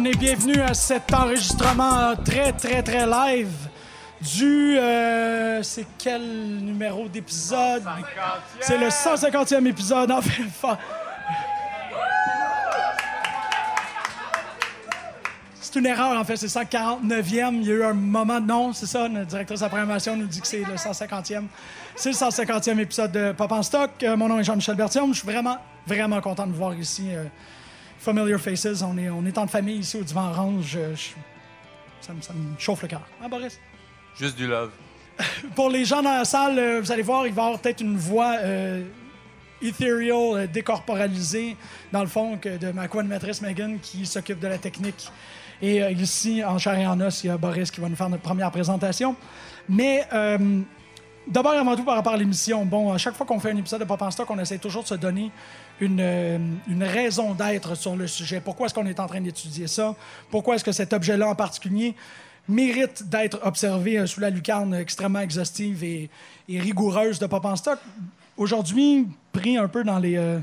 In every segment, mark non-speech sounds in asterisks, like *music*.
monde et bienvenue à cet enregistrement très très très live du... euh, c'est quel numéro d'épisode? C'est le 150e épisode. En fait, fa- C'est une erreur, en fait. C'est 149e. Il y a eu un moment... Non, c'est ça? Notre directrice de la programmation nous dit que c'est le 150e. C'est le 150e épisode de Pop en Stock. Euh, mon nom est Jean-Michel Bertium. Je suis vraiment, vraiment content de vous voir ici. euh, Familiar Faces. On est, on est en famille ici au Divan Orange. Je- ça, me, ça me chauffe le cœur. Ah, Boris? Juste du love. *laughs* Pour les gens dans la salle, euh, vous allez voir, il va y avoir peut-être une voix euh, ethereal, euh, décorporalisée, dans le fond, que de ma co-animatrice Megan qui s'occupe de la technique. Et euh, ici, en chair et en os, il y a Boris qui va nous faire notre première présentation. Mais euh, d'abord et avant tout, par rapport à l'émission, bon, à chaque fois qu'on fait un épisode de Pop en Stock, on essaie toujours de se donner une, euh, une raison d'être sur le sujet. Pourquoi est-ce qu'on est en train d'étudier ça? Pourquoi est-ce que cet objet-là en particulier mérite d'être observé euh, sous la lucarne extrêmement exhaustive et, rigoureuse de Pop en Stock? Aujourd'hui, pris un peu dans euh,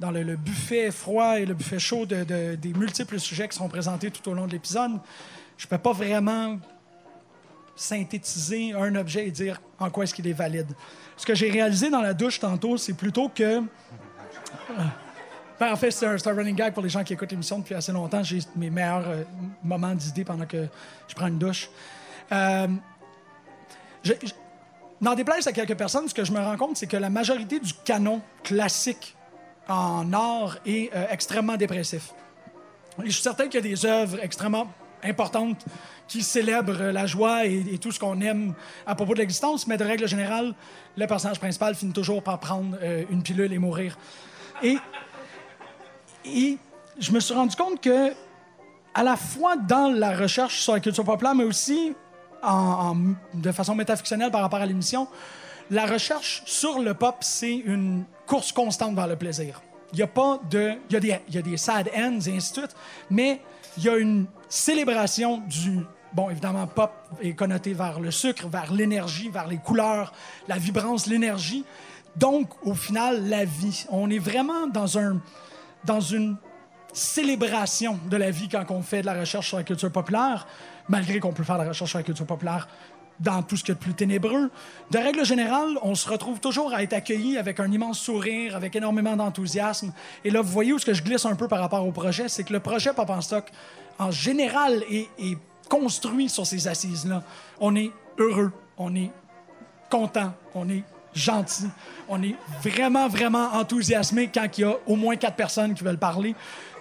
le, buffet froid et le buffet chaud de, de- des multiples sujets qui seront présentés tout au long de l'épisode, je ne peux pas vraiment synthétiser un objet et dire en quoi est-ce qu'il est valide. Ce que j'ai réalisé dans la douche tantôt, c'est plutôt que... Ben, en fait, c'est un, un running gag pour les gens qui écoutent l'émission depuis assez longtemps. J'ai mes meilleurs euh, moments d'idées pendant que je prends une douche. Euh, je- N'en déplaise à quelques personnes, ce que je me rends compte, c'est que la majorité du canon classique en art est euh, extrêmement dépressif. Je suis certain qu'il y a des œuvres extrêmement importantes qui célèbrent la joie et, et tout ce qu'on aime à propos de l'existence, mais de règle générale, le personnage principal finit toujours par prendre euh, une pilule et mourir. Et, je me suis rendu compte que, à la fois dans la recherche sur la culture populaire, mais aussi de façon métafictionnelle par rapport à l'émission, la recherche sur le pop, c'est une course constante vers le plaisir. Il y a pas de. Il y a des, il y a des sad ends et ainsi de suite, mais il y a une célébration du. Bon, évidemment, pop est connoté vers le sucre, vers l'énergie, vers les couleurs, la vibrance, l'énergie. Donc, au final, la vie. On est vraiment dans un. dans une célébration de la vie quand on fait de la recherche sur la culture populaire, malgré qu'on peut faire de la recherche sur la culture populaire dans tout ce qui est plus ténébreux. De règle générale, on se retrouve toujours à être accueilli avec un immense sourire, avec énormément d'enthousiasme. Et là, vous voyez où ce que je glisse un peu par rapport au projet, c'est que le projet Pop en Stock, en général, est construit sur ces assises-là. On est heureux, on est content, on est gentil, on est vraiment, vraiment enthousiasmé quand il y a au moins quatre personnes qui veulent parler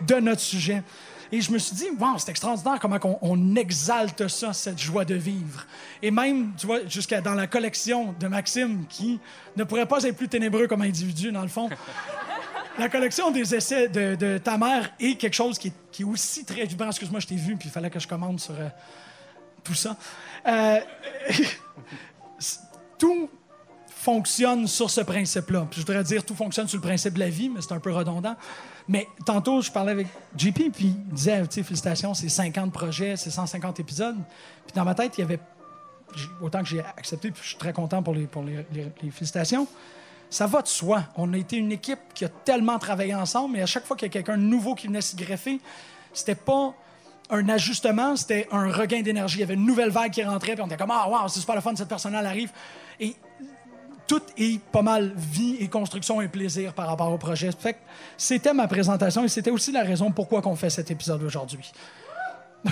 de notre sujet. Et je me suis dit, wow, c'est extraordinaire comment on, on exalte ça, cette joie de vivre. Et même, tu vois, jusqu'à dans la collection de Maxime, qui ne pourrait pas être plus ténébreux comme individu, dans le fond. *laughs* La collection des essais de, de ta mère est quelque chose qui est, qui est aussi très vibrant. Excuse-moi, je t'ai vu, puis il fallait que je commande sur euh, tout ça. Euh, *laughs* tout fonctionne sur ce principe-là. Je voudrais dire tout fonctionne sur le principe de la vie, mais c'est un peu redondant. Mais tantôt, je parlais avec JP, puis il disait, tu sais, félicitations, c'est 50 projets, c'est 150 épisodes. Puis dans ma tête, il y avait, autant que j'ai accepté, puis je suis très content pour les, pour les, félicitations, ça va de soi. On a été une équipe qui a tellement travaillé ensemble, et à chaque fois qu'il y a quelqu'un nouveau qui venait s'y greffer, c'était pas un ajustement, c'était un regain d'énergie. Il y avait une nouvelle vague qui rentrait, puis on était comme Ah, wow, c'est super le fun, cette personne-là arrive. Et tout est pas mal vie et construction et plaisir par rapport au projet. Fait que c'était ma présentation et c'était aussi la raison pourquoi on fait cet épisode aujourd'hui. *laughs*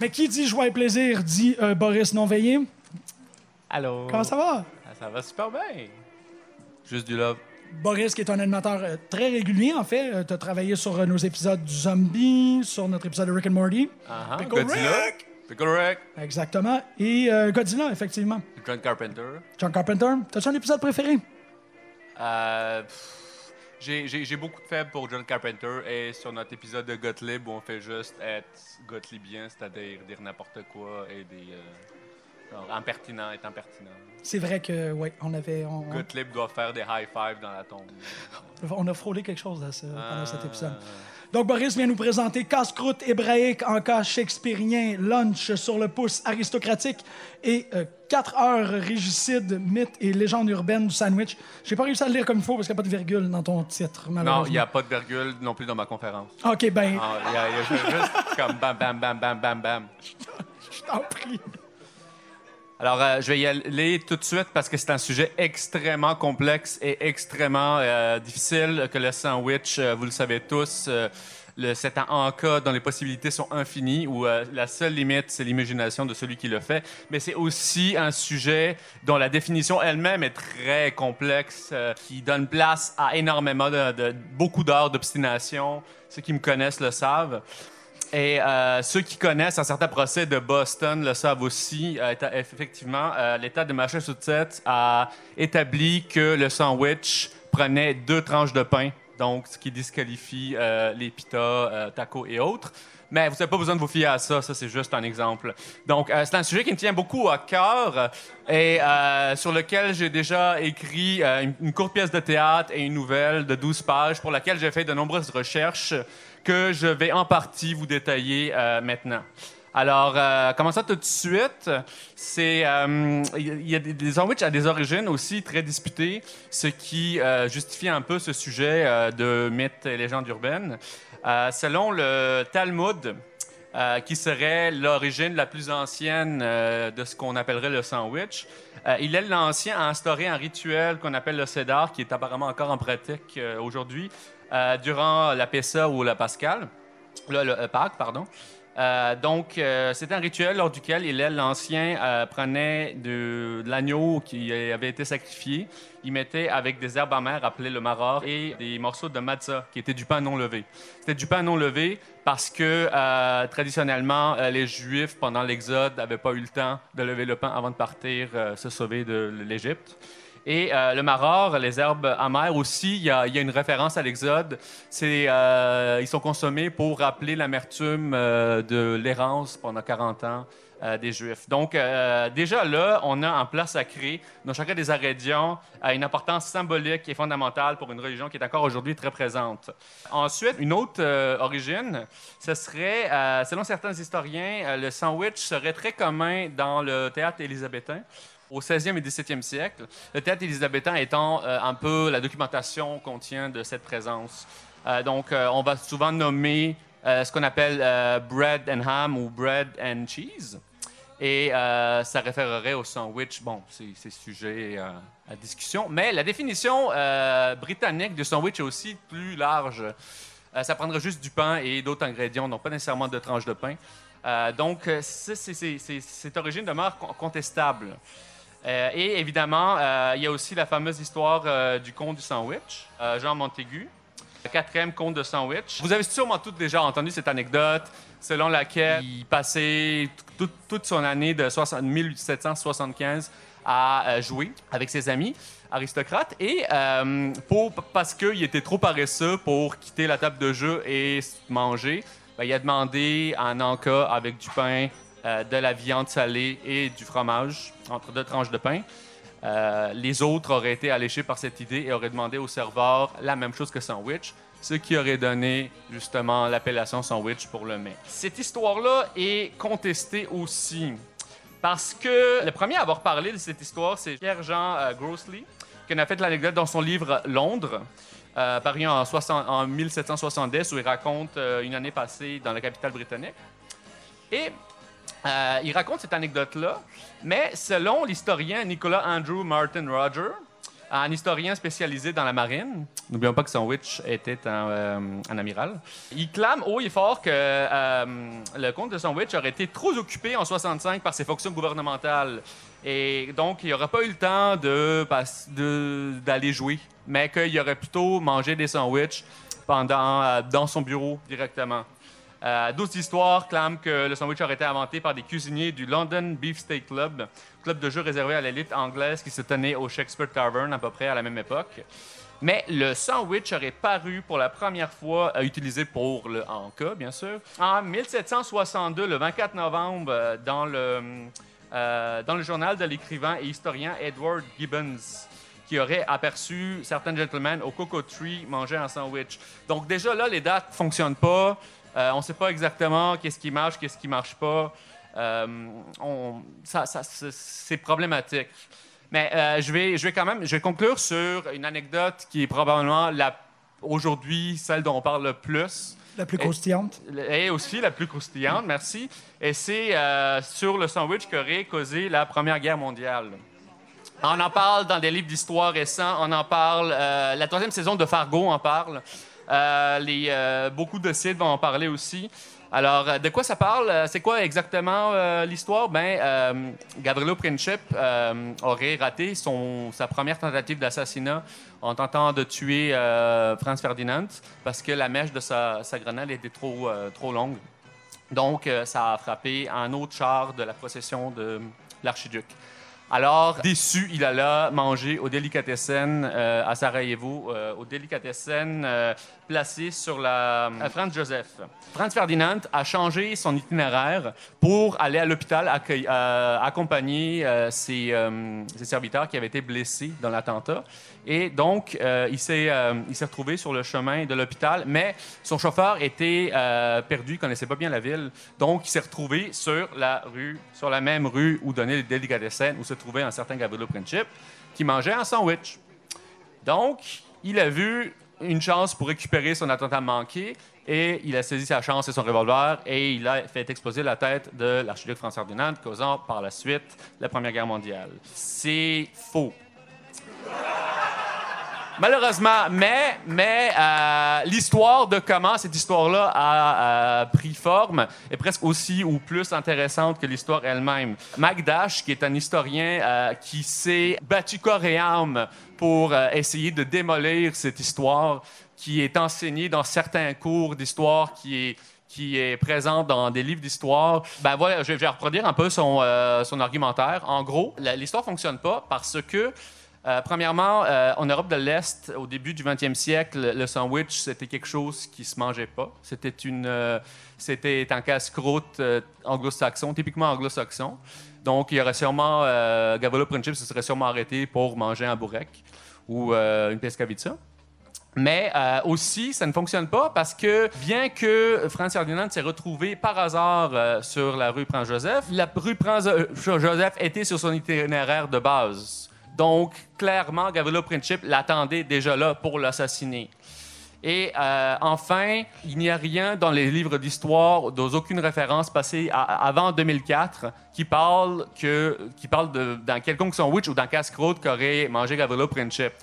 Mais qui dit joie et plaisir dit euh, Boris non-veillé. Allô? Comment ça va? Ah, ça va super bien. Juste du love. Boris, qui est un animateur euh, très régulier, en fait. tu as travaillé sur euh, nos épisodes du Zombie, sur notre épisode de Rick and Morty. Uh-huh. Pickle Godzilla. Rick! Pickle Rick. Exactement. Et euh, Godzilla, effectivement. John Carpenter. John Carpenter. T'as-tu un épisode préféré? Euh, J'ai beaucoup de faibles pour John Carpenter et sur notre épisode de Gottlieb où on fait juste être Gottliebien, c'est-à-dire dire n'importe quoi et des. euh, genre, impertinent, être impertinent. C'est vrai que, oui, on avait. On, Gottlieb doit faire des high fives dans la tombe. on a frôlé quelque chose à ce- pendant Ah. cet épisode. Donc, Boris vient nous présenter casse-croûte hébraïque en cas shakespearien, lunch sur le pouce aristocratique et euh, 4 heures régicide, mythe et légende urbaine du sandwich. J'ai pas réussi à le lire comme il faut parce qu'il n'y a pas de virgule dans ton titre, Non, il n'y a pas de virgule non plus dans ma conférence. OK, ben, Ah, Il y a, juste comme bam, bam, bam, bam, bam, bam. *laughs* je t'en prie. Alors, euh, je vais y aller tout de suite parce que c'est un sujet extrêmement complexe et extrêmement euh, difficile que le sandwich, euh, vous le savez tous, le, c'est un en-cas dont les possibilités sont infinies, où la seule limite, c'est l'imagination de celui qui le fait. Mais c'est aussi un sujet dont la définition elle-même est très complexe, qui donne place à énormément de, de- beaucoup d'heures d'obstination. Ceux qui me connaissent le savent. Et euh, ceux qui connaissent un certain procès de Boston le savent aussi. Euh, effectivement, euh, l'État de Massachusetts a établi que le sandwich prenait deux tranches de pain, donc ce qui disqualifie les pitas, tacos et autres. Mais vous n'avez pas besoin de vous fier à ça, ça c'est juste un exemple. Donc c'est un sujet qui me tient beaucoup à cœur et sur lequel j'ai déjà écrit une courte pièce de théâtre et une nouvelle de 12 pages pour laquelle j'ai fait de nombreuses recherches que je vais en partie vous détailler euh, maintenant. Alors, euh, commençons tout de suite. C'est, euh, il y a des, sandwichs à des origines aussi très disputées, ce qui euh, justifie un peu ce sujet de mythes et légendes urbaines. Selon le Talmud, qui serait l'origine la plus ancienne de ce qu'on appellerait le sandwich. Il est l'ancien à instaurer un rituel qu'on appelle le Sédar, qui est apparemment encore en pratique aujourd'hui, euh, durant la Pessa ou la Pascal, le, euh, Pâques, pardon. Euh, donc, c'était un rituel lors duquel Hillel l'Ancien prenait de, l'agneau qui avait été sacrifié, il mettait avec des herbes amères appelées le maror et des morceaux de matzah, qui étaient du pain non levé. C'était du pain non levé parce que traditionnellement, les Juifs, pendant l'Exode, n'avaient pas eu le temps de lever le pain avant de partir se sauver de l'Égypte. Et euh, le maror, les herbes amères aussi, il y a, une référence à l'Exode. Euh, ils sont consommés pour rappeler l'amertume euh, de l'errance pendant 40 ans des Juifs. Donc, déjà là, on a un plat sacré dont chacun des ingrédients a une importance symbolique et fondamentale pour une religion qui est encore aujourd'hui très présente. Ensuite, une autre origine, ce serait, selon certains historiens, le sandwich serait très commun dans le théâtre élisabétain au 16e et 17e siècle. Le théâtre élisabétain étant euh, un peu la documentation qu'on tient de cette présence. Euh, donc, euh, on va souvent nommer ce qu'on appelle bread and ham ou bread and cheese. Et ça référerait au sandwich. Bon, c'est sujet à discussion. Mais la définition britannique du sandwich est aussi plus large. Ça prendrait juste du pain et d'autres ingrédients, donc pas nécessairement de tranches de pain. Euh, donc, cette origine demeure con- contestable. Euh, et évidemment, euh, il y a aussi la fameuse histoire euh, du conte du sandwich, Jean Montaigu, le quatrième conte de sandwich. Vous avez sûrement tous déjà entendu cette anecdote selon laquelle il passait tout- toute son année de 60 1775 à jouer avec ses amis aristocrates et parce qu'il était trop paresseux pour quitter la table de jeu et manger, ben, il a demandé un encas avec du pain, de la viande salée et du fromage entre deux tranches de pain. Euh, les autres auraient été alléchés par cette idée et auraient demandé au serveur la même chose que sandwich, ce qui aurait donné justement l'appellation sandwich pour le mets. Cette histoire-là est contestée aussi parce que le premier à avoir parlé de cette histoire, c'est Pierre-Jean euh, Grossley, qui en a fait l'anecdote dans son livre Londres, euh, paru en, 60 en 1770, où il raconte euh, une année passée dans la capitale britannique. Et euh, il raconte cette anecdote-là, mais selon l'historien Nicolas Andrew Martin Roger, un historien spécialisé dans la marine, n'oublions pas que Sandwich était un, euh, amiral, il clame haut et fort que euh, le comte de Sandwich aurait été trop occupé en 65 par ses fonctions gouvernementales. Et donc, il n'aurait pas eu le temps de, d'aller jouer, mais qu'il aurait plutôt mangé des sandwichs pendant, dans son bureau directement. Euh, D'autres histoires clament que le sandwich aurait été inventé par des cuisiniers du London Beefsteak Club, club de jeu réservé à l'élite anglaise qui se tenait au Shakespeare Tavern à peu près à la même époque. Mais le sandwich aurait paru pour la première fois euh, utilisé pour le Anka, bien sûr, en 1762, le 24 novembre, euh, dans le, euh, dans le journal de l'écrivain et historien Edward Gibbons. qui aurait aperçu certains gentlemen au Coco Tree manger un sandwich. Donc déjà là, les dates fonctionnent pas. Euh, on ne sait pas exactement qu'est-ce qui marche, qu'est-ce qui marche pas. Euh, on, ça, ça, c'est problématique. Mais euh, je, vais, je vais quand même je vais conclure sur une anecdote qui est probablement la, aujourd'hui celle dont on parle le plus. La plus croustillante. Et aussi la plus croustillante, merci. Et c'est sur le sandwich qui aurait causé la Première Guerre mondiale. On en parle dans des livres d'histoire récents, on en parle, la troisième saison de Fargo en parle. Euh, euh, beaucoup de sites vont en parler aussi. Alors, euh, de quoi ça parle? C'est quoi exactement l'histoire? Ben, euh, Gavrilo Princip aurait raté son, sa première tentative d'assassinat en tentant de tuer Franz Ferdinand parce que la mèche de sa, sa grenade était trop, trop longue. Donc, ça a frappé un autre char de la procession de l'archiduc. Alors, déçu, il alla manger au Delicatessen euh, à Sarajevo, euh, au Delicatessen euh, placé sur la Franz Joseph. Franz Ferdinand a changé son itinéraire pour aller à l'hôpital accompagner ses serviteurs qui avaient été blessés dans l'attentat. Et donc, euh, il s'est euh, il s'est retrouvé sur le chemin de l'hôpital, mais son chauffeur était euh, perdu, il connaissait pas bien la ville. Donc, il s'est retrouvé sur la rue, sur la même rue où donnait les délicatessen, où se trouvait un certain Gavrilo Princip, qui mangeait un sandwich. Donc, il a vu une chance pour récupérer son attentat manqué et il a saisi sa chance et son revolver et il a fait exploser la tête de l'archiduc François Ferdinand, causant par la suite la Première Guerre mondiale. C'est faux. Malheureusement, mais, mais euh, l'histoire de comment cette histoire-là a euh, pris forme est presque aussi ou plus intéressante que l'histoire elle-même. Mac Dash, qui est un historien euh, qui s'est battu corps et âme pour essayer de démolir cette histoire, qui est enseignée dans certains cours d'histoire, qui est qui est présente dans des livres d'histoire. Ben voilà, je vais, reproduire un peu son, son argumentaire. En gros, l'histoire fonctionne pas parce que euh, premièrement, euh, en Europe de l'Est, au début du 20e siècle, le sandwich, c'était quelque chose qui se mangeait pas. C'était une, euh, c'était un casse-croûte anglo-saxon, typiquement anglo-saxon. Donc, il y aurait sûrement, Gavrilo Princip se serait sûrement arrêté pour manger un bourrec ou une pescavizza. Mais aussi, ça ne fonctionne pas parce que bien que Franz Ferdinand s'est retrouvé par hasard sur la rue Prince-Joseph, la rue Prince-Joseph était sur son itinéraire de base. Donc, clairement, Gavrilo Princip l'attendait déjà là pour l'assassiner. Et euh, enfin, il n'y a rien dans les livres d'histoire, dans aucune référence passée avant 2004 qui parle, que, qui parle de, d'un quelconque sandwich ou d'un casse-croûte qu'aurait mangé Gavrilo Princip.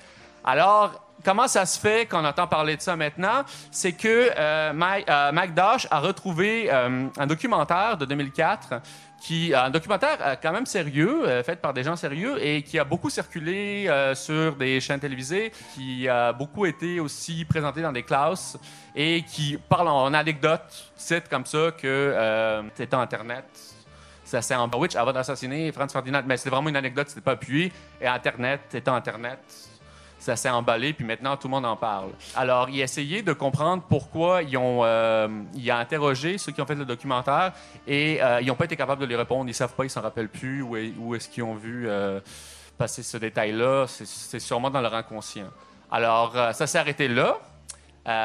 Alors, comment ça se fait qu'on entend parler de ça maintenant? C'est que euh, Mike, euh, a retrouvé euh, un documentaire de 2004 qui un documentaire euh, quand même sérieux, euh, fait par des gens sérieux et qui a beaucoup circulé euh, sur des chaînes télévisées, qui a beaucoup été aussi présenté dans des classes et qui parle en anecdote, cite comme ça que euh, c'était Internet. Ça s'est en sandwich avant d'assassiner Franz Ferdinand, mais c'était vraiment une anecdote, c'était pas appuyé. Et Internet, étant Internet, ça s'est emballé, puis maintenant tout le monde en parle. Alors, il a essayé de comprendre pourquoi ils ont, euh, il a interrogé ceux qui ont fait le documentaire et euh, ils n'ont pas été capables de lui répondre. Ils savent pas, ils s'en rappellent plus où, est- où est-ce qu'ils ont vu euh, passer ce détail-là. C'est- sûrement dans leur inconscient. Alors, euh, ça s'est arrêté là.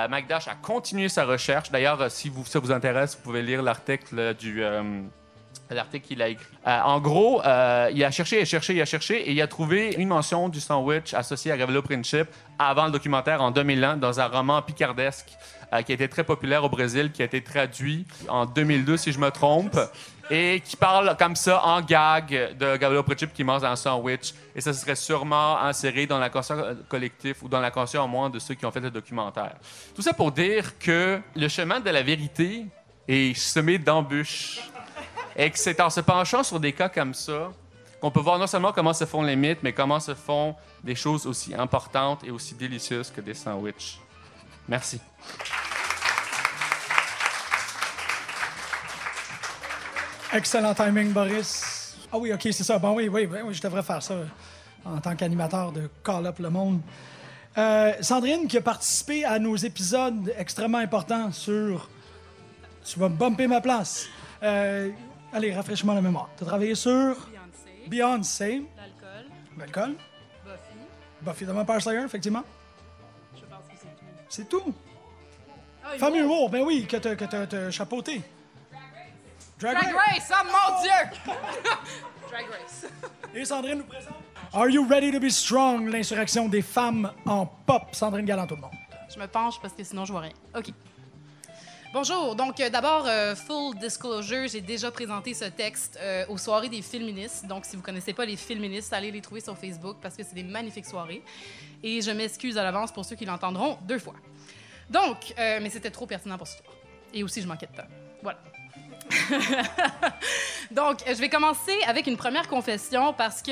McDash a continué sa recherche. D'ailleurs, si ça vous intéresse, vous pouvez lire l'article du. L'article qu'il a écrit. Euh, en gros, euh, il a cherché, il a cherché, il a cherché et il a trouvé une mention du sandwich associé à Gavrilo Princip avant le documentaire en 2001 dans un roman picardesque euh, qui a été très populaire au Brésil, qui a été traduit en 2002 si je me trompe et qui parle comme ça en gag de Gavrilo Princip qui mange un sandwich et ça serait sûrement inséré dans l'inconscient collectif ou dans l'inconscient au moins de ceux qui ont fait le documentaire. Tout ça pour dire que le chemin de la vérité est semé d'embûches et que c'est en se penchant sur des cas comme ça qu'on peut voir non seulement comment se font les mythes, mais comment se font des choses aussi importantes et aussi délicieuses que des sandwichs. Merci. Excellent timing, Boris. Ah oui, OK, c'est ça. Bon, oui, oui, oui, je devrais faire ça en tant qu'animateur de Call Up le Monde. Euh, Sandrine, qui a participé à nos épisodes extrêmement importants sur. Tu vas me bumper ma place. Euh, allez, rafraîchis-moi la mémoire. Tu as travaillé sur? Beyoncé, Beyoncé, l'alcool, l'alcool, Buffy, Buffy the Vampire Slayer, effectivement? Je pense que c'est tout. C'est tout. Ah, humour. humour, ben oui, que t'as que t'as- t'as chapeauté. Drag Drag Race. Race, oh mon Dieu! *laughs* Drag Race. Et Sandrine nous présente. Are you ready to be strong? L'insurrection des femmes en pop. Sandrine Galland, tout le monde. Je me penche parce que sinon je vois rien. OK. Bonjour. Donc, euh, d'abord, euh, full disclosure, j'ai déjà présenté ce texte euh, aux soirées des féministes. Donc, si vous connaissez pas les féministes, allez les trouver sur Facebook parce que c'est des magnifiques soirées. Et je m'excuse à l'avance pour ceux qui l'entendront deux fois. Donc, mais c'était trop pertinent pour ce soir. Et aussi, je manquais de temps. Voilà. *laughs* Donc, je vais commencer avec une première confession parce que,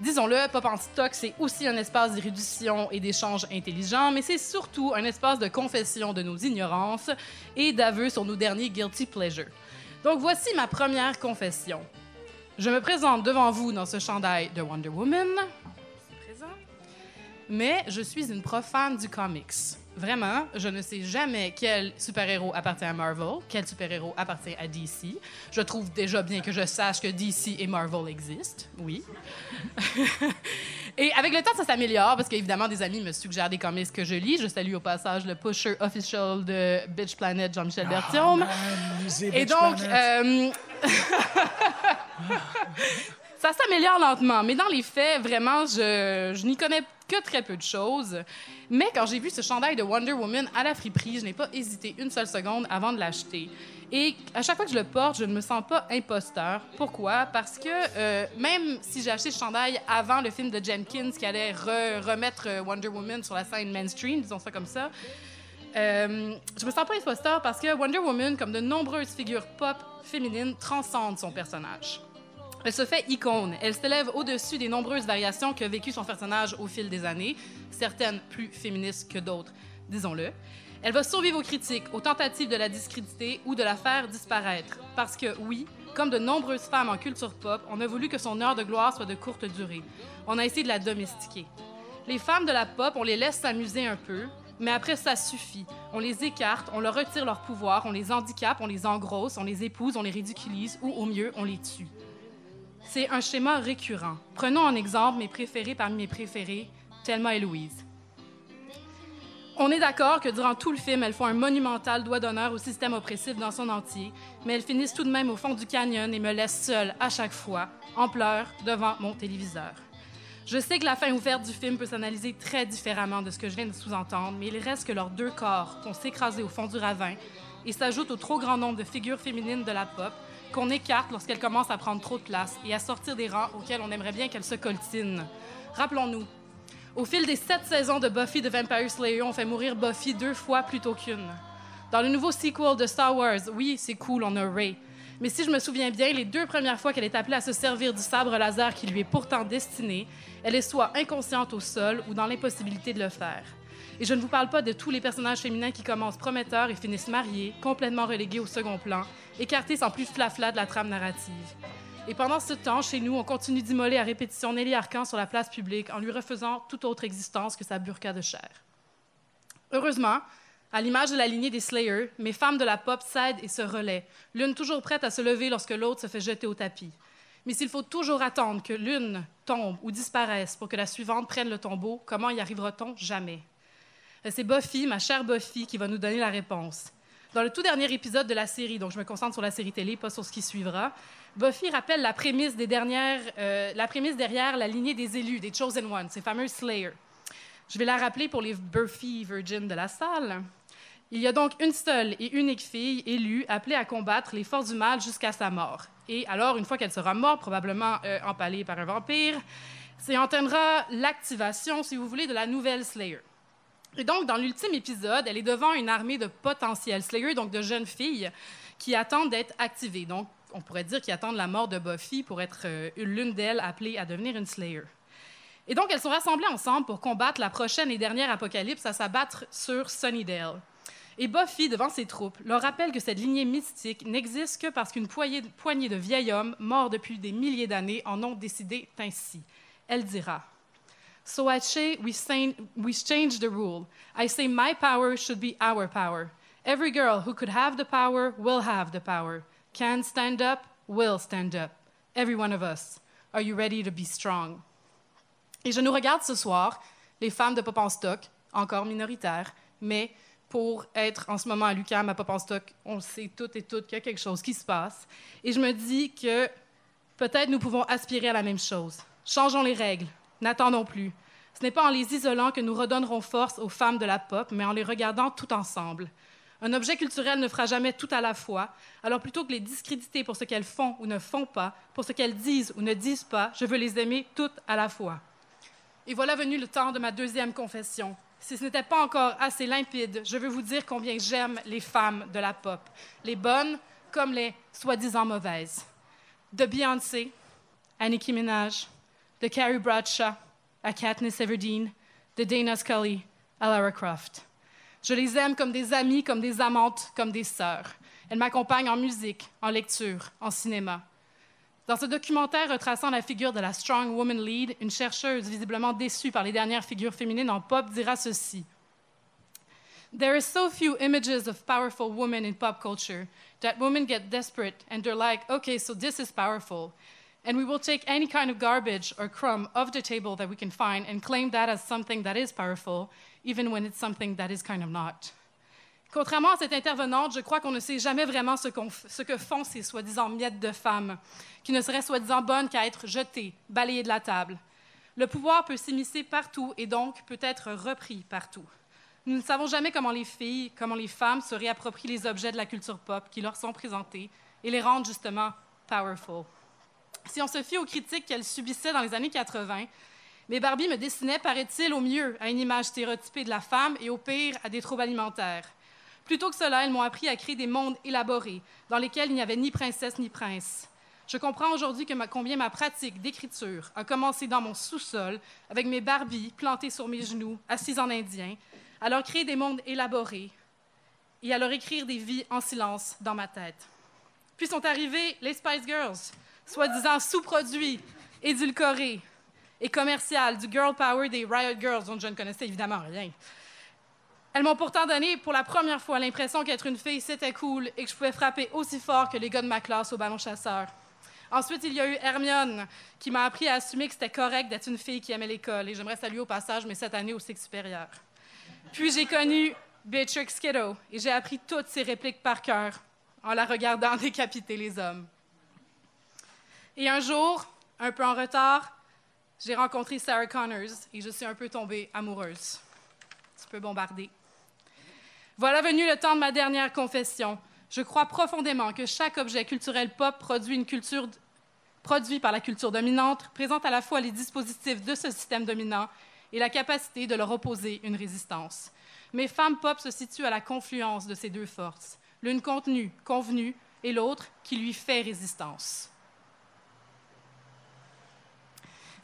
disons-le, Pop en stock, c'est aussi un espace d'érudition et d'échange intelligent, mais c'est surtout un espace de confession de nos ignorances et d'aveu sur nos derniers guilty pleasures. Donc, voici ma première confession. Je me présente devant vous dans ce chandail de Wonder Woman. C'est présent. Mais je suis une profane du comics. Vraiment, je ne sais jamais quel super-héros appartient à Marvel, quel super-héros appartient à DC. Je trouve déjà bien que je sache que DC et Marvel existent, oui. *laughs* et avec le temps, ça s'améliore parce qu'évidemment, des amis me suggèrent des comics que je lis. Je salue au passage le pusher official de Bitch Planet, Jean-Michel. Ah, lisez Et donc, euh, *laughs* ça s'améliore lentement, mais dans les faits, vraiment, je, je n'y connais que très peu de choses. Mais quand j'ai vu ce chandail de Wonder Woman à la friperie, je n'ai pas hésité une seule seconde avant de l'acheter. Et à chaque fois que je le porte, je ne me sens pas imposteur. Pourquoi? Parce que euh, même si j'ai acheté ce chandail avant le film de Jenkins qui allait re- remettre euh, Wonder Woman sur la scène mainstream, disons ça comme ça, euh, je me sens pas imposteur parce que Wonder Woman, comme de nombreuses figures pop féminines, transcende son personnage. Elle se fait icône. Elle s'élève au-dessus des nombreuses variations qu'a vécu son personnage au fil des années, certaines plus féministes que d'autres, disons-le. Elle va survivre aux critiques, aux tentatives de la discréditer ou de la faire disparaître. Parce que, oui, comme de nombreuses femmes en culture pop, on a voulu que son heure de gloire soit de courte durée. On a essayé de la domestiquer. Les femmes de la pop, on les laisse s'amuser un peu, mais après, ça suffit. On les écarte, on leur retire leur pouvoir, on les handicape, on les engrosse, on les épouse, on les ridiculise ou, au mieux, on les tue. C'est un schéma récurrent. Prenons en exemple mes préférés parmi mes préférés, Thelma et Louise. On est d'accord que durant tout le film, elles font un monumental doigt d'honneur au système oppressif dans son entier, mais elles finissent tout de même au fond du canyon et me laissent seule à chaque fois, en pleurs, devant mon téléviseur. Je sais que la fin ouverte du film peut s'analyser très différemment de ce que je viens de sous-entendre, mais il reste que leurs deux corps vont s'écraser au fond du ravin et s'ajoutent au trop grand nombre de figures féminines de la pop qu'on écarte lorsqu'elles commencent à prendre trop de place et à sortir des rangs auxquels on aimerait bien qu'elles se coltinent. Rappelons-nous, au fil des sept saisons de Buffy the Vampire Slayer, on fait mourir Buffy deux fois plutôt qu'une. Dans le nouveau sequel de Star Wars, oui, c'est cool, on a Rey. Mais si je me souviens bien, les deux premières fois qu'elle est appelée à se servir du sabre laser qui lui est pourtant destiné, elle est soit inconsciente au sol ou dans l'impossibilité de le faire. Et je ne vous parle pas de tous les personnages féminins qui commencent prometteurs et finissent mariés, complètement relégués au second plan, écartés sans plus flafla de la trame narrative. Et pendant ce temps, chez nous, on continue d'immoler à répétition Nelly Arcan sur la place publique en lui refaisant toute autre existence que sa burqa de chair. Heureusement, à l'image de la lignée des Slayers, mes femmes de la pop cèdent et se relaient, l'une toujours prête à se lever lorsque l'autre se fait jeter au tapis. Mais s'il faut toujours attendre que l'une tombe ou disparaisse pour que la suivante prenne le tombeau, comment y arrivera-t-on jamais? C'est Buffy, ma chère Buffy, qui va nous donner la réponse. Dans le tout dernier épisode de la série, donc je me concentre sur la série télé, pas sur ce qui suivra, Buffy rappelle la prémisse, euh, la derrière la lignée des élus, des Chosen Ones, ces fameux Slayers. Je vais la rappeler pour les Buffy Virgin de la salle. Il y a donc une seule et unique fille élue appelée à combattre les forces du mal jusqu'à sa mort. Et alors, une fois qu'elle sera morte, probablement euh, empalée par un vampire, c'est entraînera l'activation, si vous voulez, de la nouvelle Slayer. Et donc, dans l'ultime épisode, elle est devant une armée de potentiels Slayers, donc de jeunes filles, qui attendent d'être activées. Donc, on pourrait dire qu'ils attendent la mort de Buffy pour être euh, l'une d'elles appelée à devenir une Slayer. Et donc, elles sont rassemblées ensemble pour combattre la prochaine et dernière apocalypse à s'abattre sur Sunnydale. Et Buffy, devant ses troupes, leur rappelle que cette lignée mystique n'existe que parce qu'une poignée de vieils hommes, morts depuis des milliers d'années, en ont décidé ainsi. Elle dira So I say we, say we change the rule. I say my power should be our power. Every girl who could have the power will have the power. Can stand up, will stand up. Every one of us. Are you ready to be strong? Et je nous regarde ce soir, les femmes de Pop en Stock, encore minoritaires, mais pour être en ce moment à l'UQAM, à Pop en Stock, on sait toutes et toutes qu'il y a quelque chose qui se passe. Et je me dis que peut-être nous pouvons aspirer à la même chose. Changeons les règles, n'attendons plus. Ce n'est pas en les isolant que nous redonnerons force aux femmes de la pop, mais en les regardant tout ensemble. Un objet culturel ne fera jamais tout à la fois, alors plutôt que les discréditer pour ce qu'elles font ou ne font pas, pour ce qu'elles disent ou ne disent pas, je veux les aimer toutes à la fois. Et voilà venu le temps de ma deuxième confession. Si ce n'était pas encore assez limpide, je veux vous dire combien j'aime les femmes de la pop, les bonnes comme les soi-disant mauvaises. De Beyoncé Nicki Minaj, de Carrie Bradshaw à Katniss Everdeen, de Dana Scully à Lara Croft. Je les aime comme des amies, comme des amantes, comme des sœurs. Elles m'accompagnent en musique, en lecture, en cinéma. Dans ce documentaire retraçant la figure de la Strong Woman Lead, une chercheuse visiblement déçue par les dernières figures féminines en pop dira ceci. There are so few images of powerful women in pop culture that women get desperate and they're like, okay, so this is powerful. And we will take any kind of garbage or crumb off the table that we can find and claim that as something that is powerful, even when it's something that is kind of not. Contrairement à cette intervenante, je crois qu'on ne sait jamais vraiment ce, ce que font ces soi-disant miettes de femmes, qui ne seraient soi-disant bonnes qu'à être jetées, balayées de la table. Le pouvoir peut s'immiscer partout et donc peut être repris partout. Nous ne savons jamais comment les filles, comment les femmes se réapproprient les objets de la culture pop qui leur sont présentés et les rendent justement powerful. Si on se fie aux critiques qu'elles subissaient dans les années 80, mes Barbie me destinaient, paraît-il, au mieux à une image stéréotypée de la femme et au pire à des troubles alimentaires. Plutôt que cela, elles m'ont appris à créer des mondes élaborés, dans lesquels il n'y avait ni princesse ni prince. Je comprends aujourd'hui combien ma pratique d'écriture a commencé dans mon sous-sol, avec mes Barbies plantées sur mes genoux, assises en indien, à leur créer des mondes élaborés et à leur écrire des vies en silence dans ma tête. Puis sont arrivées les Spice Girls, soi-disant sous-produits, édulcorés et commercial du girl power des Riot Girls, dont je ne connaissais évidemment rien. Elles m'ont pourtant donné pour la première fois l'impression qu'être une fille, c'était cool et que je pouvais frapper aussi fort que les gars de ma classe au ballon chasseur. Ensuite, il y a eu Hermione, qui m'a appris à assumer que c'était correct d'être une fille qui aimait l'école. Et j'aimerais saluer au passage mes sept années au cycle supérieur. Puis j'ai connu Beatrix Kiddo et j'ai appris toutes ses répliques par cœur en la regardant *laughs* décapiter les hommes. Et un jour, un peu en retard, j'ai rencontré Sarah Connors et je suis un peu tombée amoureuse. Tu peux bombarder. Voilà venu le temps de ma dernière confession. Je crois profondément que chaque objet culturel pop produit une culture produit par la culture dominante présente à la fois les dispositifs de ce système dominant et la capacité de leur opposer une résistance. Mais Femmes Pop se situe à la confluence de ces deux forces, l'une contenue, convenue, et l'autre qui lui fait résistance.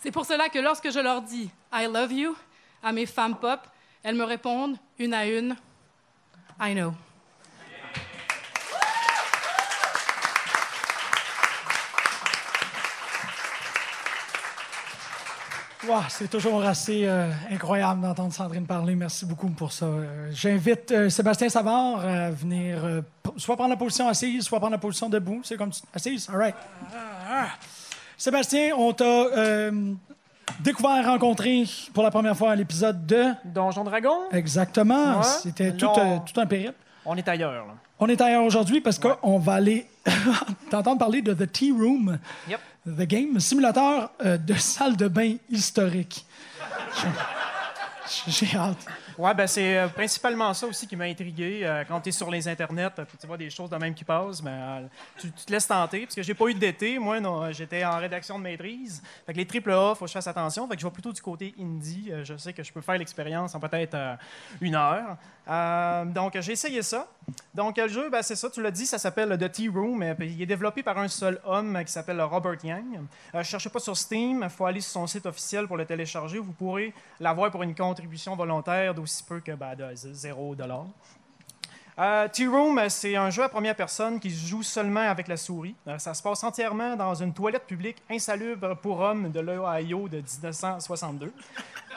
C'est pour cela que lorsque je leur dis I love you à mes femmes pop, elles me répondent une à une I know. Wow, c'est toujours assez euh, incroyable d'entendre Sandrine parler. Merci beaucoup pour ça. Euh, j'invite euh, Sébastien Savard à venir soit prendre la position assise, soit prendre la position debout. C'est comme assise? All right. Ah, ah. Sébastien, on t'a euh, découvert, rencontré pour la première fois à l'épisode de... Donjon Dragon? Exactement. C'était tout, euh, tout, un périple. On est ailleurs. On est ailleurs aujourd'hui parce qu'on va aller *laughs* t'entendre parler de The Tea Room, yep. The Game, simulateur euh, de *laughs* salle de bain historique. J'ai hâte. Oui, ben c'est euh, principalement ça aussi qui m'a intrigué. Euh, quand tu es sur les internets, tu vois des choses de même qui passent, ben, euh, tu, te laisses tenter. Parce que j'ai pas eu d'été. Moi, j'étais en rédaction de maîtrise. Fait que les triple A, faut que je fasse attention. Fait que je vais plutôt du côté indie. je sais que je peux faire l'expérience en peut-être une heure. Donc, j'ai essayé ça. Donc, le jeu, ben, c'est ça, tu l'as dit, ça s'appelle The Tea Room. Il est développé par un seul homme qui s'appelle Robert Yang. ne euh, cherchez pas sur Steam, il faut aller sur son site officiel pour le télécharger. Vous pourrez l'avoir pour une contribution volontaire d'aussi peu que ben, de 0 euh, Tea Room, c'est un jeu à première personne qui se joue seulement avec la souris. Euh, ça se passe entièrement dans une toilette publique insalubre pour hommes de l'Ohio de 1962.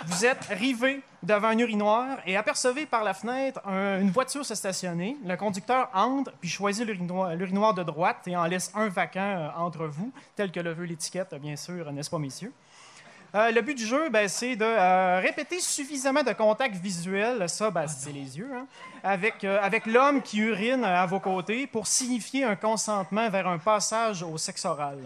Vous êtes rivé devant un urinoir et apercevez par la fenêtre une voiture se stationner. Le conducteur entre puis choisit l'urinoir de droite et en laisse un vacant euh, entre vous, tel que le veut l'étiquette, bien sûr, n'est-ce pas, messieurs? Euh, le but du jeu, ben, c'est de euh, répéter suffisamment de contacts visuels, ça, ben, c'est les yeux, hein, avec, euh, avec l'homme qui urine à vos côtés pour signifier un consentement vers un passage au sexe oral.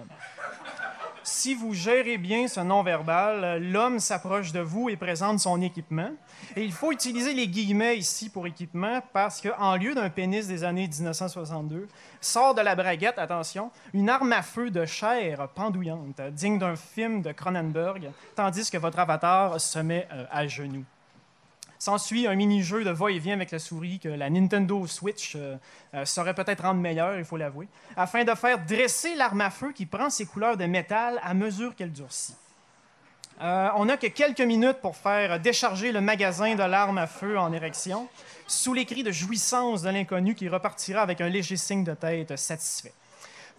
Si vous gérez bien ce non-verbal, l'homme s'approche de vous et présente son équipement. Et il faut utiliser les guillemets ici pour équipement parce qu'en lieu d'un pénis des années 1962, sort de la braguette, attention, une arme à feu de chair pendouillante, digne d'un film de Cronenberg, tandis que votre avatar se met euh, à genoux. S'ensuit un mini-jeu de va-et-vient avec la souris que la Nintendo Switch euh, euh, saurait peut-être rendre meilleur, il faut l'avouer, afin de faire dresser l'arme à feu qui prend ses couleurs de métal à mesure qu'elle durcit. Euh, on n'a que quelques minutes pour faire décharger le magasin de l'arme à feu en érection, sous les cris de jouissance de l'inconnu qui repartira avec un léger signe de tête satisfait.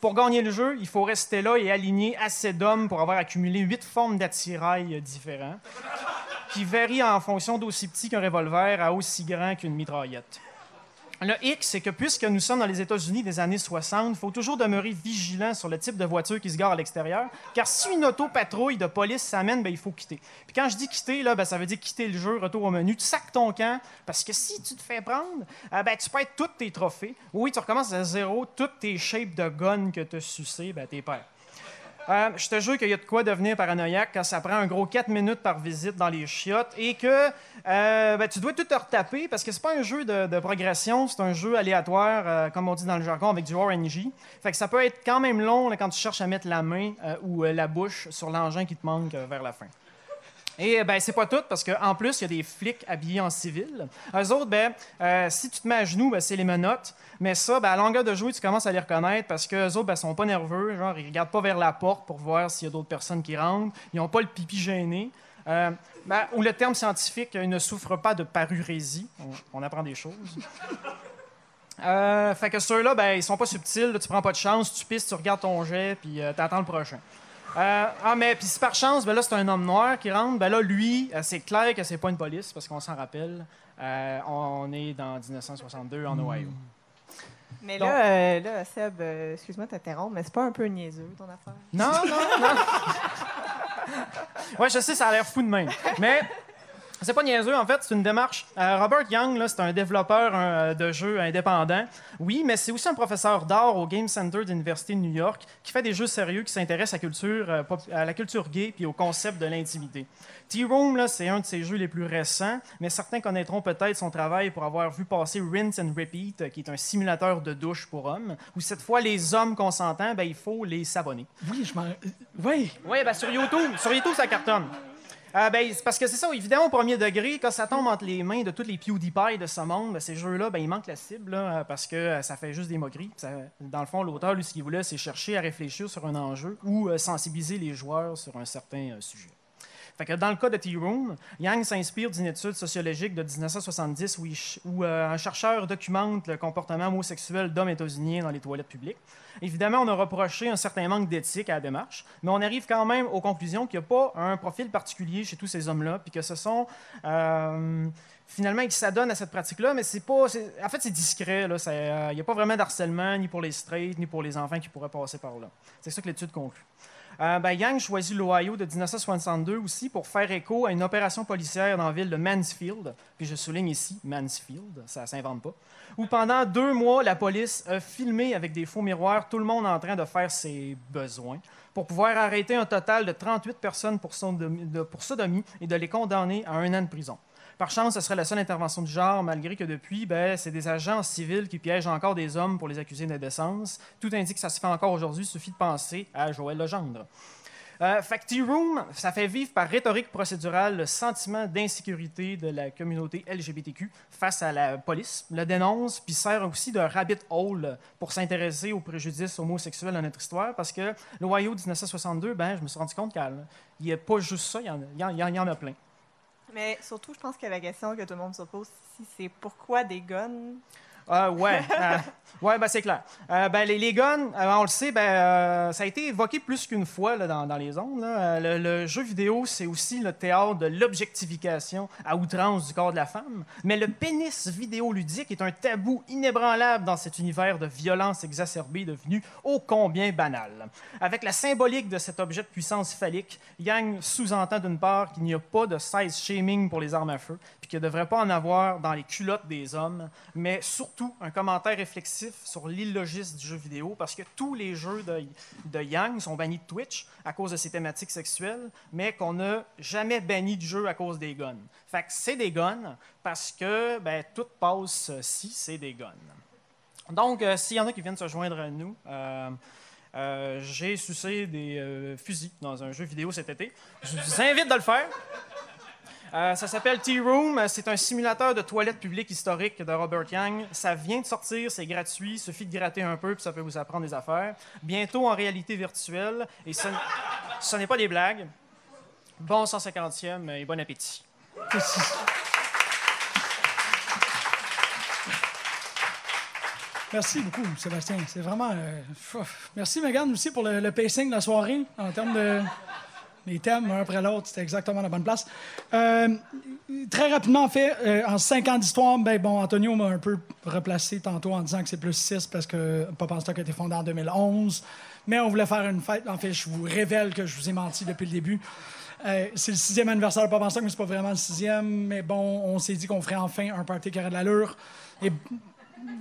Pour gagner le jeu, il faut rester là et aligner assez d'hommes pour avoir accumulé huit formes d'attirail différents qui varie en fonction d'aussi petit qu'un revolver à aussi grand qu'une mitraillette. Le hic, c'est que puisque nous sommes dans les États-Unis des années 60, il faut toujours demeurer vigilant sur le type de voiture qui se gare à l'extérieur, car si une auto-patrouille de police s'amène, ben, il faut quitter. Puis quand je dis quitter, là, ben, ça veut dire quitter le jeu, retour au menu, tu sacs ton camp, parce que si tu te fais prendre, euh, ben, tu perds tous tes trophées. Oui, tu recommences à zéro, toutes tes shapes de gun que tu as sucé, ben, t'es perds. Euh, je te jure qu'il y a de quoi devenir paranoïaque quand ça prend un gros 4 minutes par visite dans les chiottes et que euh, ben, tu dois tout te retaper parce que c'est pas un jeu de, progression, c'est un jeu aléatoire, euh, comme on dit dans le jargon, avec du RNG. Fait que ça peut être quand même long quand tu cherches à mettre la main ou la bouche sur l'engin qui te manque vers la fin. Et ben c'est pas tout parce qu'en plus, il y a des flics habillés en civil. Eux autres, ben, si tu te mets à genoux, ben, c'est les menottes. Mais ça, ben, à longueur de jeu, tu commences à les reconnaître parce qu'eux autres, ben, sont pas nerveux. Genre, ils regardent pas vers la porte pour voir s'il y a d'autres personnes qui rentrent. Ils n'ont pas le pipi gêné. Euh, ben, ou le terme scientifique, ils ne souffrent pas de parurésie. On, apprend des choses. Euh, fait que ceux-là, ben, ils sont pas subtils. tu prends pas de chance, tu pisses, tu regardes ton jet, puis euh, tu attends le prochain. Ah, mais puis si par chance, ben là, c'est un homme noir qui rentre, ben là, lui, c'est clair que c'est pas une police, parce qu'on s'en rappelle. on est dans 1962 en Ohio. Mais là, euh, là, Seb, euh, excuse-moi de t'interrompre, mais c'est pas un peu niaiseux ton affaire? Non, non, non. *laughs* ouais, je sais, ça a l'air fou de même. Mais c'est pas niaiseux, en fait, c'est une démarche. Euh, Robert Young, c'est un développeur de jeux indépendant. Oui, mais c'est aussi un professeur d'art au Game Center de l'Université de New York qui fait des jeux sérieux qui s'intéressent à, culture, à la culture gay puis au concept de l'intimité. T-Room, c'est un de ses jeux les plus récents, mais certains connaîtront peut-être son travail pour avoir vu passer Rinse and Repeat, qui est un simulateur de douche pour hommes, où cette fois, les hommes consentants, ben, il faut les s'abonner. Oui, je m'en... Oui! Oui, ben, sur YouTube, sur YouTube, ça cartonne. Euh, ben, parce que c'est ça, évidemment, au premier degré, quand ça tombe entre les mains de tous les PewDiePie de ce monde, ben, ces jeux-là, ben, il manque la cible, là, parce que euh, ça fait juste des moqueries. dans le fond, l'auteur, lui, ce qu'il voulait, c'est chercher à réfléchir sur un enjeu ou euh, sensibiliser les joueurs sur un certain sujet dans le cas de T-Room, Yang s'inspire d'une étude sociologique de 1970 où, euh, un chercheur documente le comportement homosexuel d'hommes états-uniens dans les toilettes publiques. Évidemment, on a reproché un certain manque d'éthique à la démarche, mais on arrive quand même aux conclusions qu'il n'y a pas un profil particulier chez tous ces hommes-là, puis que ce sont euh, finalement qui s'adonnent à cette pratique-là, mais c'est pas, en fait, c'est discret. Il n'y a pas vraiment d'harcèlement ni pour les straight ni pour les enfants qui pourraient passer par là. C'est ça que l'étude conclut. Euh, ben, Yang choisit l'Ohio de 1962 aussi pour faire écho à une opération policière dans la ville de Mansfield, puis je souligne ici Mansfield, ça ne s'invente pas, où pendant deux mois, la police a filmé avec des faux miroirs tout le monde en train de faire ses besoins pour pouvoir arrêter un total de 38 personnes pour, pour sodomie et de les condamner à un an de prison. Par chance, ce serait la seule intervention du genre, malgré que depuis, ben, c'est des agents civils qui piègent encore des hommes pour les accuser d'indécence. Tout indique que ça se fait encore aujourd'hui, suffit de penser à Joël Legendre. Euh, Room, ça fait vivre par rhétorique procédurale le sentiment d'insécurité de la communauté LGBTQ face à la police, le dénonce, puis sert aussi de rabbit hole pour s'intéresser aux préjudices homosexuels dans notre histoire, parce que l'Ohio 1962, ben, je me suis rendu compte qu'il n'y a pas juste ça, il y en a plein. Mais surtout, je pense que la question que tout le monde se pose ici, c'est pourquoi des guns? Ah ouais. euh, *laughs* ouais, ben c'est clair. Euh, ben, les, les guns, euh, on le sait, ben, euh, ça a été évoqué plus qu'une fois là, dans, dans les ondes. là. Le, le jeu vidéo, c'est aussi le théâtre de l'objectification à outrance du corps de la femme. Mais le pénis vidéoludique est un tabou inébranlable dans cet univers de violence exacerbée devenu ô combien banal. Avec la symbolique de cet objet de puissance phallique, Yang sous-entend d'une part qu'il n'y a pas de size shaming pour les armes à feu, qu'il ne devrait pas en avoir dans les culottes des hommes, mais surtout un commentaire réflexif sur l'illogisme du jeu vidéo, parce que tous les jeux de, de Yang sont bannis de Twitch à cause de ses thématiques sexuelles, mais qu'on n'a jamais banni du jeu à cause des guns. Fait que c'est des guns, parce que ben, tout passe si c'est des guns. Donc, euh, s'il y en a qui viennent se joindre à nous, euh, euh, j'ai sucé des fusils dans un jeu vidéo cet été. Je vous invite de le faire. Euh, ça s'appelle Tea Room. C'est un simulateur de toilette publique historique de Robert Yang. Ça vient de sortir, c'est gratuit. Suffit de gratter un peu, puis ça peut vous apprendre des affaires. Bientôt en réalité virtuelle. Et ce, n'est pas des blagues. Bon 150e et bon appétit. Merci beaucoup, Sébastien. C'est vraiment. euh, merci, Megan, aussi pour le pacing de la soirée en termes de. Les thèmes, un après l'autre, c'était exactement la bonne place. Euh, très rapidement, en fait, euh, en cinq ans d'histoire, ben bon, Antonio m'a un peu replacé tantôt en disant que c'est plus six parce que Pop en Stock a été fondé en 2011. Mais on voulait faire une fête. En fait, je vous révèle que je vous ai menti depuis le début. Euh, c'est le sixième anniversaire de Pop en Stock, mais c'est pas vraiment le sixième. Mais bon, on s'est dit qu'on ferait enfin un party qui aurait de l'allure. Et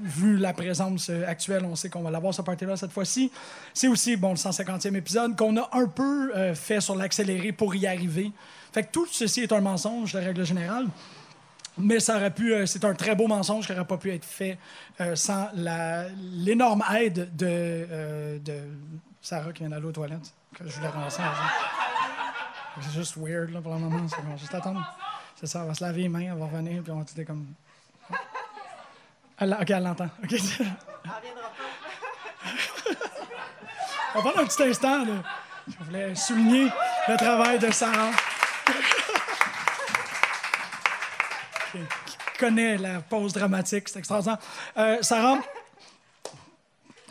vu la présence euh, actuelle, on sait qu'on va l'avoir ce party-là cette fois-ci. C'est aussi bon le 150e épisode qu'on a un peu euh, fait sur l'accéléré pour y arriver. Fait que tout ceci est un mensonge de règle générale. Mais ça aurait pu, euh, c'est un très beau mensonge qui n'aurait pas pu être fait sans l'énorme aide de, Sarah qui vient d'aller aux toilettes, que je voulais relancer. C'est juste weird là, pour le moment. On va juste attendre. C'est ça, elle va se laver les mains, elle va revenir, puis on va comme. Elle, ok, elle l'entend. On va prendre un petit instant. Là. Je voulais souligner le travail de Sarah. qui, qui connaît la pause dramatique. C'est extraordinaire. Euh, Sarah,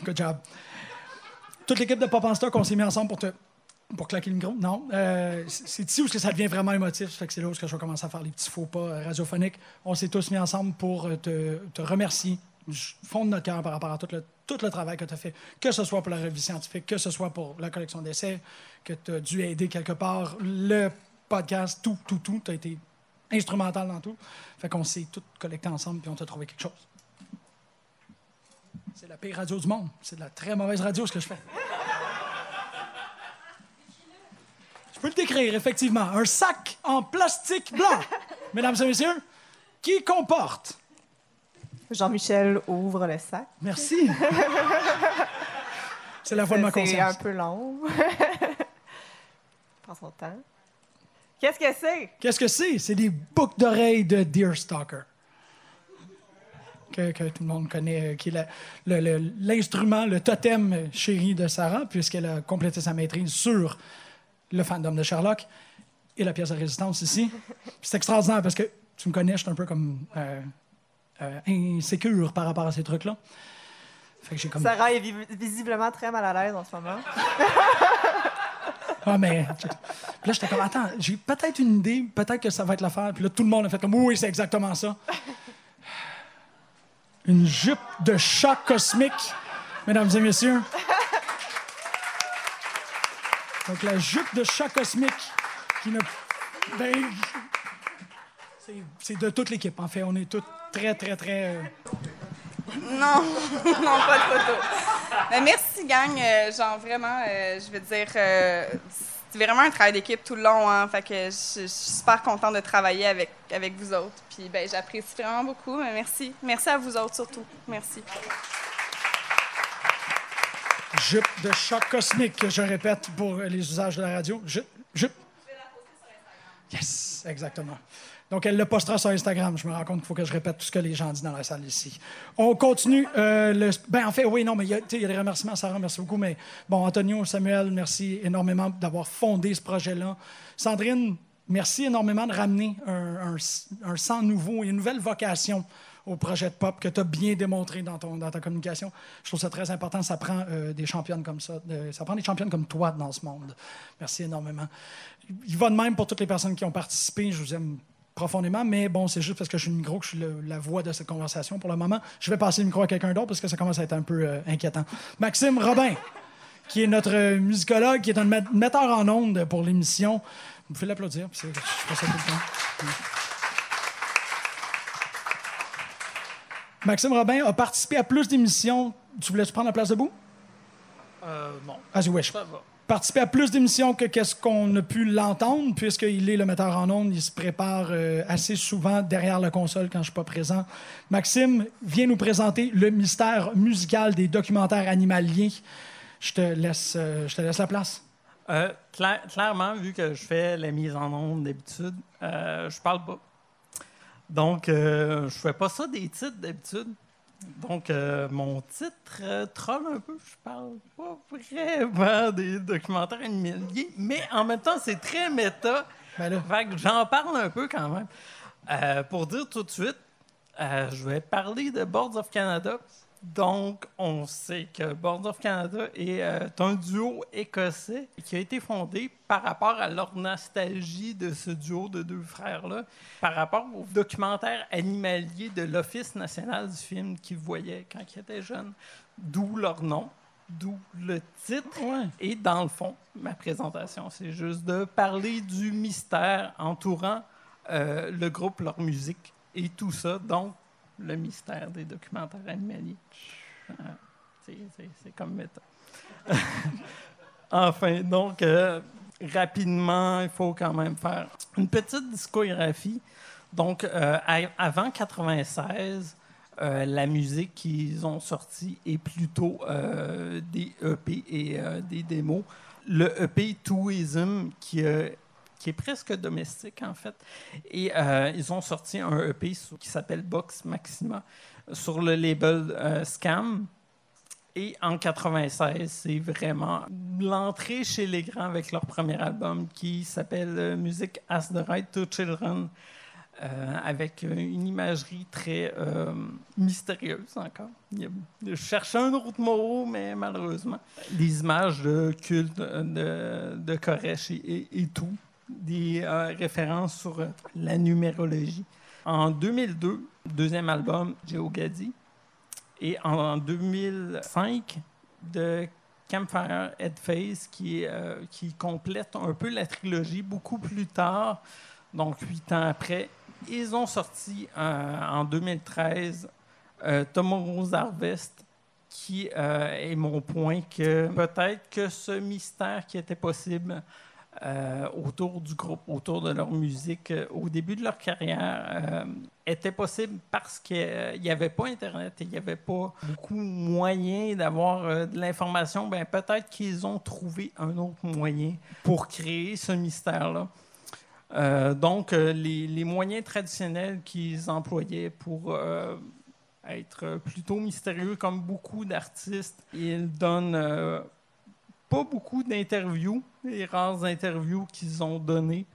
good job. Toute l'équipe de Pop en Stock, on s'est mis ensemble pour te. Pour claquer le micro? Non. Euh, c'est ici où ça devient vraiment émotif. Fait que c'est là où je vais commencer à faire les petits faux pas euh, radiophoniques. On s'est tous mis ensemble pour euh, te, te remercier du fond de notre cœur par rapport à tout le, tout le travail que tu as fait, que ce soit pour la revue scientifique, que ce soit pour la collection d'essais, que tu as dû aider quelque part, le podcast, tout, tout, tout. Tu as été instrumental dans tout. Fait qu'on s'est tous collectés ensemble puis on t'a trouvé quelque chose. C'est la pire radio du monde. C'est de la très mauvaise radio, ce que je fais. Je peux le décrire, effectivement. Un sac en plastique blanc, *laughs* mesdames et messieurs, qui comporte? Jean-Michel ouvre le sac. Merci. *laughs* C'est la voix de ma C'est un conscience. peu long. *laughs* Prends son temps. Qu'est-ce que c'est? Qu'est-ce que c'est? C'est des boucles d'oreilles de Deerstalker. Que, que tout le monde connaît, euh, qui est la- le- le- l'instrument, le, totem chéri de Sarah, puisqu'elle a complété sa maîtrise sur le fandom de Sherlock et la pièce de résistance ici. C'est extraordinaire parce que tu me connais, je suis un peu comme euh, euh, insécure par rapport à ces trucs-là. Comme. Sarah est vi- visiblement très mal à l'aise en ce moment. Ah, mais. Puis là, j'étais comme, attends, j'ai peut-être une idée, peut-être que ça va être l'affaire. Puis là, tout le monde a fait comme, oui, c'est exactement ça. Une jupe de chat cosmique, mesdames et messieurs. Donc, la jupe de chat cosmique qui ne. Ben. c'est- de toute l'équipe, en fait. On est tous très, très, très. euh, Non, *laughs* non, pas de photo. Mais merci, gang. Euh, genre, vraiment, euh, je veux dire, c'est vraiment un travail d'équipe tout le long. Hein, fait que je, je suis super contente de travailler avec, avec vous autres. Puis, ben, j'apprécie vraiment beaucoup. Mais merci. Merci à vous autres, surtout. Merci. Jupe de chat cosmique, que je répète pour les usages de la radio. Jupe. jupe. Yes, exactement. Donc, elle le postera sur Instagram. Je me rends compte qu'il faut que je répète tout ce que les gens disent dans la salle ici. On continue. euh, le, ben, en fait, oui, non, mais il y, a, tu sais, il y a des remerciements, Sarah, merci beaucoup. Mais bon, Antonio, Samuel, merci énormément d'avoir fondé ce projet-là. Sandrine, merci énormément de ramener un, un, un sang nouveau et une nouvelle vocation au projet de pop que tu as bien démontré dans, ton, dans ta communication. Je trouve ça très important. Ça prend euh, des championnes comme ça. ça prend des championnes comme toi dans ce monde. Merci énormément. Il va de même pour toutes les personnes qui ont participé. Je vous aime profondément, mais bon, c'est juste parce que je suis le micro que je suis la voix de cette conversation pour le moment. Je vais passer le micro à quelqu'un d'autre parce que ça commence à être un peu euh, inquiétant. Maxime Robin, qui est notre euh, musicologue, qui est un met- metteur en ondes pour l'émission. Vous pouvez l'applaudir, je fais ça tout le temps. Maxime Robin a participé à plus d'émissions. Tu voulais-tu prendre la place debout? Euh, non, Vas-y, wesh. ça va. Participé à plus d'émissions que qu'est-ce qu'on a pu l'entendre, puisqu'il est le metteur en ondes. Il se prépare euh, assez souvent derrière la console quand je suis pas présent. Maxime vient nous présenter le mystère musical des documentaires animaliers. Je te laisse, euh, je te laisse la place. Euh, cla- clairement, vu que je fais la mise en onde d'habitude, euh, je parle pas. Donc, euh, je fais pas ça des titres d'habitude. Donc, euh, mon titre euh, troll un peu. Je parle pas vraiment des documentaires animaliers, mais en même temps, c'est très méta. Ben là, Fait que j'en parle un peu quand même. Euh, pour dire tout de suite, euh, je vais parler de Boards of Canada. Donc, on sait que Boards of Canada est euh, un duo écossais qui a été fondé par rapport à leur nostalgie de ce duo de deux frères-là, par rapport au documentaire animalier de l'Office national du film qu'ils voyaient quand ils étaient jeunes. D'où leur nom, d'où le titre. Et dans le fond, ma présentation, c'est juste de parler du mystère entourant euh, le groupe, leur musique et tout ça, donc le mystère des documentaires animaliers. Euh, c'est- comme méta. *laughs* enfin, donc, euh, rapidement, il faut quand même faire une petite discographie. Donc, euh, avant 96, euh, la musique qu'ils ont sortie est plutôt des EP et des démos. Le EP Touism, qui, qui est presque domestique, en fait. Et euh, ils ont sorti un EP qui s'appelle Box Maxima sur le label euh, Scam. Et en 96, c'est vraiment l'entrée chez les grands avec leur premier album qui s'appelle euh, Music as the Right to Children, avec une imagerie très mystérieuse encore. Je cherchais un autre mot, mais malheureusement. Des images de culte de, de Koresh et- et tout. Des euh, références sur euh, la numérologie. En 2002, deuxième album, Geogadi. Et en 2005, de Campfire Headface, qui, euh, qui complète un peu la trilogie beaucoup plus tard, donc huit ans après. Ils ont sorti en 2013 euh, Tomorrow's Harvest, qui est mon point que peut-être que ce mystère qui était possible euh, autour du groupe, autour de leur musique, euh, au début de leur carrière, euh, était possible parce qu'il n'y avait pas Internet et il n'y avait pas beaucoup moyen d'avoir euh, de l'information. Ben, peut-être qu'ils ont trouvé un autre moyen pour créer ce mystère-là. Euh, donc, euh, les, moyens traditionnels qu'ils employaient pour euh, être plutôt mystérieux, comme beaucoup d'artistes, ils donnent euh, pas beaucoup d'interviews, les rares interviews qu'ils ont données.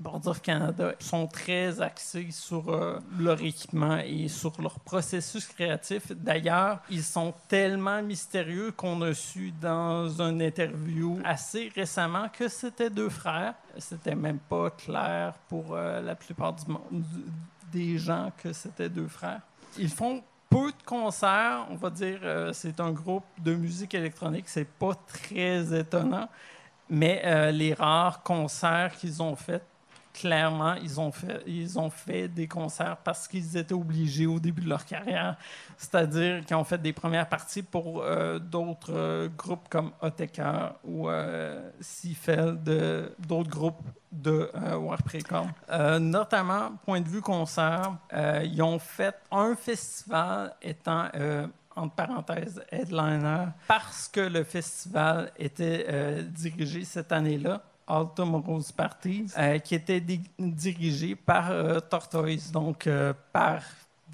Boards of Canada sont très axés sur euh, leur équipement et sur leur processus créatif. D'ailleurs, ils sont tellement mystérieux qu'on a su dans une interview assez récemment que c'était deux frères. C'était même pas clair pour euh, la plupart des gens que c'était deux frères. Ils font peu de concerts, on va dire, euh, c'est un groupe de musique électronique, c'est pas très étonnant, mais euh, les rares concerts qu'ils ont faits, clairement, ils ont fait, des concerts parce qu'ils étaient obligés au début de leur carrière. C'est-à-dire qu'ils ont fait des premières parties pour euh, d'autres euh, groupes comme Oteker ou euh, d'autres groupes de euh. Euh, notamment, point de vue concert, ils ont fait un festival étant entre parenthèses, headliner, parce que le festival était dirigé cette année-là, All Tomorrow's Parties, euh, qui était di- dirigé par euh, Tortoise, donc euh, par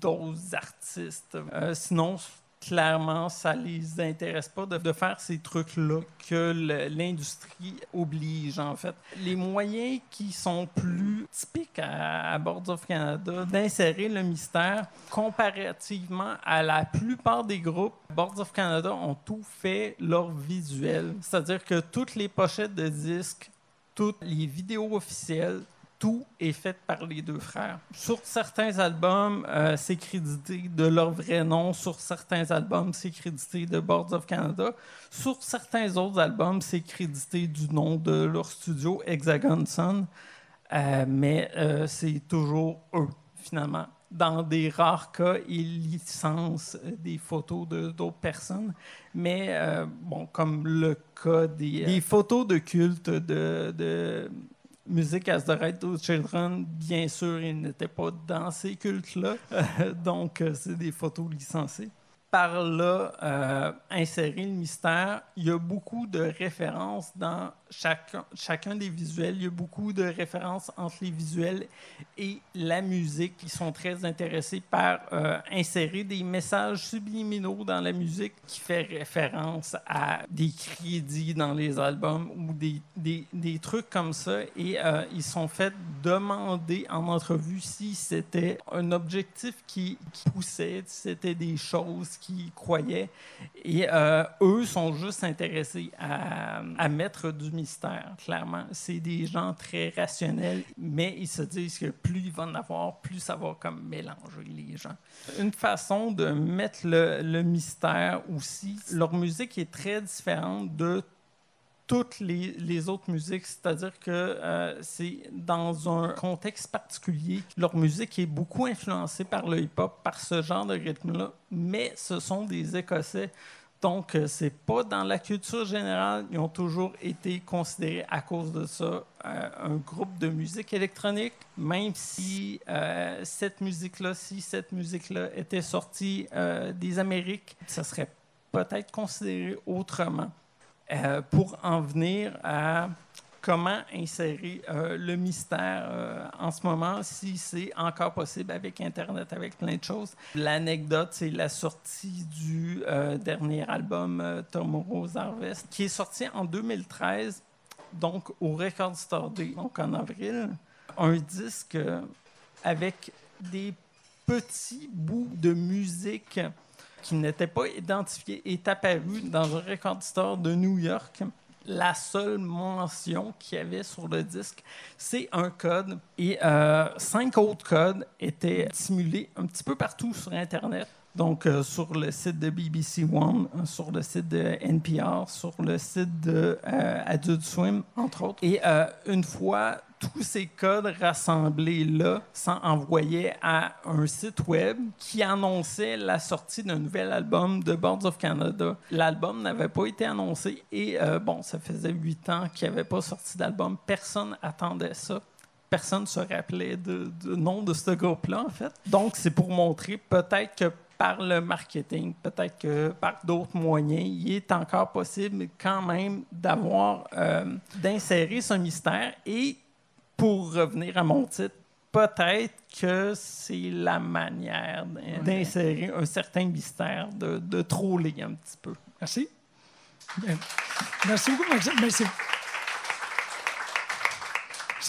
d'autres artistes. Euh, sinon, clairement, ça les intéresse pas de, faire ces trucs-là que l'industrie oblige, en fait. Les moyens qui sont plus typiques à, à Boards of Canada d'insérer le mystère, comparativement à la plupart des groupes, Boards of Canada ont tout fait leur visuel. C'est-à-dire que toutes les pochettes de disques, toutes les vidéos officielles, tout est fait par les deux frères. Sur certains albums, euh, c'est crédité de leur vrai nom. Sur certains albums, c'est crédité de Boards of Canada. Sur certains autres albums, c'est crédité du nom de leur studio, Hexagon Sun. Euh, mais euh, c'est toujours eux, finalement. Dans des rares cas, ils licencent euh, des photos d'autres personnes. Mais, euh, bon, comme le cas des, des photos de culte de, Music as the Right to Children, bien sûr, ils n'étaient pas dans ces cultes-là. *laughs* donc, euh, c'est des photos licenciées. Par là, euh, insérer le mystère, il y a beaucoup de références dans chacun, chacun des visuels. Il y a beaucoup de références entre les visuels et la musique. Ils sont très intéressés par euh, insérer des messages subliminaux dans la musique qui fait référence à des crédits dans les albums ou des, des, des trucs comme ça. Et euh, ils sont fait demander en entrevue si c'était un objectif qui, qui poussait, si c'était des choses croyaient. Et euh, eux sont juste intéressés à, mettre du mystère, clairement. C'est des gens très rationnels, mais ils se disent que plus il va en avoir, plus ça va comme mélanger les gens. Une façon de mettre le, le mystère aussi, leur musique est très différente de toutes les, autres musiques, c'est-à-dire que euh, c'est dans un contexte particulier. Leur musique est beaucoup influencée par le hip-hop, par ce genre de rythme-là, mais ce sont des Écossais. Donc, euh, c'est pas dans la culture générale. Ils ont toujours été considérés à cause de ça euh, un groupe de musique électronique, même si cette musique-là, si cette musique-là était sortie des Amériques, ça serait peut-être considéré autrement. Euh, pour en venir à comment insérer euh, le mystère euh, en ce moment, si c'est encore possible avec Internet, avec plein de choses. L'anecdote, c'est la sortie du dernier album Tomorrow's Harvest, qui est sorti en 2013, donc au Record Store Day, donc en avril. Un disque avec des petits bouts de musique qui n'était pas identifié est apparu dans un record store de New York. La seule mention qu'il y avait sur le disque, c'est un code. Et euh, cinq autres codes étaient simulés un petit peu partout sur Internet. Donc, euh, sur le site de BBC One, euh, sur le site de NPR, sur le site de euh, Adult Swim, entre autres. Et une fois tous ces codes rassemblés là sont envoyés à un site web qui annonçait la sortie d'un nouvel album de Boards of Canada. L'album n'avait pas été annoncé et bon, ça faisait huit ans qu'il n'y avait pas sorti d'album. Personne attendait ça. Personne ne se rappelait de nom de ce groupe-là, en fait. Donc, c'est pour montrer peut-être que par le marketing, peut-être que par d'autres moyens, il est encore possible quand même d'avoir, euh, d'insérer ce mystère et pour revenir à mon titre, peut-être que c'est la manière d'in- d'insérer un certain mystère, de, de troller un petit peu. Merci. Bien. Merci beaucoup, Maxime. Mais c'est.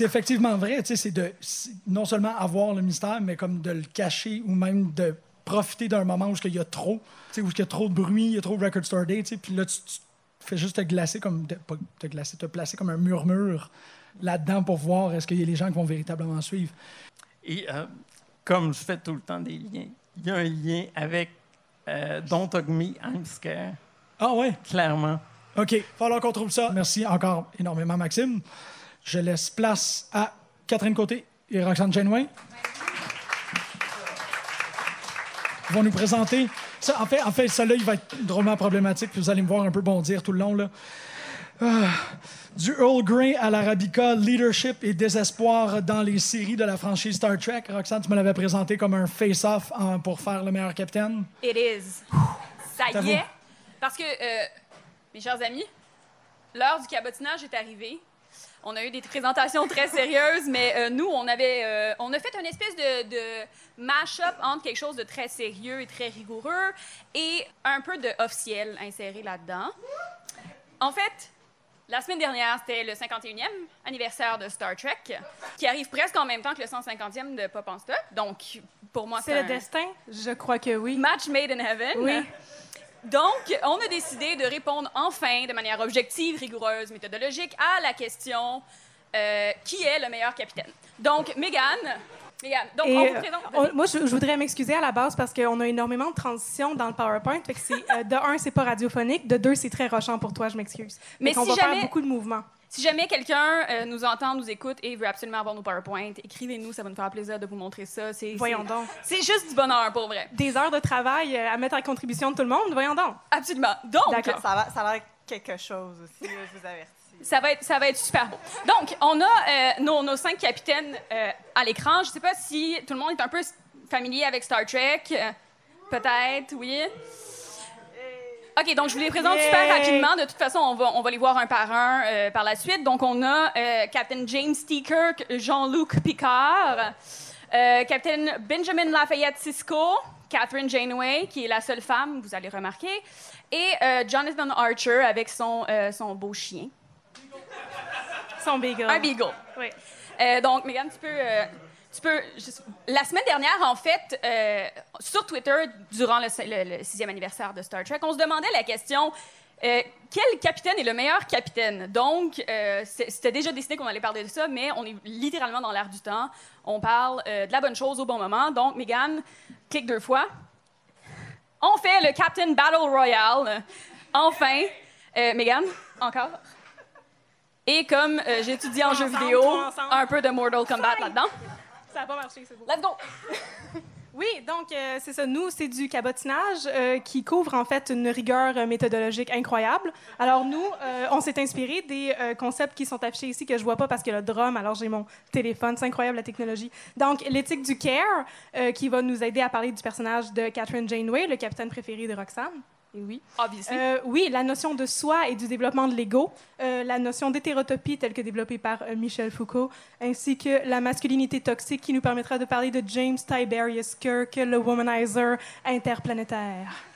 Effectivement vrai, tu sais, c'est de non seulement avoir le mystère, mais comme de le cacher ou même de profiter d'un moment où il y a trop, où il y a trop de bruit, il y a trop de record store day, puis là, tu, tu fais juste te glacer comme, pas te glacer, te placer comme un murmure là-dedans pour voir est-ce qu'il y a les gens qui vont véritablement suivre. Et euh, comme je fais tout le temps des liens, il y a un lien avec euh, Don't Hug Me, I'm Scared, Ah ouais? clairement. OK, falloir qu'on trouve ça. Merci encore énormément, Maxime. Je laisse place à Catherine Côté et Roxane Genouin. Vont nous présenter. Ça, en fait, en fait celui-là, il va être drôlement problématique. puis Vous allez me voir un peu bondir tout le long. Là. Ah, du Earl Grey à l'Arabica, leadership et désespoir dans les séries de la franchise Star Trek. Roxane, tu me l'avais présenté comme un face-off en- pour faire le meilleur capitaine. It is. Ça y est. Parce que, euh, mes chers amis, l'heure du cabotinage est arrivée. On a eu des présentations très sérieuses, mais euh, nous, on avait, euh, on a fait une espèce de, de mash-up entre quelque chose de très sérieux et très rigoureux et un peu de officiel inséré là-dedans. En fait, la semaine dernière, c'était le 51e anniversaire de Star Trek, qui arrive presque en même temps que le 150e de Pop en Stop. Donc, pour moi, C'est le un destin? Je crois que oui. match made in heaven. Oui. Donc, on a décidé de répondre enfin, de manière objective, rigoureuse, méthodologique, à la question euh, qui est le meilleur capitaine? Donc, Megan. Donc Et, on vous euh, présente. on- moi, je, je voudrais m'excuser à la base parce qu'on a énormément de transitions dans le PowerPoint. Fait que euh, de un, c'est pas radiophonique. De deux, c'est très rochant pour toi. Je m'excuse. Mais si va jamais- faire beaucoup de mouvements. Si jamais quelqu'un euh, nous entend, nous écoute et veut absolument avoir nos PowerPoint, écrivez-nous, ça va nous faire plaisir de vous montrer ça. C'est, Voyons c'est- donc. C'est juste du bonheur, pour vrai. Des heures de travail euh, à mettre à contribution de tout le monde. Voyons donc. Absolument. Donc, D'accord. Ça a l'air- ça a l'air quelque chose aussi, je vous avertis. Ça va, être, ça va être super beau. Donc, on a euh, nos, nos cinq capitaines euh, à l'écran. Je ne sais pas si tout le monde est un peu familier avec Star Trek. Peut-être, oui. OK, donc je vous les présente Yay! super rapidement. De toute façon, on va, on va les voir un par un euh, par la suite. Donc, on a euh, Captain James T. Kirk, Jean-Luc Picard, euh, Captain Benjamin Lafayette Cisco, Catherine Janeway, qui est la seule femme, vous allez remarquer, et Jonathan Archer avec son, son beau chien. Son beagle. Un beagle. Oui. Donc, Megan, tu peux. Tu peux juste- La semaine dernière, en fait, euh, sur Twitter, durant le, le- le sixième anniversaire de Star Trek, on se demandait la question euh, quel capitaine est le meilleur capitaine? Donc, euh, c'était déjà décidé qu'on allait parler de ça, mais on est littéralement dans l'air du temps. On parle de la bonne chose au bon moment. Donc, Megan, clique deux fois. On fait le Captain Battle Royale. Enfin. Megan, encore. Et comme j'étudie en Ensemble, vidéo, un peu de Mortal Kombat là-dedans. Ça n'a pas marché, c'est beau. Let's go! *laughs* Oui, donc euh, c'est ça. Nous, c'est du cabotinage euh, qui couvre en fait une rigueur euh, méthodologique incroyable. Alors nous, on s'est inspiré des concepts qui sont affichés ici que je vois pas parce que le drum. Alors j'ai mon téléphone, c'est incroyable la technologie. Donc l'éthique du care qui va nous aider à parler du personnage de Catherine Janeway, le capitaine préféré de Roxanne. Et oui. Obviously. Euh, oui, la notion de soi et du développement de l'ego, euh, la notion d'hétérotopie telle que développée par euh, Michel Foucault, ainsi que la masculinité toxique qui nous permettra de parler de James Tiberius Kirk, le womanizer interplanétaire.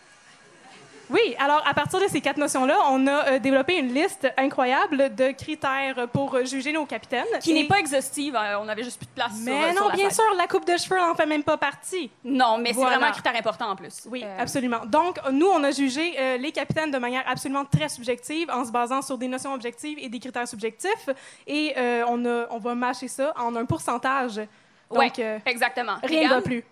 Oui, alors à partir de ces quatre notions-là, on a euh, développé une liste incroyable de critères pour euh, juger nos capitaines. qui Et- n'est pas exhaustive, euh, on avait juste plus de place Mais sur non, la bien sûr, la coupe de cheveux n'en fait même pas partie. Non, mais c'est vraiment un critère important en plus. Oui, Euh, absolument. Donc, nous, on a jugé les capitaines de manière absolument très subjective, en se basant sur des notions objectives et des critères subjectifs. Et on, a, on va mâcher ça en un pourcentage. Euh, exactement. rien ne va plus.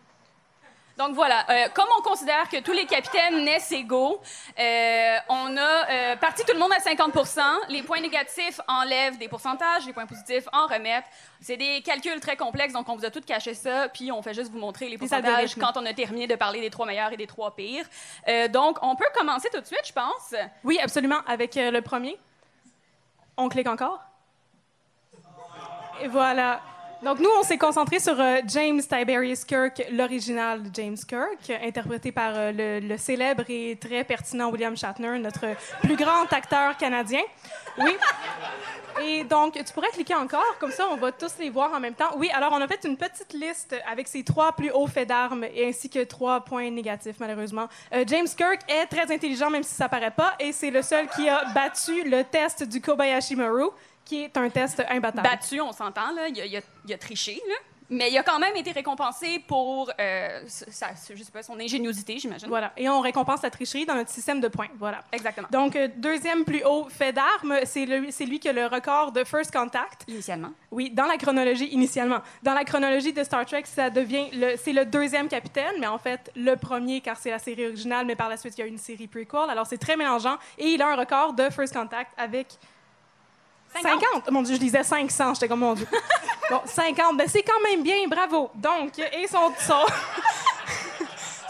Donc voilà, euh, comme on considère que tous les capitaines naissent égaux, euh, on a euh, parti tout le monde à 50 Les points négatifs enlèvent des pourcentages, les points positifs en remettent. C'est des calculs très complexes, donc on vous a tout caché ça, puis on fait juste vous montrer les pourcentages quand on a terminé de parler des trois meilleurs et des trois pires. Donc on peut commencer tout de suite, je pense. Oui, absolument. Avec le premier. On clique encore. Et voilà. Donc, nous, on s'est concentré sur euh, James Tiberius Kirk, l'original James Kirk, interprété par euh, le, célèbre et très pertinent William Shatner, notre plus grand acteur canadien. Oui. Et donc, tu pourrais cliquer encore, comme ça, on va tous les voir en même temps. Oui, alors, on a fait une petite liste avec ces trois plus hauts faits d'armes ainsi que trois points négatifs, malheureusement. Euh, James Kirk est très intelligent, même si ça paraît pas, et c'est le seul qui a battu le test du Kobayashi Maru, qui est un test imbattable. Battu, on s'entend, là. Il a, il a- il a triché, là. Mais il a quand même été récompensé pour euh, sa- je sais pas, son ingéniosité, j'imagine. Voilà. Et on récompense la tricherie dans notre système de points. Voilà. Exactement. Donc, euh, deuxième plus haut fait d'armes, c'est lui qui a le record de First Contact. Initialement. Oui, dans la chronologie, initialement. Dans la chronologie de Star Trek, ça devient c'est le deuxième capitaine, mais en fait, le premier, car c'est la série originale, mais par la suite, il y a une série prequel. Alors, c'est très mélangeant. Et il a un record de First Contact avec 50. Mon Dieu, je disais 500. J'étais comme, mon Dieu. *laughs* bon, 50. Ben, c'est quand même bien. Bravo. Donc, et son... son...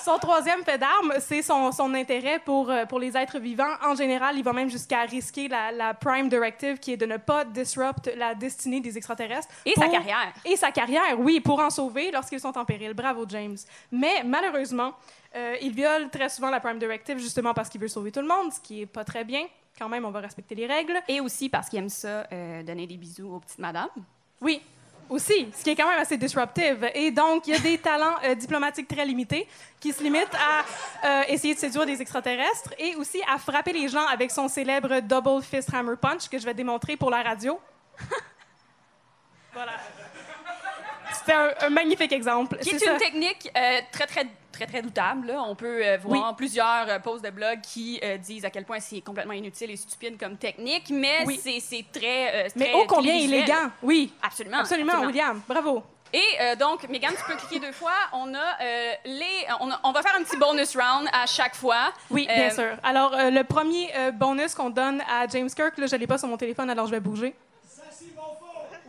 Son troisième fait d'armes, c'est son, son intérêt pour, euh, pour les êtres vivants. En général, il va même jusqu'à risquer la, la Prime Directive, qui est de ne pas disrupt la destinée des extraterrestres. Et sa carrière. Et sa carrière, oui, pour en sauver lorsqu'ils sont en péril. Bravo, James. Mais malheureusement, euh, il viole très souvent la Prime Directive justement parce qu'il veut sauver tout le monde, ce qui est pas très bien. quand même, on va respecter les règles. Et aussi parce qu'il aime ça, euh, donner des bisous aux petites madames. Oui, aussi, ce qui est quand même assez disruptive. Et donc, il y a des talents euh, diplomatiques très limités qui se limitent à euh, essayer de séduire des extraterrestres et aussi à frapper les gens avec son célèbre Double Fist Hammer Punch que je vais démontrer pour la radio. *laughs* voilà. C'était un, un magnifique exemple. Qui est, une ça. technique euh, très, très, très, très doutable. là. On peut euh, voir plusieurs euh, posts de blog qui euh, disent à quel point c'est complètement inutile et stupide comme technique, mais Oui. c'est c'est très. euh, Mais très ô combien télévisuel. élégant. Oui, Absolument. absolument, William. Bravo. Et euh, donc, Megan, tu peux cliquer deux fois. On a euh, les. On, a- on va faire un petit bonus round à chaque fois. Oui, Euh, bien sûr. Alors, euh, le premier euh, bonus qu'on donne à James Kirk, là, je ne l'ai pas sur mon téléphone, alors je vais bouger.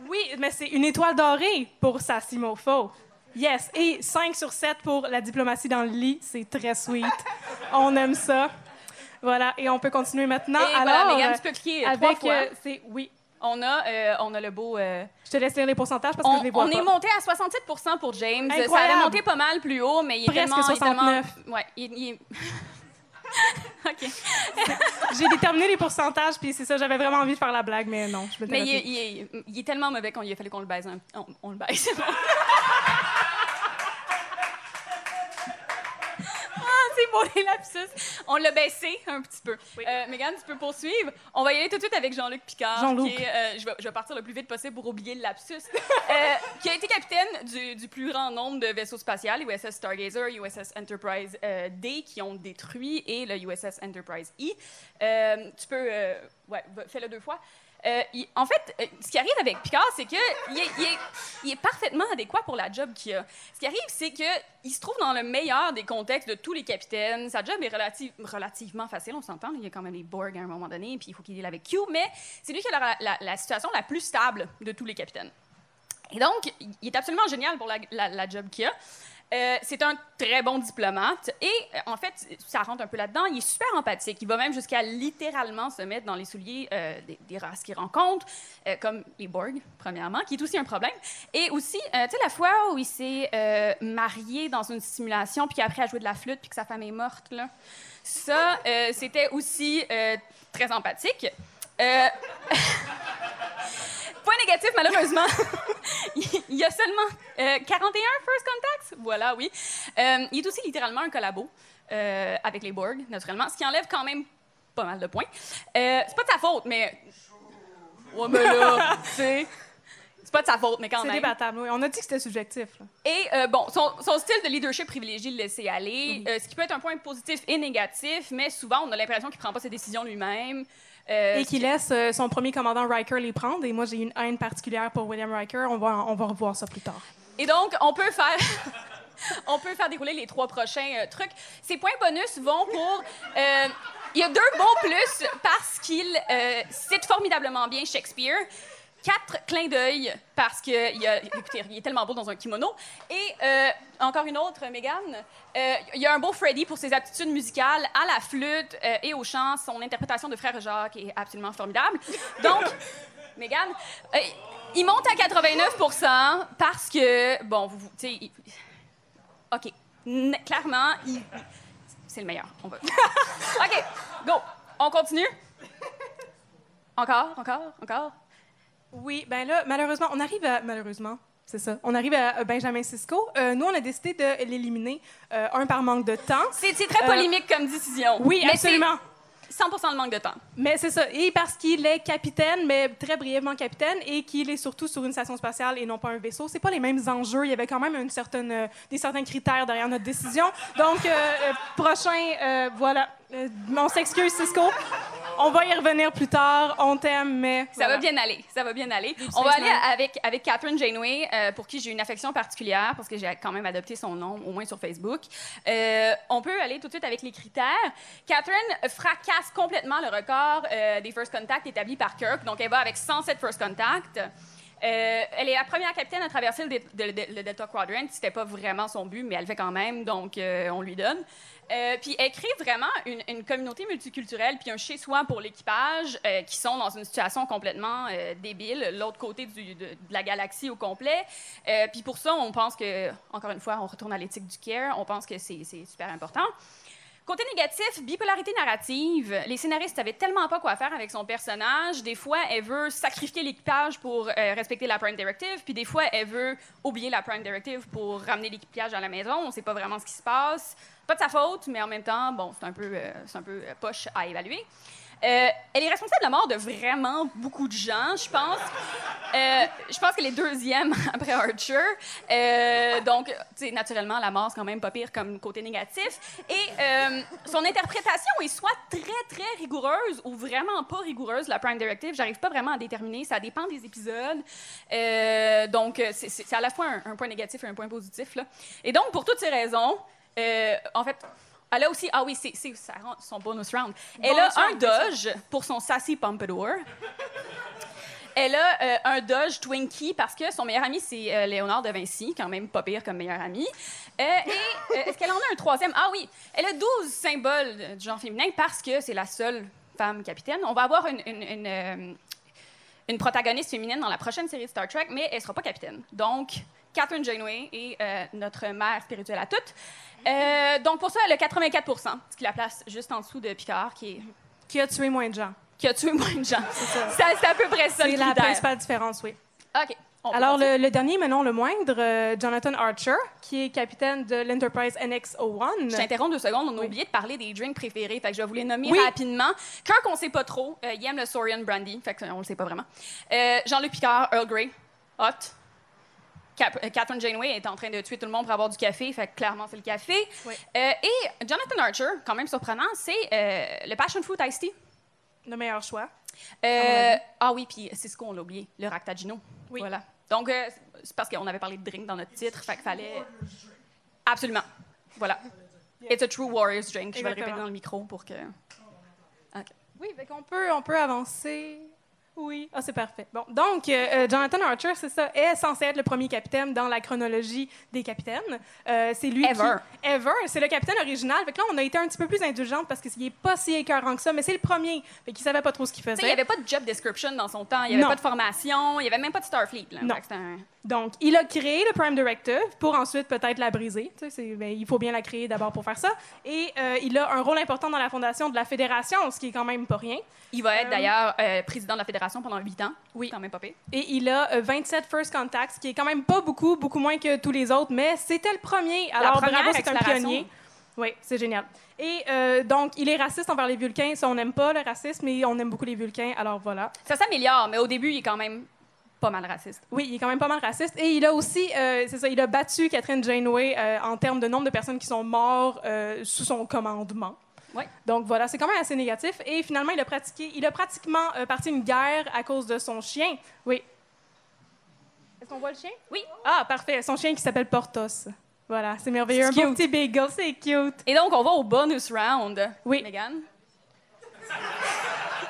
Oui, mais c'est une étoile dorée pour Sassy Mofo. Yes. Et 5 sur 7 pour la diplomatie dans le lit. C'est très sweet. on aime ça. Voilà. Et on peut continuer maintenant. Et alors, voilà, Megan, euh, tu peux cliquer euh, trois avec, fois. euh, c'est, oui. On a, euh, on a le beau. euh, Je te laisse lire les pourcentages parce que on je les vois on pas. est monté à 67 pour James. Ça Incroyable. avait monté pas mal plus haut, mais il est Presque tellement. il est tellement- 69. ouais, il, il est- *laughs* *laughs* OK. *laughs* J'ai déterminé les pourcentages, puis c'est ça, j'avais vraiment envie de faire la blague, mais non, je Mais il est, il est- il est tellement mauvais qu'on lui a fallu qu'on le baise. un- On, on le baise. *laughs* c'est beau les *laughs* lapsus. On l'a baissé un petit peu. Euh, Mégane, tu peux poursuivre. On va y aller tout de suite avec Jean-Luc Picard. Jean-Luc. qui est, euh, je, vais, je vais partir le plus vite possible pour oublier le lapsus. Euh, qui a été capitaine du, du plus grand nombre de vaisseaux spatiaux, USS Stargazer, USS Enterprise euh, D, qui ont détruit, et le USS Enterprise E. Euh, tu peux... euh, ouais, fais-le deux fois. Euh, en fait, euh, ce qui arrive avec Picard, c'est qu'il est, il est, parfaitement adéquat pour la job qu'il a. Ce qui arrive, c'est qu'il se trouve dans le meilleur des contextes de tous les capitaines. Sa job est relative- relativement facile, on s'entend. Il y a quand même les Borg à un moment donné, puis il faut qu'il deal avec Q, mais c'est lui qui a la, situation la plus stable de tous les capitaines. Et donc, il est absolument génial pour la job qu'il a. Euh, c'est un très bon diplomate et euh, en fait, ça rentre un peu là-dedans. Il est super empathique. Il va même jusqu'à littéralement se mettre dans les souliers euh, des, des races qu'il rencontre, comme les Borg, premièrement, qui est aussi un problème. Et aussi, tu sais, la fois où il s'est marié dans une simulation, puis après a joué de la flûte, puis que sa femme est morte, là. Ça, c'était aussi très empathique. *laughs* Euh, Point négatif, malheureusement, *laughs* il y a seulement euh, 41 first contacts. Voilà, oui. Euh, il est aussi littéralement un collabo euh, avec les Borg, naturellement, ce qui enlève quand même pas mal de points. Euh, c'est pas de sa faute, mais. Ouais, mais là, tu sais. C'est pas de sa faute, mais quand C'est même. débattable, oui. On a dit que c'était subjectif. là. Et euh, bon, son, son style de leadership privilégie le laisser aller, euh, ce qui peut être un point positif et négatif, mais souvent on a l'impression qu'il prend pas ses décisions lui-même. Euh, Et qui laisse euh, son premier commandant Riker les prendre. Et moi, j'ai une haine particulière pour William Riker. On va, on va revoir ça plus tard. Et donc, on peut faire. *laughs* On peut faire dérouler les trois prochains euh, trucs. Ces points bonus vont pour. Il y a deux bons plus parce qu'il cite formidablement bien Shakespeare. Quatre clins d'œil parce que il, a, écoutez, il est tellement beau dans un kimono. Et euh, encore une autre, Megan. euh, il y a un beau Freddy pour ses aptitudes musicales à la flûte euh, et au chant. Son interprétation de Frère Jacques est absolument formidable. Donc, *laughs* Megan, il monte à 89% parce que, bon, vous, vous- tu sais, OK. N- clairement, il- c'est le meilleur. On va. *laughs* OK, go. On continue. Encore, encore, encore. Oui, ben là, malheureusement, on arrive à. Malheureusement. C'est ça. On arrive à euh, Benjamin Sisko. Euh, nous, on a décidé de l'éliminer, euh, un par manque de temps. C'est très Euh, polémique comme décision. Oui, mais absolument. c'est 100 le manque de temps. Mais c'est ça. Et parce qu'il est capitaine, mais très brièvement capitaine, et qu'il est surtout sur une station spatiale et non pas un vaisseau, c'est pas les mêmes enjeux. Il y avait quand même une certaine, des certains critères derrière notre décision. Donc, prochain, voilà. Euh, on s'excuse, Cisco. On va y revenir plus tard. On t'aime, mais. Ça voilà. va bien aller, ça va bien aller. On va aller avec, avec Catherine Janeway, euh, pour qui j'ai une affection particulière, parce que j'ai quand même adopté son nom, au moins sur Facebook. Euh, on peut aller tout de suite avec les critères. Catherine fracasse complètement le record euh, des first contacts établi par Kirk, donc elle va avec 107 first contacts. Euh, elle est la première capitaine à traverser le, Delta Quadrant. C'était pas vraiment son but, mais elle le fait quand même, donc euh, on lui donne. Euh, puis elle crée vraiment une, communauté multiculturelle, puis un chez-soi pour l'équipage, euh, qui sont dans une situation complètement euh, débile, l'autre côté de, la galaxie au complet. Euh, puis pour ça, on pense que, encore une fois, on retourne à l'éthique du care, on pense que c'est super important. Côté négatif, bipolarité narrative. Les scénaristes avaient tellement pas quoi faire avec son personnage. Des fois, elle veut sacrifier l'équipage pour euh, respecter la Prime Directive, puis des fois, elle veut oublier la Prime Directive pour ramener l'équipage à la maison. On sait pas vraiment ce qui se passe. Pas de sa faute, mais en même temps, bon, c'est un peu, euh, c'est un peu euh, poche à évaluer. Euh, elle est responsable de la mort de vraiment beaucoup de gens, je pense. Euh, je pense qu'elle est deuxième *laughs* après Archer. Euh, donc, naturellement, la mort, c'est quand même pas pire comme côté négatif. Et son interprétation est soit très, très rigoureuse ou vraiment pas rigoureuse, la Prime Directive. J'arrive pas vraiment à déterminer. Ça dépend des épisodes. Donc, c'est- à la fois un, point négatif et un point positif. Et donc, pour toutes ces raisons, en fait, elle a aussi, ah oui, c'est c'est- ça son bonus round. Elle Bonus a un round, Dodge pour son sassy pompadour. Elle a euh, un Dodge Twinkie parce que son meilleur ami, c'est euh, Léonard de Vinci, quand même pas pire comme meilleur ami. Euh, et est-ce qu'elle en a un troisième? Ah oui, elle a 12 symboles du genre féminin parce que c'est la seule femme capitaine. On va avoir une, une- une, une protagoniste féminine dans la prochaine série de Star Trek, mais elle sera pas capitaine. Donc, Catherine Janeway est notre mère spirituelle à toutes. Euh, donc, pour ça, elle a 84 ce qui la place juste en dessous de Picard, qui, est- Qui a tué moins de gens. qui a tué moins de gens. ça. Ça, C'est à peu près ça C'est la principale différence, oui. OK. on Alors, le, le dernier, mais non le moindre, euh, Jonathan Archer, qui est capitaine de l'Enterprise NX-01. Je t'interromps deux secondes. On a oublié de parler des drinks préférés. Fait que je vais vous les nommer Oui. rapidement. Qu'un qu'on sait pas trop. euh, il aime le Saurian Brandy. Fait qu'on le sait pas vraiment. Euh, Jean-Luc Picard, Earl Grey, Hot. Cap- euh, Catherine Janeway est en train de tuer tout le monde pour avoir du café. Fait que clairement, c'est le café. Oui. Euh, et Jonathan Archer, quand même surprenant, c'est euh, le Passion Fruit Iced Tea. Le meilleur choix. Euh, ah oui, puis c'est ce qu'on l'a oublié, le Ractagino. Oui. Voilà. Donc, euh, c'est parce qu'on avait parlé de drink dans notre titre, fait qu'il fallait... Absolument. Voilà. It's a true warrior's drink. Je vais le répéter dans le micro pour que... Oui, fait qu'on peut, on peut avancer. Oui. Ah, c'est parfait. Bon, donc, euh, euh, Jonathan Archer, c'est ça, est censé être le premier capitaine dans la chronologie des capitaines. Euh, c'est lui Ever. qui... Ever. C'est le capitaine original. Fait que là, on a été un petit peu plus indulgente parce qu'il n'est pas si écœurant que ça, mais c'est le premier. Fait qu'il savait pas trop ce qu'il faisait. il n'y avait pas de job description dans son temps, il n'y avait Non. pas de formation, il n'y avait même pas de Starfleet. Là. Non. Un- Donc, il a créé le Prime Directive pour ensuite peut-être la briser. Ben, il faut bien la créer d'abord pour faire ça. Et euh, il a un rôle important dans la fondation de la Fédération, ce qui est quand même pas rien. Il va être d'ailleurs président de la fédération pendant huit ans. Oui. Quand même pas pire. Et il a euh, 27 First Contacts, ce qui est quand même pas beaucoup, beaucoup moins que tous les autres, mais c'était le premier. Alors, bravo, c'est un pionnier. Oui, c'est génial. Et euh, donc, il est raciste envers les Vulcains. Ça, on n'aime pas le racisme, mais on aime beaucoup les Vulcains. Alors voilà. Ça s'améliore, mais au début, il est quand même pas mal raciste. Oui, il est quand même pas mal raciste. Et il a aussi, euh, c'est ça, il a battu Catherine Janeway euh, en termes de nombre de personnes qui sont mortes euh, sous son commandement. Ouais. Donc voilà, c'est quand même assez négatif. Et finalement, il a pratiqué, il a pratiquement euh, parti une guerre à cause de son chien. Oui. Est-ce qu'on voit le chien? Oui. Ah, parfait. Son chien qui s'appelle Portos. Voilà, c'est merveilleux. Un C'est beau petit beagle, c'est cute. Et donc, on va au bonus round. Oui. Megan?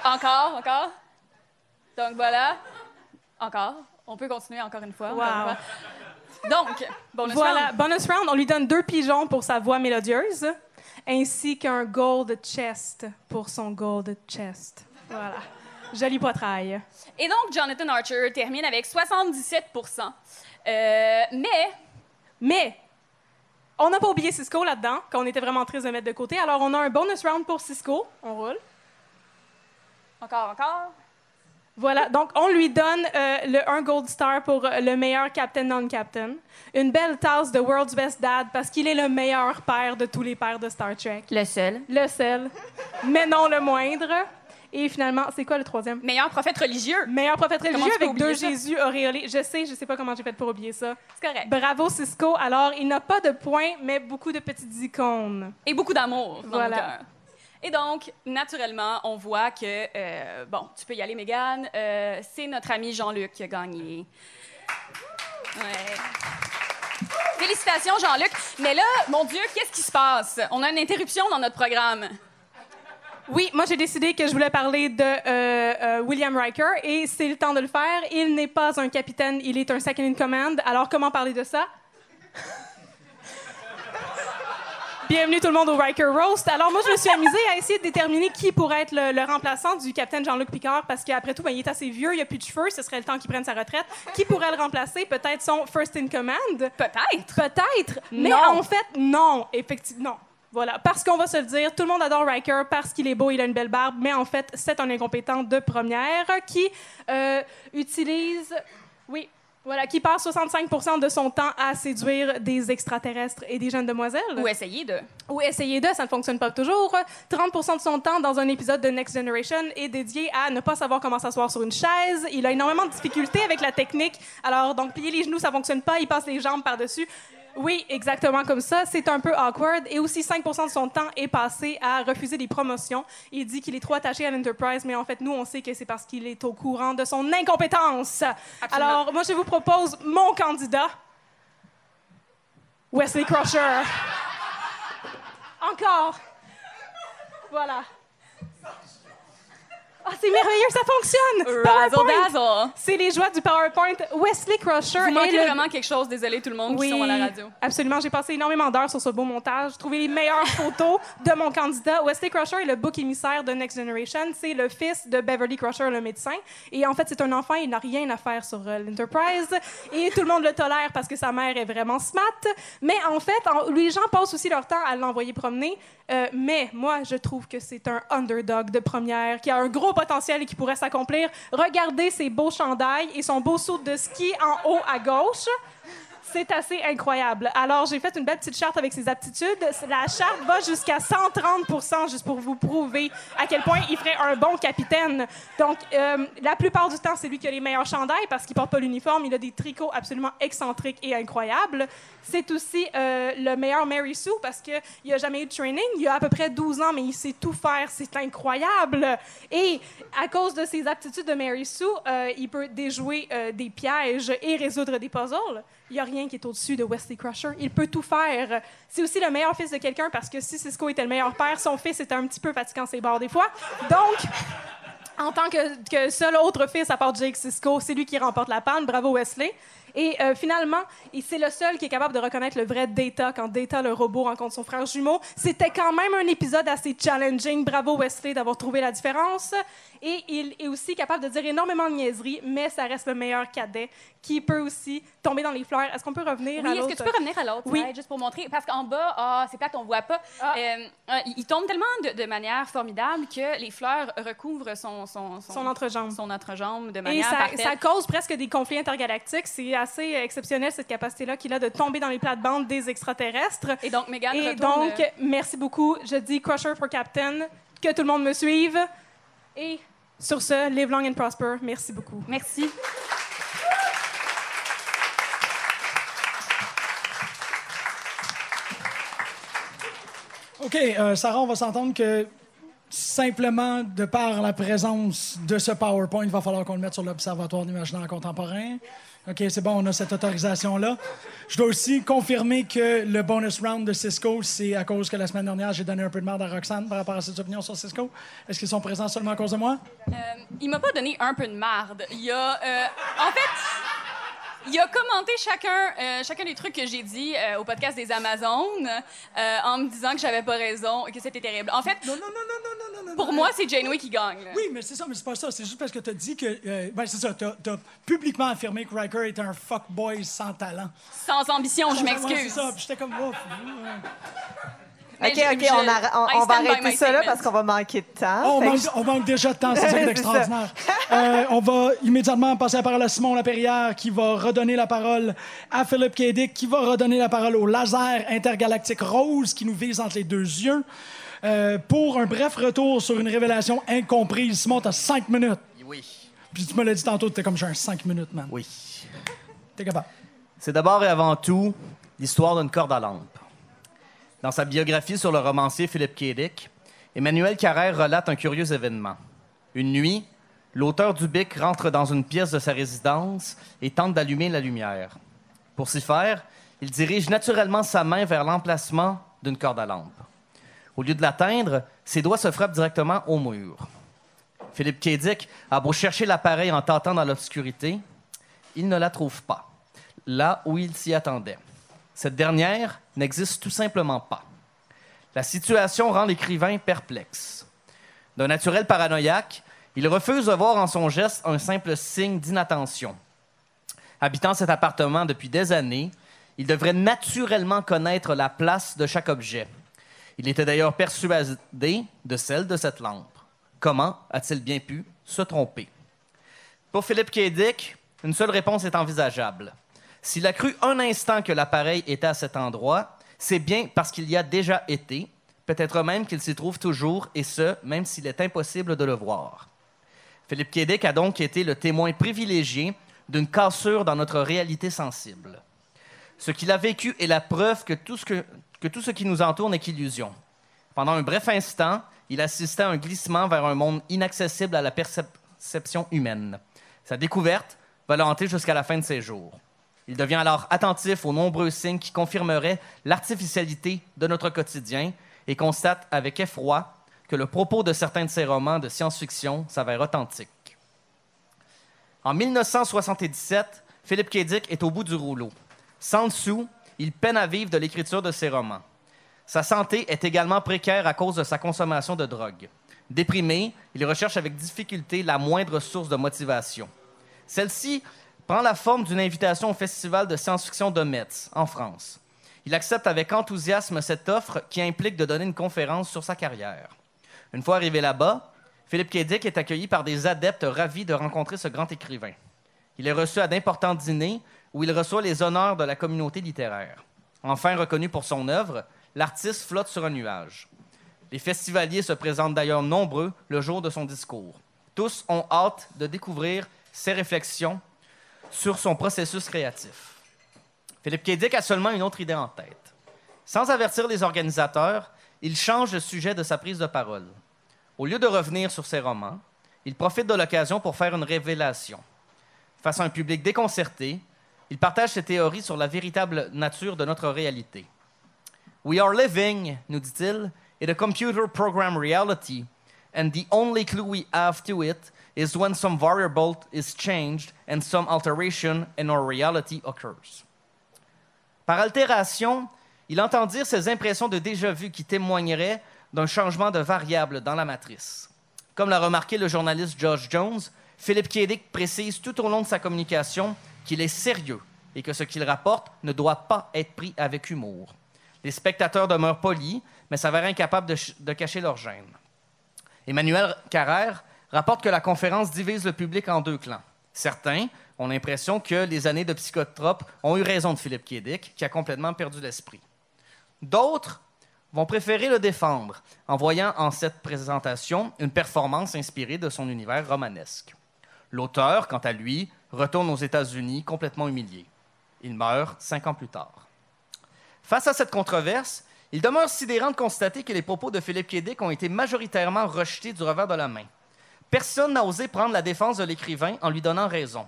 encore, encore? Donc voilà. Encore. On peut continuer encore une fois. encore Wow. une fois. Donc, bonus Voilà, round. bonus round, on lui donne deux pigeons pour sa voix mélodieuse, ainsi qu'un gold chest pour son gold chest. Voilà. Joli poitrail. Et donc, Jonathan Archer termine avec 77% Euh, Mais, Mais, on n'a pas oublié Cisco là-dedans, qu'on était vraiment triste de mettre de côté. Alors, on a un bonus round pour Cisco. On roule. encore, encore. Voilà, donc on lui donne euh, le, un gold star pour euh, le meilleur captain non-captain. Une belle tasse de World's Best Dad parce qu'il est le meilleur père de tous les pères de Star Trek. Le seul. Le seul, mais non le moindre. Et finalement, c'est quoi le troisième? Meilleur prophète religieux. Meilleur prophète religieux avec deux ça? Jésus auréolés. Je sais, je sais pas comment j'ai fait pour oublier ça. C'est correct. Bravo Cisco. Alors, il n'a pas de points, mais beaucoup de petites icônes. Et beaucoup d'amour dans Voilà. mon cœur. Et donc, naturellement, on voit que, euh, bon, tu peux y aller, Mégane, euh, c'est notre ami Jean-Luc qui a gagné. Ouais. Félicitations, Jean-Luc. Mais là, mon Dieu, qu'est-ce qui se passe? On a une interruption dans notre programme. Oui, moi j'ai décidé que je voulais parler de euh, William Riker et c'est le temps de le faire. Il n'est pas un capitaine, il est un second in command. Alors comment parler de ça? Bienvenue tout le monde au Riker Roast. Alors moi je me suis amusée à essayer de déterminer qui pourrait être le, le remplaçant du capitaine Jean-Luc Picard parce qu'après tout, ben, il est assez vieux, il a plus de cheveux, ce serait le temps qu'il prenne sa retraite. Qui pourrait le remplacer? Peut-être son first in command? Peut-être. Peut-être, mais Non. en fait, non. Effectivement, non. Voilà, parce qu'on va se le dire, tout le monde adore Riker parce qu'il est beau, il a une belle barbe, mais en fait, c'est un incompétent de première qui euh, utilise, oui, voilà, qui passe 65% de son temps à séduire des extraterrestres et des jeunes demoiselles. Ou essayer de. Ou essayer de, ça ne fonctionne pas toujours. 30 de son temps dans un épisode de Next Generation est dédié à ne pas savoir comment s'asseoir sur une chaise. Il a énormément de difficultés avec la technique. Alors, donc, plier les genoux, ça fonctionne pas. Il passe les jambes par-dessus. Oui, exactement comme ça. C'est un peu awkward. Et aussi, 5% de son temps est passé à refuser des promotions. Il dit qu'il est trop attaché à l'Enterprise, mais en fait, nous, on sait que c'est parce qu'il est au courant de son incompétence. Alors, moi, je vous propose mon candidat, Wesley Crusher. Encore. Voilà. Ah, c'est merveilleux, ça fonctionne! Razzle PowerPoint. dazzle. C'est les joies du PowerPoint. Wesley Crusher Vous est manquez le vraiment quelque chose, désolé tout le monde qui sont à la radio. Absolument. J'ai passé énormément d'heures sur ce beau montage, trouvé les meilleures photos de mon candidat. Wesley Crusher est le bouc émissaire de Next Generation. C'est le fils de Beverly Crusher, le médecin. Et en fait, c'est un enfant, il n'a rien à faire sur euh, l'Enterprise. Et tout le monde le tolère parce que sa mère est vraiment smart. Mais en fait, en- les gens passent aussi leur temps à l'envoyer promener. Euh, mais moi, je trouve que c'est un underdog de première qui a un gros potentiel et qui pourrait s'accomplir. Regardez ses beaux chandails et son beau saut de ski en haut à gauche. C'est assez incroyable. Alors, j'ai fait une belle petite charte avec ses aptitudes. La charte va jusqu'à 130% juste pour vous prouver à quel point il ferait un bon capitaine. Donc, euh, la plupart du temps, c'est lui qui a les meilleurs chandails parce qu'il porte pas l'uniforme. Il a des tricots absolument excentriques et incroyables. C'est aussi euh, le meilleur Mary Sue parce qu'il n'a jamais eu de training. Il a à peu près 12 ans, mais il sait tout faire. C'est incroyable. Et à cause de ses aptitudes de Mary Sue, euh, il peut déjouer des pièges et résoudre des puzzles. Il n'y a rien qui est au-dessus de Wesley Crusher. Il peut tout faire. C'est aussi le meilleur fils de quelqu'un parce que si Cisco était le meilleur père, son fils était un petit peu fatigant ses bords des fois. Donc, en tant que, que seul autre fils à part Jake Cisco, c'est lui qui remporte la panne. Bravo Wesley. Et euh, finalement, c'est le seul qui est capable de reconnaître le vrai Data quand Data, le robot, rencontre son frère jumeau. C'était quand même un épisode assez challenging. Bravo Wesley d'avoir trouvé la différence. Et il est aussi capable de dire énormément de niaiseries, mais ça reste le meilleur cadet qui peut aussi tomber dans les fleurs. Est-ce qu'on peut revenir à Oui, est-ce l'autre? que tu peux revenir à l'autre Oui. juste pour montrer? Parce qu'en bas, ah, c'est plate, on voit pas. Ah. Euh, euh, il tombe tellement de, de manière formidable que les fleurs recouvrent son, son, Son entrejambe. son entrejambe de Et manière ça, parfaite. ça cause presque des conflits intergalactiques. C'est assez exceptionnel, cette capacité-là qu'il a de tomber dans les plates-bandes des extraterrestres. Et donc, Megan Et retourne, donc, euh, merci beaucoup. Je dis Crusher for Captain. Que tout le monde me suive. Et sur ce, live long and prosper. Merci beaucoup. Merci. OK, euh, Sarah, on va s'entendre que simplement de par la présence de ce PowerPoint, il va falloir qu'on le mette sur l'Observatoire d'imaginaire contemporain. OK, c'est bon, on a cette autorisation-là. Je dois aussi confirmer que le bonus round de Cisco, c'est à cause que la semaine dernière, j'ai donné un peu de merde à Roxane par rapport à ses opinions sur Cisco. Est-ce qu'ils sont présents seulement à cause de moi? Euh, il m'a pas donné un peu de marde. Il a, euh, en fait, il a commenté chacun, euh, chacun des trucs que j'ai dit euh, au podcast des Amazones euh, en me disant que j'avais pas raison et que c'était terrible. En fait, Non, non, non, non, non, non, non. pour non. moi, c'est Janeway qui gagne. là. Oui, mais c'est ça, mais c'est pas ça. C'est juste parce que tu as dit que. ben, c'est ça, tu as, publiquement affirmé que Riker était un fuckboy sans talent. Sans ambition, je m'excuse. c'est ça, j'étais comme. Mais OK, OK, on, va arrêter ça là parce qu'on va manquer de temps. Oh, on, manque, je- on manque déjà de temps, c'est ça qui est *laughs* C'est extraordinaire. Euh, on va immédiatement passer la parole à Simon Lapierrière qui va redonner la parole à Philippe Kédic qui va redonner la parole au laser intergalactique rose qui nous vise entre les deux yeux. Euh, pour un bref retour sur une révélation incomprise. Simon, t'as cinq minutes. Oui. Puis tu me l'as dit tantôt, t'es comme j'ai un cinq minutes, man. Oui. T'es capable. C'est d'abord et avant tout l'histoire d'une corde à lampe. Dans sa biographie sur le romancier Philippe K. Dick, Emmanuel Carrère relate un curieux événement. Une nuit, l'auteur du Bic rentre dans une pièce de sa résidence et tente d'allumer la lumière. Pour s'y faire, il dirige naturellement sa main vers l'emplacement d'une corde à lampe. Au lieu de l'atteindre, ses doigts se frappent directement au mur. Philippe K. Dick a beau chercher l'appareil en tentant dans l'obscurité, il ne la trouve pas, là où il s'y attendait. Cette dernière n'existe tout simplement pas. La situation rend l'écrivain perplexe. D'un naturel paranoïaque, il refuse de voir en son geste un simple signe d'inattention. Habitant cet appartement depuis des années, il devrait naturellement connaître la place de chaque objet. Il était d'ailleurs persuadé de celle de cette lampe. Comment a-t-il bien pu se tromper? Pour Philippe K. Une seule réponse est envisageable. S'il a cru un instant que l'appareil était à cet endroit, c'est bien parce qu'il y a déjà été, peut-être même qu'il s'y trouve toujours, et ce, même s'il est impossible de le voir. Philippe. Dick a donc été le témoin privilégié d'une cassure dans notre réalité sensible. Ce qu'il a vécu est la preuve que tout ce, qui nous entoure n'est qu'illusion. Pendant un bref instant, il assistait à un glissement vers un monde inaccessible à la perception humaine. Sa découverte va le jusqu'à la fin de ses jours. Il devient alors attentif aux nombreux signes qui confirmeraient l'artificialité de notre quotidien et constate avec effroi que le propos de certains de ses romans de science-fiction s'avère authentique. En 1977, Philippe K. Dick est au bout du rouleau. Sans dessous, il peine à vivre de l'écriture de ses romans. Sa santé est également précaire à cause de sa consommation de drogue. Déprimé, il recherche avec difficulté la moindre source de motivation. Celle-ci prend la forme d'une invitation au Festival de science-fiction de Metz, en France. Il accepte avec enthousiasme cette offre qui implique de donner une conférence sur sa carrière. Une fois arrivé là-bas, Philippe K. Dick est accueilli par des adeptes ravis de rencontrer ce grand écrivain. Il est reçu à d'importants dîners où il reçoit les honneurs de la communauté littéraire. Enfin reconnu pour son œuvre, l'artiste flotte sur un nuage. Les festivaliers se présentent d'ailleurs nombreux le jour de son discours. Tous ont hâte de découvrir ses réflexions sur son processus créatif. Philippe K. Dick a seulement une autre idée en tête. Sans avertir les organisateurs, il change le sujet de sa prise de parole. Au lieu de revenir sur ses romans, il profite de l'occasion pour faire une révélation. Face à un public déconcerté, il partage ses théories sur la véritable nature de notre réalité. We are living, nous dit-il, in a computer program reality, and the only clue we have to it is when some variable is changed and some alteration in our reality occurs. Par altération, il entend dire ces impressions de déjà-vu qui témoigneraient d'un changement de variable dans la matrice. Comme l'a remarqué le journaliste George Jones, Philip K. Dick précise tout au long de sa communication qu'il est sérieux et que ce qu'il rapporte ne doit pas être pris avec humour. Les spectateurs demeurent polis, mais s'avèrent incapables de, de, cacher leur gêne. Emmanuel Carrère rapporte que la conférence divise le public en deux clans. Certains ont l'impression que les années de psychotrope ont eu raison de Philippe K. Dick, qui a complètement perdu l'esprit. D'autres vont préférer le défendre en voyant en cette présentation une performance inspirée de son univers romanesque. L'auteur, quant à lui, retourne aux États-Unis complètement humilié. Il meurt cinq ans plus tard. Face à cette controverse, il demeure sidérant de constater que les propos de Philippe K. Dick ont été majoritairement rejetés du revers de la main. Personne n'a osé prendre la défense de l'écrivain en lui donnant raison.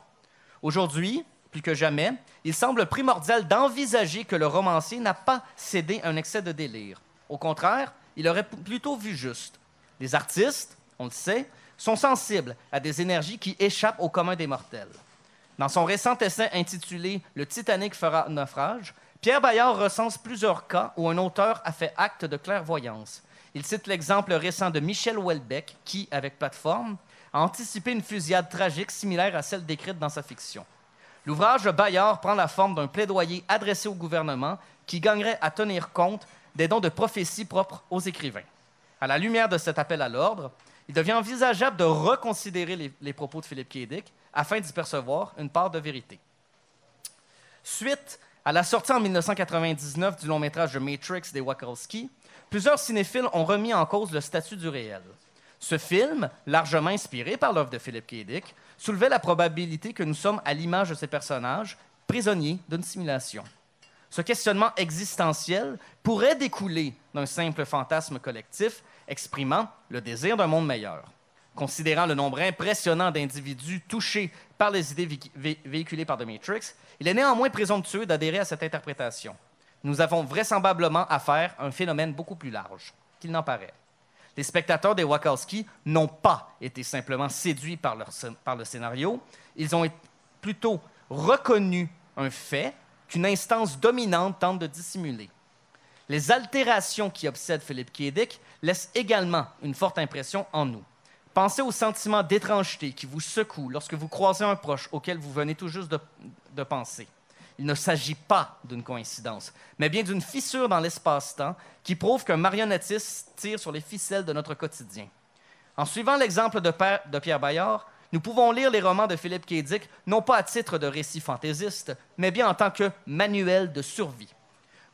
Aujourd'hui, plus que jamais, il semble primordial d'envisager que le romancier n'a pas cédé à un excès de délire. Au contraire, il aurait plutôt vu juste. Les artistes, on le sait, sont sensibles à des énergies qui échappent au commun des mortels. Dans son récent essai intitulé Le Titanic fera naufrage, Pierre Bayard recense plusieurs cas où un auteur a fait acte de clairvoyance. Il cite l'exemple récent de Michel Houellebecq, qui, avec Plateforme, a anticipé une fusillade tragique similaire à celle décrite dans sa fiction. L'ouvrage de Bayard prend la forme d'un plaidoyer adressé au gouvernement qui gagnerait à tenir compte des dons de prophétie propres aux écrivains. À la lumière de cet appel à l'ordre, il devient envisageable de reconsidérer les, propos de Philippe K. Dick afin d'y percevoir une part de vérité. Suite à la sortie en 1999 du long métrage de Matrix des Wachowski, plusieurs cinéphiles ont remis en cause le statut du réel. Ce film, largement inspiré par l'œuvre de Philip K. Dick, soulevait la probabilité que nous sommes, à l'image de ces personnages, prisonniers d'une simulation. Ce questionnement existentiel pourrait découler d'un simple fantasme collectif exprimant le désir d'un monde meilleur. Considérant le nombre impressionnant d'individus touchés par les idées vé véhiculées par The Matrix, il est néanmoins présomptueux d'adhérer à cette interprétation. Nous avons vraisemblablement affaire à un phénomène beaucoup plus large qu'il n'en paraît. Les spectateurs des Wachowski n'ont pas été simplement séduits par, le scénario, ils ont plutôt reconnu un fait qu'une instance dominante tente de dissimuler. Les altérations qui obsèdent Philippe K. Dick laissent également une forte impression en nous. Pensez au sentiment d'étrangeté qui vous secoue lorsque vous croisez un proche auquel vous venez tout juste de penser. Il ne s'agit pas d'une coïncidence, mais bien d'une fissure dans l'espace-temps qui prouve qu'un marionnettiste tire sur les ficelles de notre quotidien. En suivant l'exemple de, Pierre Bayard, nous pouvons lire les romans de Philippe K. Non pas à titre de récit fantaisiste, mais bien en tant que manuel de survie.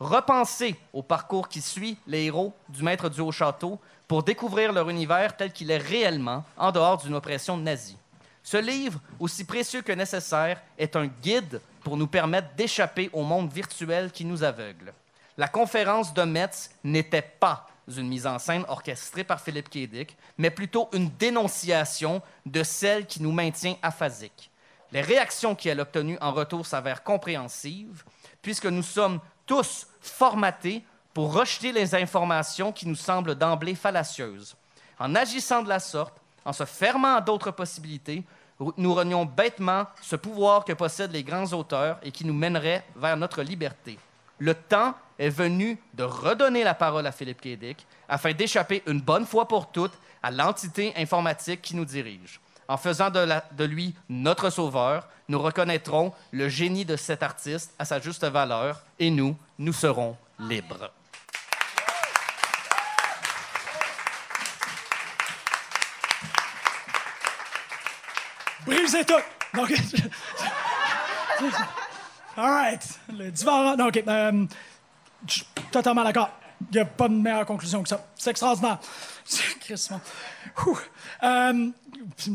Repensez au parcours qui suit les héros du maître du Haut-Château pour découvrir leur univers tel qu'il est réellement en dehors d'une oppression nazie. Ce livre, aussi précieux que nécessaire, est un guide pour nous permettre d'échapper au monde virtuel qui nous aveugle. La conférence de Metz n'était pas une mise en scène orchestrée par Philippe K. Dick, mais plutôt une dénonciation de celle qui nous maintient aphasiques. Les réactions qu'elle a obtenues en retour s'avèrent compréhensives, puisque nous sommes tous formatés pour rejeter les informations qui nous semblent d'emblée fallacieuses. En agissant de la sorte, en se fermant à d'autres possibilités, nous renions bêtement ce pouvoir que possèdent les grands auteurs et qui nous mènerait vers notre liberté. Le temps est venu de redonner la parole à Philippe K. Dick afin d'échapper une bonne fois pour toutes à l'entité informatique qui nous dirige. En faisant de, de lui notre sauveur, nous reconnaîtrons le génie de cet artiste à sa juste valeur et nous, nous serons libres. Brisez tout! Donc, *laughs* All right. Le divan. Non, OK. euh, je suis totalement d'accord. Il n'y a pas de meilleure conclusion que ça. C'est extraordinaire. C'est. Euh,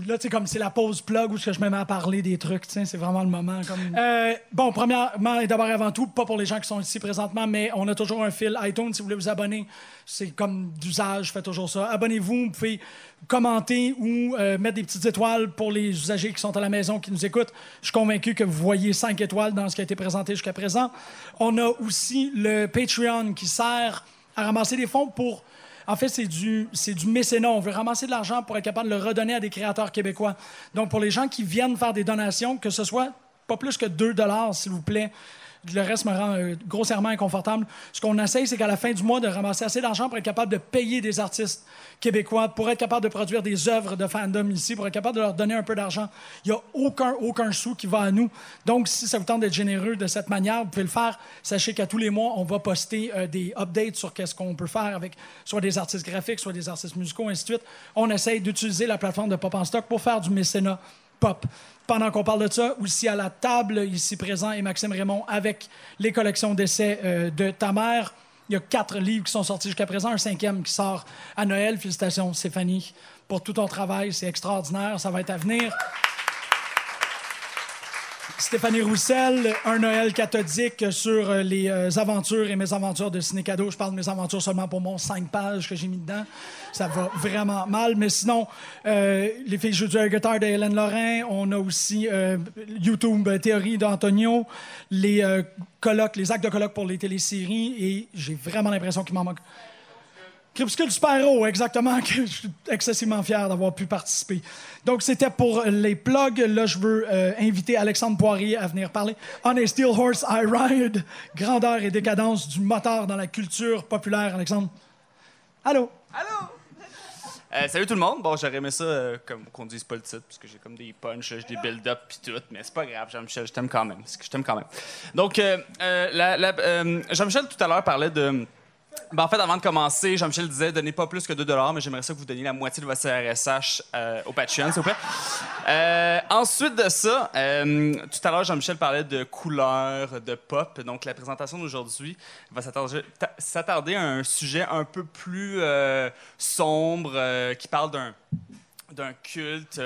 là, sais, comme c'est la pause plug où je me mets à parler des trucs, c'est vraiment le moment. Comme... Euh, bon, premièrement et d'abord avant tout, pas pour les gens qui sont ici présentement, mais on a toujours un fil iTunes. Si vous voulez vous abonner, c'est comme d'usage, faites toujours ça. Abonnez-vous, vous pouvez commenter ou euh, mettre des petites étoiles pour les usagers qui sont à la maison, qui nous écoutent. Je suis convaincu que vous voyez cinq étoiles dans ce qui a été présenté jusqu'à présent. On a aussi le Patreon qui sert à ramasser des fonds pour en fait, c'est du, c'est du mécénat. On veut ramasser de l'argent pour être capable de le redonner à des créateurs québécois. Donc, pour les gens qui viennent faire des donations, que ce soit pas plus que 2 s'il vous plaît. Le reste me rend euh, grossièrement inconfortable. Ce qu'on essaye, c'est qu'à la fin du mois, de ramasser assez d'argent pour être capable de payer des artistes québécois, pour être capable de produire des œuvres de fandom ici, pour être capable de leur donner un peu d'argent. Il n'y a aucun, aucun sou qui va à nous. Donc, si ça vous tente d'être généreux de cette manière, vous pouvez le faire. Sachez qu'à tous les mois, on va poster euh, des updates sur qu'est-ce qu'on peut faire avec soit des artistes graphiques, soit des artistes musicaux, ainsi de suite. On essaye d'utiliser la plateforme de Pop en Stock pour faire du mécénat pop. Pendant qu'on parle de ça, aussi à la table, ici présent, est Maxime Raymond avec les collections d'essais euh, de ta mère. Il y a quatre livres qui sont sortis jusqu'à présent, un cinquième qui sort à Noël. Félicitations, Stéphanie, pour tout ton travail. C'est extraordinaire. Ça va être à venir. Stéphanie Roussel, un Noël cathodique sur euh, les euh, aventures et mésaventures de Ciné Cadeau. Je parle de mes aventures seulement pour mon cinq pages que j'ai mis dedans. Ça va vraiment mal. Mais sinon, euh, Les filles jouent du air guitar de Hélène Lorrain. On a aussi YouTube Théorie d'Antonio, les colloques, les actes de colloques pour les téléséries. Et j'ai vraiment l'impression qu'il m'en manque. Crépuscule Super-Héros, exactement, que je suis excessivement fier d'avoir pu participer. Donc, c'était pour les plugs. Là, je veux euh, inviter Alexandre Poirier à venir parler. On a Steel Horse I Ride, grandeur et décadence du moteur dans la culture populaire, Alexandre. Allô? Euh, salut tout le monde. Bon, j'aurais aimé ça euh, comme qu'on dise pas le titre, parce que j'ai comme des punchs, j'ai des build-up puis tout, mais c'est pas grave, Jean-Michel, je t'aime quand même. Je t'aime quand même. Donc, euh, la- Jean-Michel tout à l'heure parlait de. Ben, en fait, avant de commencer, Jean-Michel disait donnez pas plus que 2 mais j'aimerais ça que vous donniez la moitié de votre CRSH euh, au Patreon, s'il vous plaît. Euh, ensuite de ça, euh, tout à l'heure, Jean-Michel parlait de couleurs, de pop. Donc, la présentation d'aujourd'hui va s'attarder- ta- s'attarder à un sujet un peu plus euh, sombre qui parle d'un culte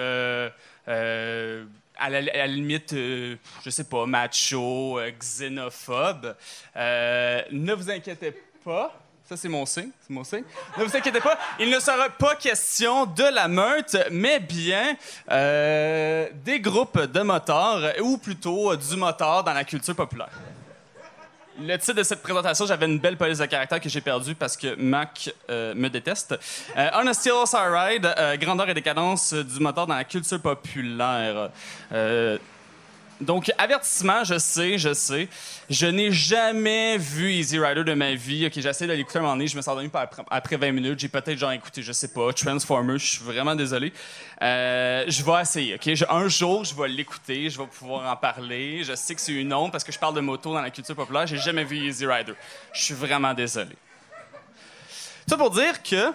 à, la, limite, euh, je sais pas, macho, xénophobe. Ne vous inquiétez Ça, c'est mon signe. C'est mon signe. Ne vous inquiétez pas. Il ne sera pas question de la meute, mais bien euh, des groupes de motards, ou plutôt du motard dans la culture populaire. Le titre de cette présentation, j'avais une belle police de caractère que j'ai perdue parce que Mac euh, me déteste. Euh, On a I Ride, euh, grandeur et décadence du moteur dans la culture populaire. Donc, avertissement, je sais, je sais. Je n'ai jamais vu Easy Rider de ma vie. OK, j'ai essayé de l'écouter un moment donné, je me suis endormi après, après 20 minutes. J'ai peut-être genre écouté, je sais pas, Transformers, je suis vraiment désolé. Euh, je vais essayer, OK? Un jour, je vais l'écouter, je vais pouvoir en parler. Je sais que c'est une honte parce que je parle de moto dans la culture populaire. J'ai jamais vu Easy Rider. Je suis vraiment désolé. Ça pour dire que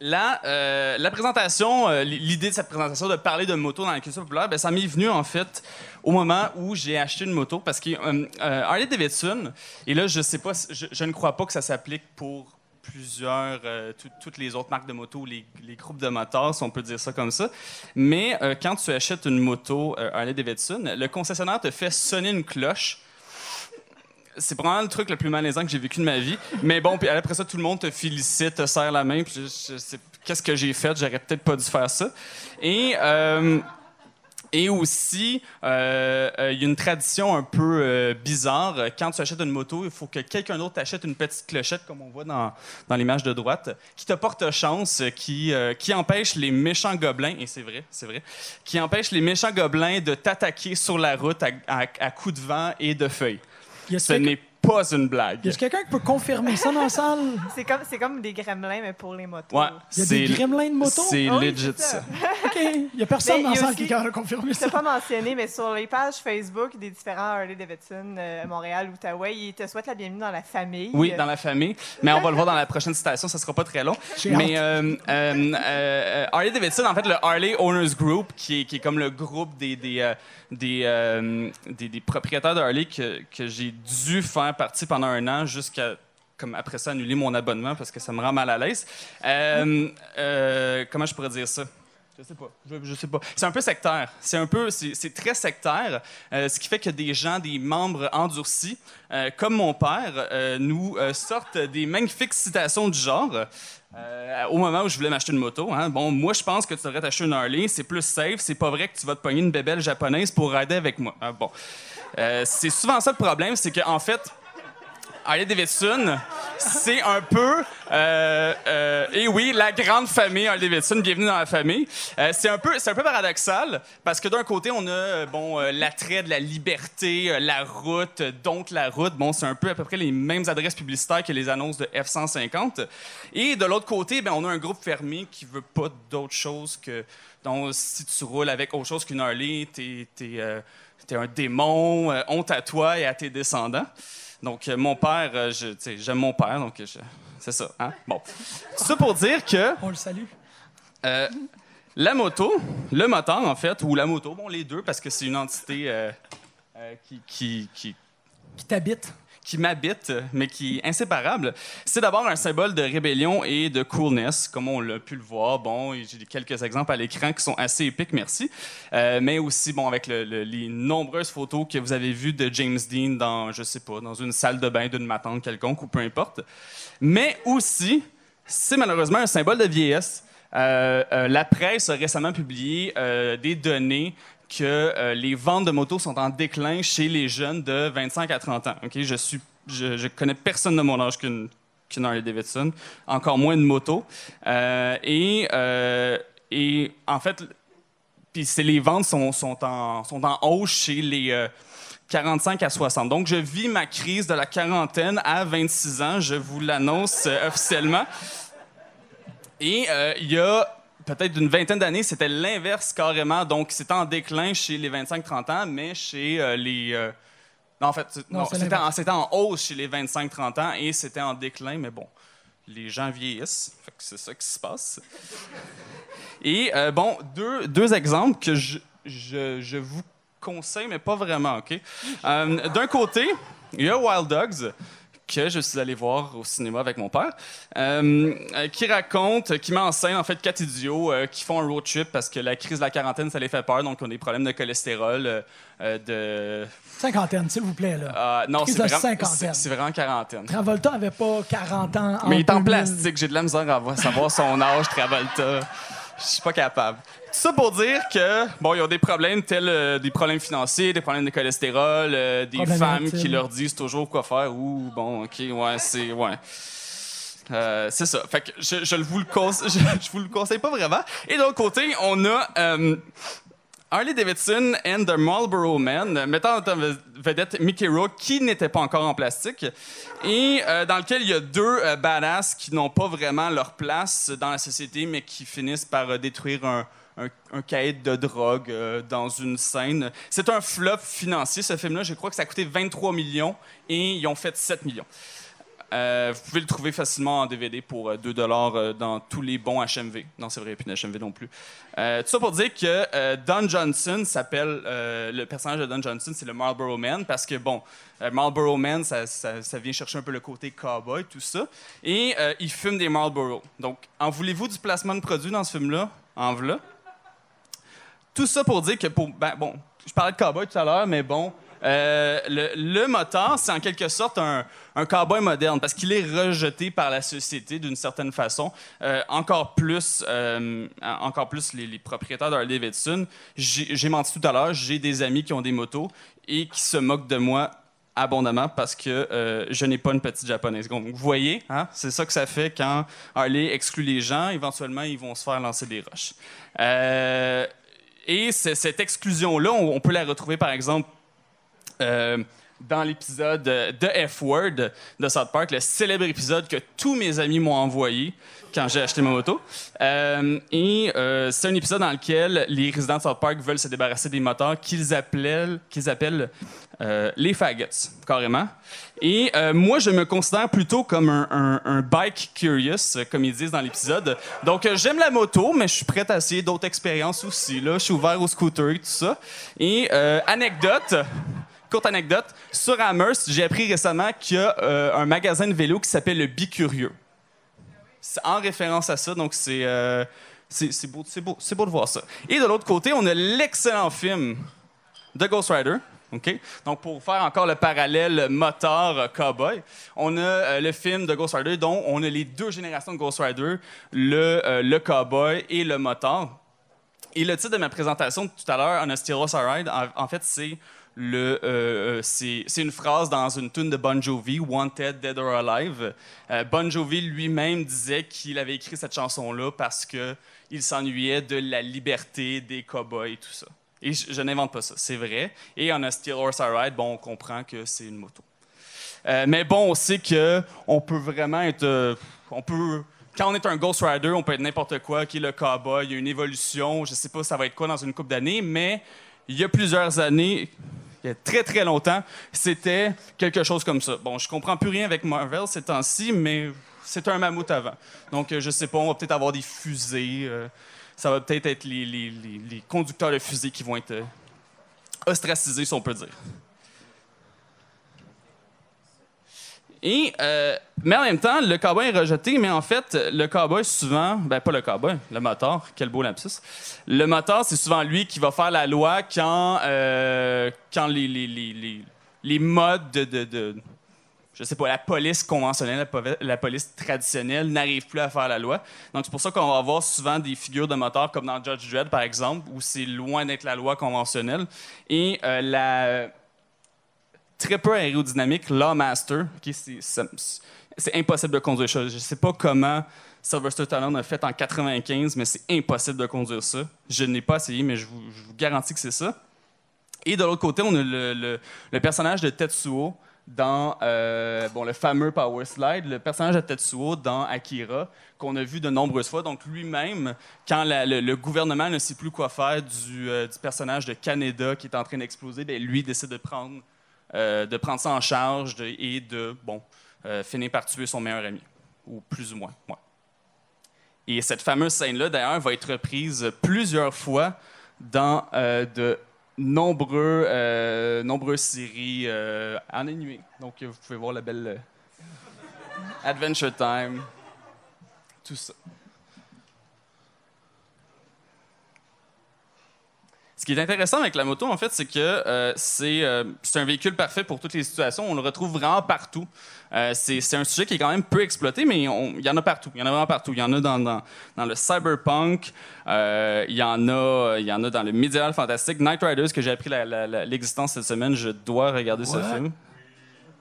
la, euh, la présentation, euh, l'idée de cette présentation de parler de moto dans la culture populaire, ben, ça m'est venu en fait au moment où j'ai acheté une moto parce que euh, euh, Harley Davidson, et là je sais pas, je, ne crois pas que ça s'applique pour plusieurs, tout- toutes les autres marques de moto, les, les groupes de moteurs, si on peut dire ça comme ça. Mais quand tu achètes une moto Harley Davidson, le concessionnaire te fait sonner une cloche c'est probablement le truc le plus malaisant que j'ai vécu de ma vie. Mais bon, puis après ça, tout le monde te félicite, te serre la main. Qu'est-ce que j'ai fait? J'aurais peut-être pas dû faire ça. Et euh, aussi, euh, euh, il y a une tradition un peu bizarre. Quand tu achètes une moto, il faut que quelqu'un d'autre t'achète une petite clochette, comme on voit dans, l'image de droite, qui te porte chance, qui, qui empêche les méchants gobelins, et c'est vrai, c'est vrai, qui empêche les méchants gobelins de t'attaquer sur la route à, à- à coups de vent et de feuilles. Ce n'est pas une blague. Y a quelqu'un qui peut confirmer ça dans la salle? *laughs* C'est comme, c'est comme des gremlins, mais pour les motos. Ouais, *laughs* Il y a des gremlins de moto? C'est oui, legit ça. ça. OK. Il y a personne Mais dans la salle qui a confirmé Je ça. t'ai pas mentionné, mais sur les pages Facebook des différents Harley Davidson, euh, Montréal, Outaouais, ils te souhaitent la bienvenue dans la famille. Oui, dans la famille. Mais on va le voir dans la prochaine citation, ça sera pas très long. Mais euh, euh, euh, Harley Davidson, en fait, le Harley Owners Group, qui est, qui est comme le groupe des, des, euh, des, des, des propriétaires de Harley que, que j'ai dû faire partie pendant un an jusqu'à comme après ça annuler mon abonnement parce que ça me rend mal à l'aise. Euh, euh, comment je pourrais dire ça? Je sais pas. Je, sais pas. C'est un peu sectaire. C'est un peu, c'est très sectaire, euh, ce qui fait que des gens, des membres endurcis, comme mon père, nous sortent des magnifiques citations du genre. au moment où je voulais m'acheter une moto, hein. bon, moi je pense que tu devrais t'acheter une Harley, c'est plus safe, c'est pas vrai que tu vas te pogner une bébelle japonaise pour rider avec moi. hein. bon, c'est souvent ça le problème, c'est qu'en fait, Harley Davidson, c'est un peu, euh, euh, et oui, la grande famille Harley Davidson, bienvenue dans la famille. Euh, c'est un peu, c'est un peu paradoxal parce que d'un côté on a euh, bon l'attrait de la liberté, la route, donc la route. Bon, c'est un peu à peu près les mêmes adresses publicitaires que les annonces de F150. Et de l'autre côté, ben on a un groupe fermé qui veut pas d'autre chose que donc si tu roules avec autre chose qu'une Harley, t'es t'es t'es un démon, honte à toi et à tes descendants. Donc, euh, mon père, euh, je- j'aime mon père, donc je- c'est ça. Hein? Bon. Tout ça pour dire que On le salue. euh, la moto, le moteur, en fait, ou la moto, bon, les deux, parce que c'est une entité euh, euh, qui, qui, qui, Qui t'habite. Qui m'habite, mais qui est inséparable. C'est d'abord un symbole de rébellion et de coolness, comme on l'a pu le voir. Bon, j'ai quelques exemples à l'écran qui sont assez épiques, merci. Euh, mais aussi, bon, avec le- le- les nombreuses photos que vous avez vues de James Dean dans, je sais pas, dans une salle de bain d'une matante quelconque ou peu importe. Mais aussi, c'est malheureusement un symbole de vieillesse. Euh, euh, la presse a récemment publié des données que euh, les ventes de motos sont en déclin chez les jeunes de 25 à 30 ans. Ok, Je suis, je, je connais personne de mon âge qu'une qu'une Harley Davidson, encore moins une moto. Euh, et, euh, et en fait, puis les ventes sont, en, sont en hausse chez les euh, 45 à 60. Donc, je vis ma crise de la quarantaine à 26 ans. Je vous l'annonce officiellement. Et il y a peut-être d'une vingtaine d'années, c'était l'inverse carrément. Donc, c'était en déclin chez les 25-30 ans, mais chez euh, les... euh, non, en fait, c'était en, en hausse chez les 25-30 ans et c'était en déclin, mais bon, les gens vieillissent. Fait que c'est ça qui se passe. Et euh, bon, deux, deux exemples que je, je, je vous conseille, mais pas vraiment, OK? D'un côté, il y a Wild Dogs, que je suis allé voir au cinéma avec mon père, euh, euh, qui raconte, qui met en scène, en fait, quatre idiots euh, qui font un road trip parce que la crise de la quarantaine, ça les fait peur, donc ils ont des problèmes de cholestérol, de... Cinquantaine, s'il vous plaît, là. Ah, non, c'est vraiment, c'est- vraiment quarantaine. Travolta avait pas 40 ans en Mais il est en 2000. plastique. J'ai de la misère à voir- savoir son âge, Travolta. Je suis pas capable. Ça pour dire que, bon, ils ont des problèmes tels euh, des problèmes financiers, des problèmes de cholestérol, euh, des femmes qui leur disent toujours quoi faire. Ou, bon, OK, ouais, c'est. Ouais. Euh, c'est ça. Fait que je, je vous le conse- *laughs* je, je vous le conseille pas vraiment. Et de l'autre côté, on a euh, Harley Davidson and the Marlboro Man, mettant en vedette Mickey Rourke, qui n'était pas encore en plastique, et euh, dans lequel il y a deux badass qui n'ont pas vraiment leur place dans la société, mais qui finissent par détruire un, un, un de drogue euh, dans une scène. C'est un flop financier, ce film-là. Je crois que ça a coûté 23 millions et ils ont fait 7 millions. Euh, vous pouvez le trouver facilement en DVD pour euh, 2 dollars dans tous les bons HMV. Non, c'est vrai, puis HMV non plus. Euh, tout ça pour dire que euh, Don Johnson s'appelle euh, le personnage de Don Johnson, c'est le Marlboro Man parce que bon, euh, Marlboro Man, ça, vient chercher un peu le côté cowboy, tout ça, et euh, il fume des Marlboro. Donc, en voulez-vous du placement de produit dans ce film-là? En voilà. Tout ça pour dire que pour ben, bon, je parlais de cowboy tout à l'heure, mais bon. euh, le, moteur, c'est en quelque sorte un, un cowboy moderne parce qu'il est rejeté par la société d'une certaine façon. Euh, encore plus, euh, encore plus les, les propriétaires d'Harley Davidson. J'ai menti tout à l'heure, j'ai des amis qui ont des motos et qui se moquent de moi abondamment parce que je n'ai pas une petite japonaise. Donc, vous voyez, hein, c'est ça que ça fait quand Harley exclut les gens. Éventuellement, ils vont se faire lancer des roches. Euh, et cette exclusion-là, on, peut la retrouver, par exemple, euh, dans l'épisode de F-Word de South Park, le célèbre épisode que tous mes amis m'ont envoyé quand j'ai acheté ma moto. Euh, et euh, c'est un épisode dans lequel les résidents de South Park veulent se débarrasser des moteurs qu'ils appellent, euh, les faggots, carrément. Et euh, moi, je me considère plutôt comme un, bike curious, euh, comme ils disent dans l'épisode. Donc, euh, j'aime la moto, mais je suis prêt à essayer d'autres expériences aussi. Là. Je suis ouvert au scooter et tout ça. Et anecdote, courte anecdote, sur Amherst, j'ai appris récemment qu'il y a un magasin de vélo qui s'appelle le Bicurieux. C'est en référence à ça, donc c'est c'est beau, beau, beau de voir ça. Et de l'autre côté, on a l'excellent film de Ghost Rider. Donc, pour faire encore le parallèle moteur cowboy, on a euh, le film de Ghost Rider, dont on a les deux générations de Ghost Rider, le, euh, cowboy et le moteur. Et le titre de ma présentation tout à l'heure, On a I Ride, en, fait, euh, c'est une phrase dans une tune de Bon Jovi, Wanted, Dead or Alive. Bon Jovi lui-même disait qu'il avait écrit cette chanson-là parce que il s'ennuyait de la liberté des cowboys et tout ça. Et je, n'invente pas ça, c'est vrai. Et On a Steel Horse I Ride, bon, on comprend que c'est une moto. Euh, mais bon, on sait que on peut vraiment être, euh, on peut, quand on est un Ghost Rider, on peut être n'importe quoi, qui est le cowboy. Il y a une évolution. Je sais pas, ça va être quoi dans une couple d'années, mais il y a plusieurs années, il y a très très longtemps, c'était quelque chose comme ça. Bon, je comprends plus rien avec Marvel ces temps-ci, mais c'était un mammouth avant. Donc, euh, je sais pas, on va peut-être avoir des fusées. Ça va peut-être être les, conducteurs de fusées qui vont être euh, ostracisés, si on peut dire. Et, euh, mais en même temps, le cowboy est rejeté, mais en fait, le cowboy, souvent, ben pas le cowboy, le moteur, quel beau lapsus. Le moteur, c'est souvent lui qui va faire la loi quand, euh, quand les, les, les, les, modes de, de, de- je sais pas, la police conventionnelle, la, police traditionnelle n'arrive plus à faire la loi. Donc, c'est pour ça qu'on va avoir souvent des figures de moteurs comme dans Judge Dredd, par exemple, où c'est loin d'être la loi conventionnelle. Et euh, la très peu aérodynamique, Lawmaster, ok, c'est- impossible de conduire ça. Je sais pas comment Sylvester Stallone a fait en 95, mais c'est impossible de conduire ça. Je n'ai pas essayé, mais je vous, garantis que c'est ça. Et de l'autre côté, on a le- le personnage de Tetsuo dans euh, bon, le fameux Power Slide, le personnage de Tetsuo dans Akira, qu'on a vu de nombreuses fois. Donc lui-même, quand le, gouvernement ne sait plus quoi faire du, euh, personnage de Kaneda qui est en train d'exploser, ben, lui décide de prendre, euh, de prendre ça en charge et de bon, finir par tuer son meilleur ami, ou plus ou moins. Et cette fameuse scène-là, d'ailleurs, va être reprise plusieurs fois dans de nombreux, euh, nombreuses séries euh, en animé. Donc, vous pouvez voir la belle euh, Adventure Time, tout ça. Ce qui est intéressant avec la moto, en fait, c'est que euh, c'est euh, c'est un véhicule parfait pour toutes les situations. On le retrouve vraiment partout. Euh, c'est un sujet qui est quand même peu exploité, mais il y en a partout. Il y en a vraiment partout. Il y en a dans, dans, dans le cyberpunk, il, y en a, y en a dans le médiéval fantastique. Night Riders, que j'ai appris l'existence cette semaine, je dois regarder ce film.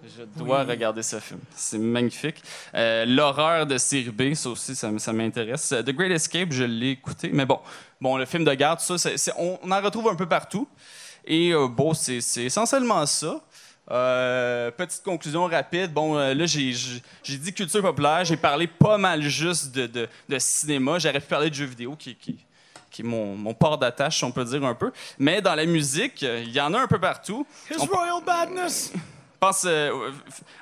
Je dois regarder ce film. C'est magnifique. Euh, L'horreur de série B, ça aussi, ça, m'intéresse. Euh, The Great Escape, je l'ai écouté. Mais bon, bon, le film de garde, ça, on, on en retrouve un peu partout. Et euh, bon, c'est essentiellement ça. Euh, petite conclusion rapide. Bon, euh, là, j'ai dit culture populaire. J'ai parlé pas mal juste de, de- de cinéma. J'aurais pu parler de jeux vidéo, qui, qui, qui est mon, mon port d'attache, si on peut dire un peu. Mais dans la musique, il y en a un peu partout. His On- Royal Badness! Je pense euh,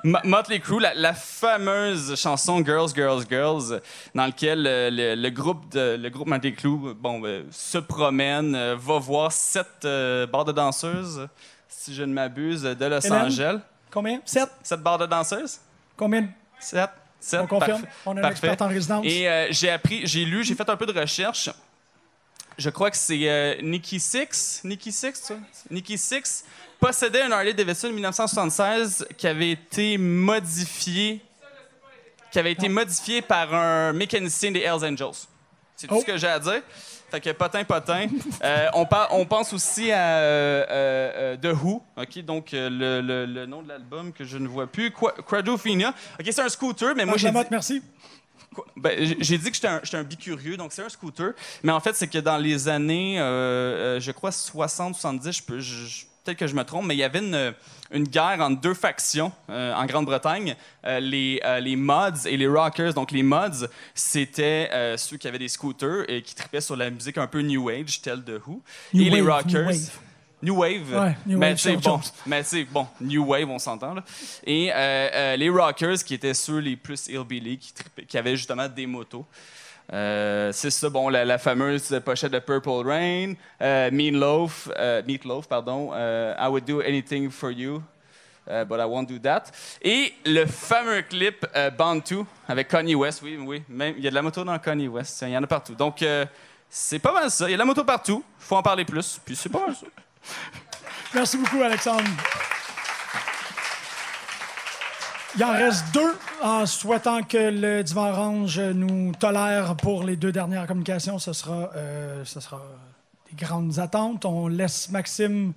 Motley Crue, la, la fameuse chanson Girls, Girls, Girls, dans laquelle euh, le, le groupe de, le groupe Motley Crue, bon, euh, se promène, va voir sept bars de danseuses, si je ne m'abuse, de Los Hélène? Angeles. Combien? Sept? Sept bars de danseuses? Combien? Sept. Sept. On confirme? Parfait. On a un Parfait. expert en résidence. Et j'ai appris, j'ai lu, j'ai fait un peu de recherche. Je crois que c'est Nicky Six. Nicky Six, ça? Nicky Six possédait un Harley Davidson 1976 qui avait été modifié qui avait été modifié par un mécanicien des Hells Angels. C'est tout Oh. ce que j'ai à dire. Fait que potin, potin. Euh, on, par- on pense aussi à euh, euh, euh, The Who, OK? Donc, euh, le, le- le nom de l'album que je ne vois plus, Qua- Quadrophenia. OK, c'est un scooter, mais moi, Marc j'ai dit- merci. Ben, j'ai- dit que j'étais un, un bicurieux, donc c'est un scooter. Mais en fait, c'est que dans les années, je crois 60-70, je peux, je- peut-être que je me trompe, mais il y avait une, une guerre entre deux factions euh, en Grande-Bretagne, euh, les, euh, les mods et les rockers. Donc les mods, c'était euh, ceux qui avaient des scooters et qui tripaient sur la musique un peu new age, telle de Who. New et les wave, rockers. New Wave. Ouais, New mais c'est bon, mais bon, New Wave, on s'entend, là. Et euh, euh, les Rockers, qui étaient ceux les plus hillbilly, qui, qui avaient justement des motos. Euh, c'est ça, bon, la, la fameuse pochette de Purple Rain, euh, Meatloaf, euh, Meatloaf, pardon, I would do anything for you, but I won't do that. Et le fameux clip euh, Bantu avec Kanye West, oui, oui, même, il y a de la moto dans Kanye West, il y en a partout. Donc, euh, c'est pas mal ça, il y a de la moto partout, faut en parler plus, puis c'est pas mal ça. Merci beaucoup, Alexandre. Il en reste deux en souhaitant que le Divan Orange nous tolère pour les deux dernières communications. Ce sera, euh, ce sera des grandes attentes. On laisse Maxime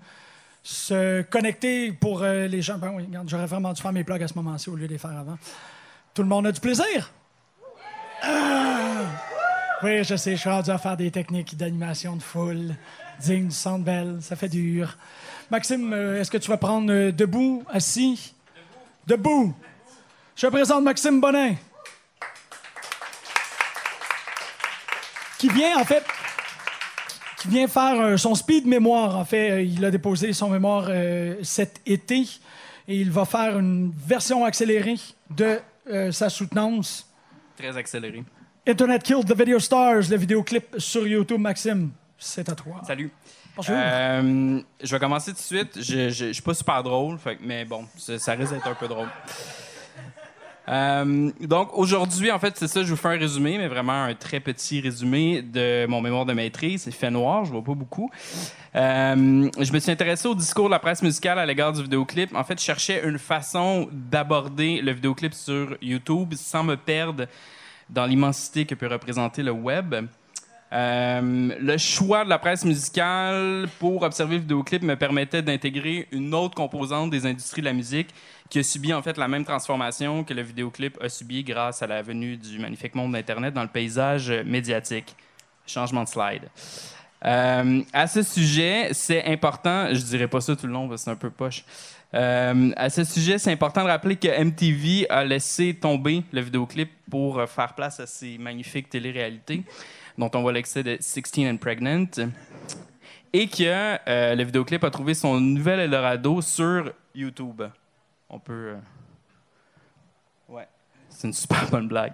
se connecter pour euh, les gens. Ben j'aurais vraiment dû faire mes plugs à ce moment-ci au lieu de les faire avant. Tout le monde a du plaisir? Ah! Oui, je sais, je suis rendu à faire des techniques d'animation de foule, digne du Centre Bell. Ça fait dur. Maxime, euh, est-ce que tu vas prendre euh, debout, assis? Debout. Je présente Maxime Bonin. Qui vient, en fait, qui vient faire euh, son speed mémoire. En fait, il a déposé son mémoire euh, cet été et il va faire une version accélérée de euh, sa soutenance. Très accéléré. Internet Killed the Video Stars, le vidéoclip sur YouTube. Maxime, c'est à toi. Salut. Bonjour. Euh, je vais commencer tout de suite. Je, je suis pas super drôle, fait mais bon, ça, risque d'être un peu drôle. Euh, donc aujourd'hui, en fait, c'est ça, je vous fais un résumé, mais vraiment un très petit résumé de mon mémoire de maîtrise. Il fait noir, je vois pas beaucoup. Euh, je me suis intéressé au discours de la presse musicale à l'égard du vidéoclip. En fait, je cherchais une façon d'aborder le vidéoclip sur YouTube sans me perdre dans l'immensité que peut représenter le web. Euh, le choix de la presse musicale pour observer le vidéoclip me permettait d'intégrer une autre composante des industries de la musique qui a subi en fait la même transformation que le vidéoclip a subi grâce à la venue du magnifique monde d'Internet dans le paysage médiatique. Changement de slide. Euh, à ce sujet, c'est important, je dirais pas ça tout le long c'est un peu poche. Euh, à ce sujet, c'est important de rappeler que MTV a laissé tomber le vidéoclip pour faire place à ces magnifiques téléréalités, dont on voit l'excès de 16 and Pregnant, et que euh, le vidéoclip a trouvé son nouvel Eldorado sur YouTube. On peut. euh, Ouais, c'est une super bonne blague.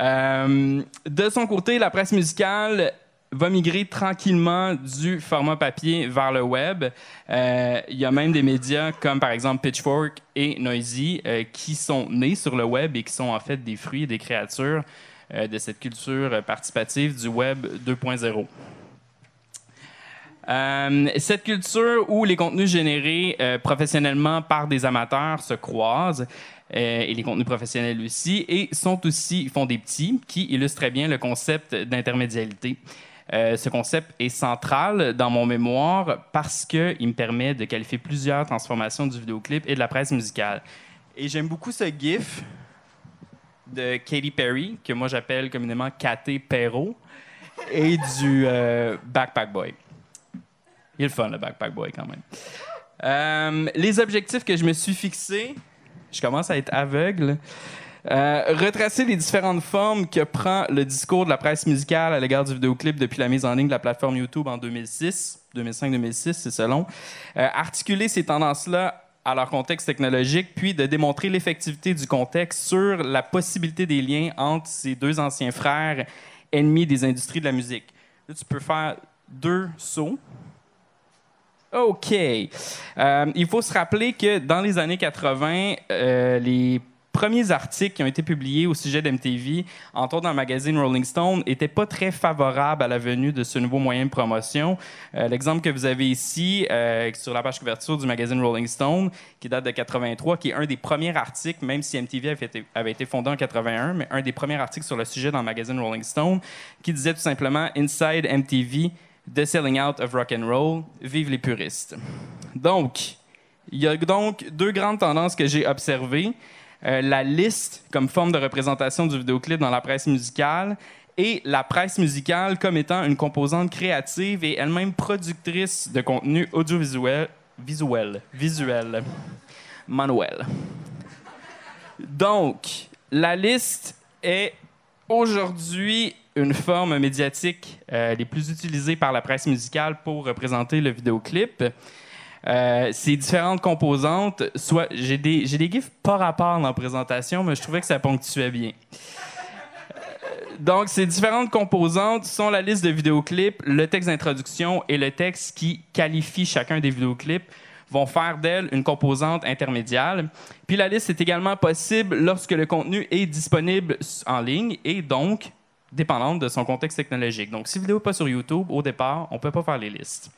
Euh, de son côté, la presse musicale va migrer tranquillement du format papier vers le web. Euh, Il y a même des médias comme par exemple Pitchfork et Noisy qui sont nés sur le web et qui sont en fait des fruits et des créatures de cette culture participative du web 2.0. Euh, cette culture où les contenus générés euh, professionnellement par des amateurs se croisent, euh, et les contenus professionnels aussi, et sont aussi, font des petits, qui illustrent très bien le concept d'intermédialité. Euh, ce concept est central dans mon mémoire parce qu'il me permet de qualifier plusieurs transformations du vidéoclip et de la presse musicale. Et j'aime beaucoup ce GIF de Katy Perry, que moi j'appelle communément Katy Perro, et du euh, Backpack Boy. Il est le fun, le Backpack Boy, quand même. Euh, les objectifs que je me suis fixés, je commence à être aveugle. Euh, retracer les différentes formes que prend le discours de la presse musicale à l'égard du vidéoclip depuis la mise en ligne de la plateforme YouTube en 2006, 2005-2006, c'est selon. Articuler ces tendances-là à leur contexte technologique, puis de démontrer l'effectivité du contexte sur la possibilité des liens entre ces deux anciens frères ennemis des industries de la musique. Là, tu peux faire deux sauts. OK. Euh, il faut se rappeler que dans les années 80, euh, les premiers articles qui ont été publiés au sujet d'MTV, entre autres dans le magazine Rolling Stone, n'étaient pas très favorables à la venue de ce nouveau moyen de promotion. Euh, L'exemple que vous avez ici, euh, sur la page couverture du magazine Rolling Stone, qui date de 83, qui est un des premiers articles, même si MTV avait été, fondé en 81, mais un des premiers articles sur le sujet dans le magazine Rolling Stone, qui disait tout simplement Inside MTV, The Selling Out of Rock and Roll, vive les puristes. Donc, il y a donc deux grandes tendances que j'ai observées. Euh, la liste comme forme de représentation du vidéoclip dans la presse musicale et la presse musicale comme étant une composante créative et elle-même productrice de contenu audiovisuel, visuel, visuel, manuel. Donc, la liste est aujourd'hui une forme médiatique euh, les plus utilisées par la presse musicale pour représenter le vidéoclip. Euh, ces différentes composantes, soit j'ai des, gifs par rapport dans la présentation, mais je trouvais que ça ponctuait bien. Euh, Donc, ces différentes composantes sont la liste de vidéoclips, le texte d'introduction et le texte qui qualifie chacun des vidéoclips vont faire d'elle une composante intermédiaire. Puis la liste est également possible lorsque le contenu est disponible en ligne et donc dépendante de son contexte technologique. Donc, si la vidéo n'est pas sur YouTube, au départ, on ne peut pas faire les listes.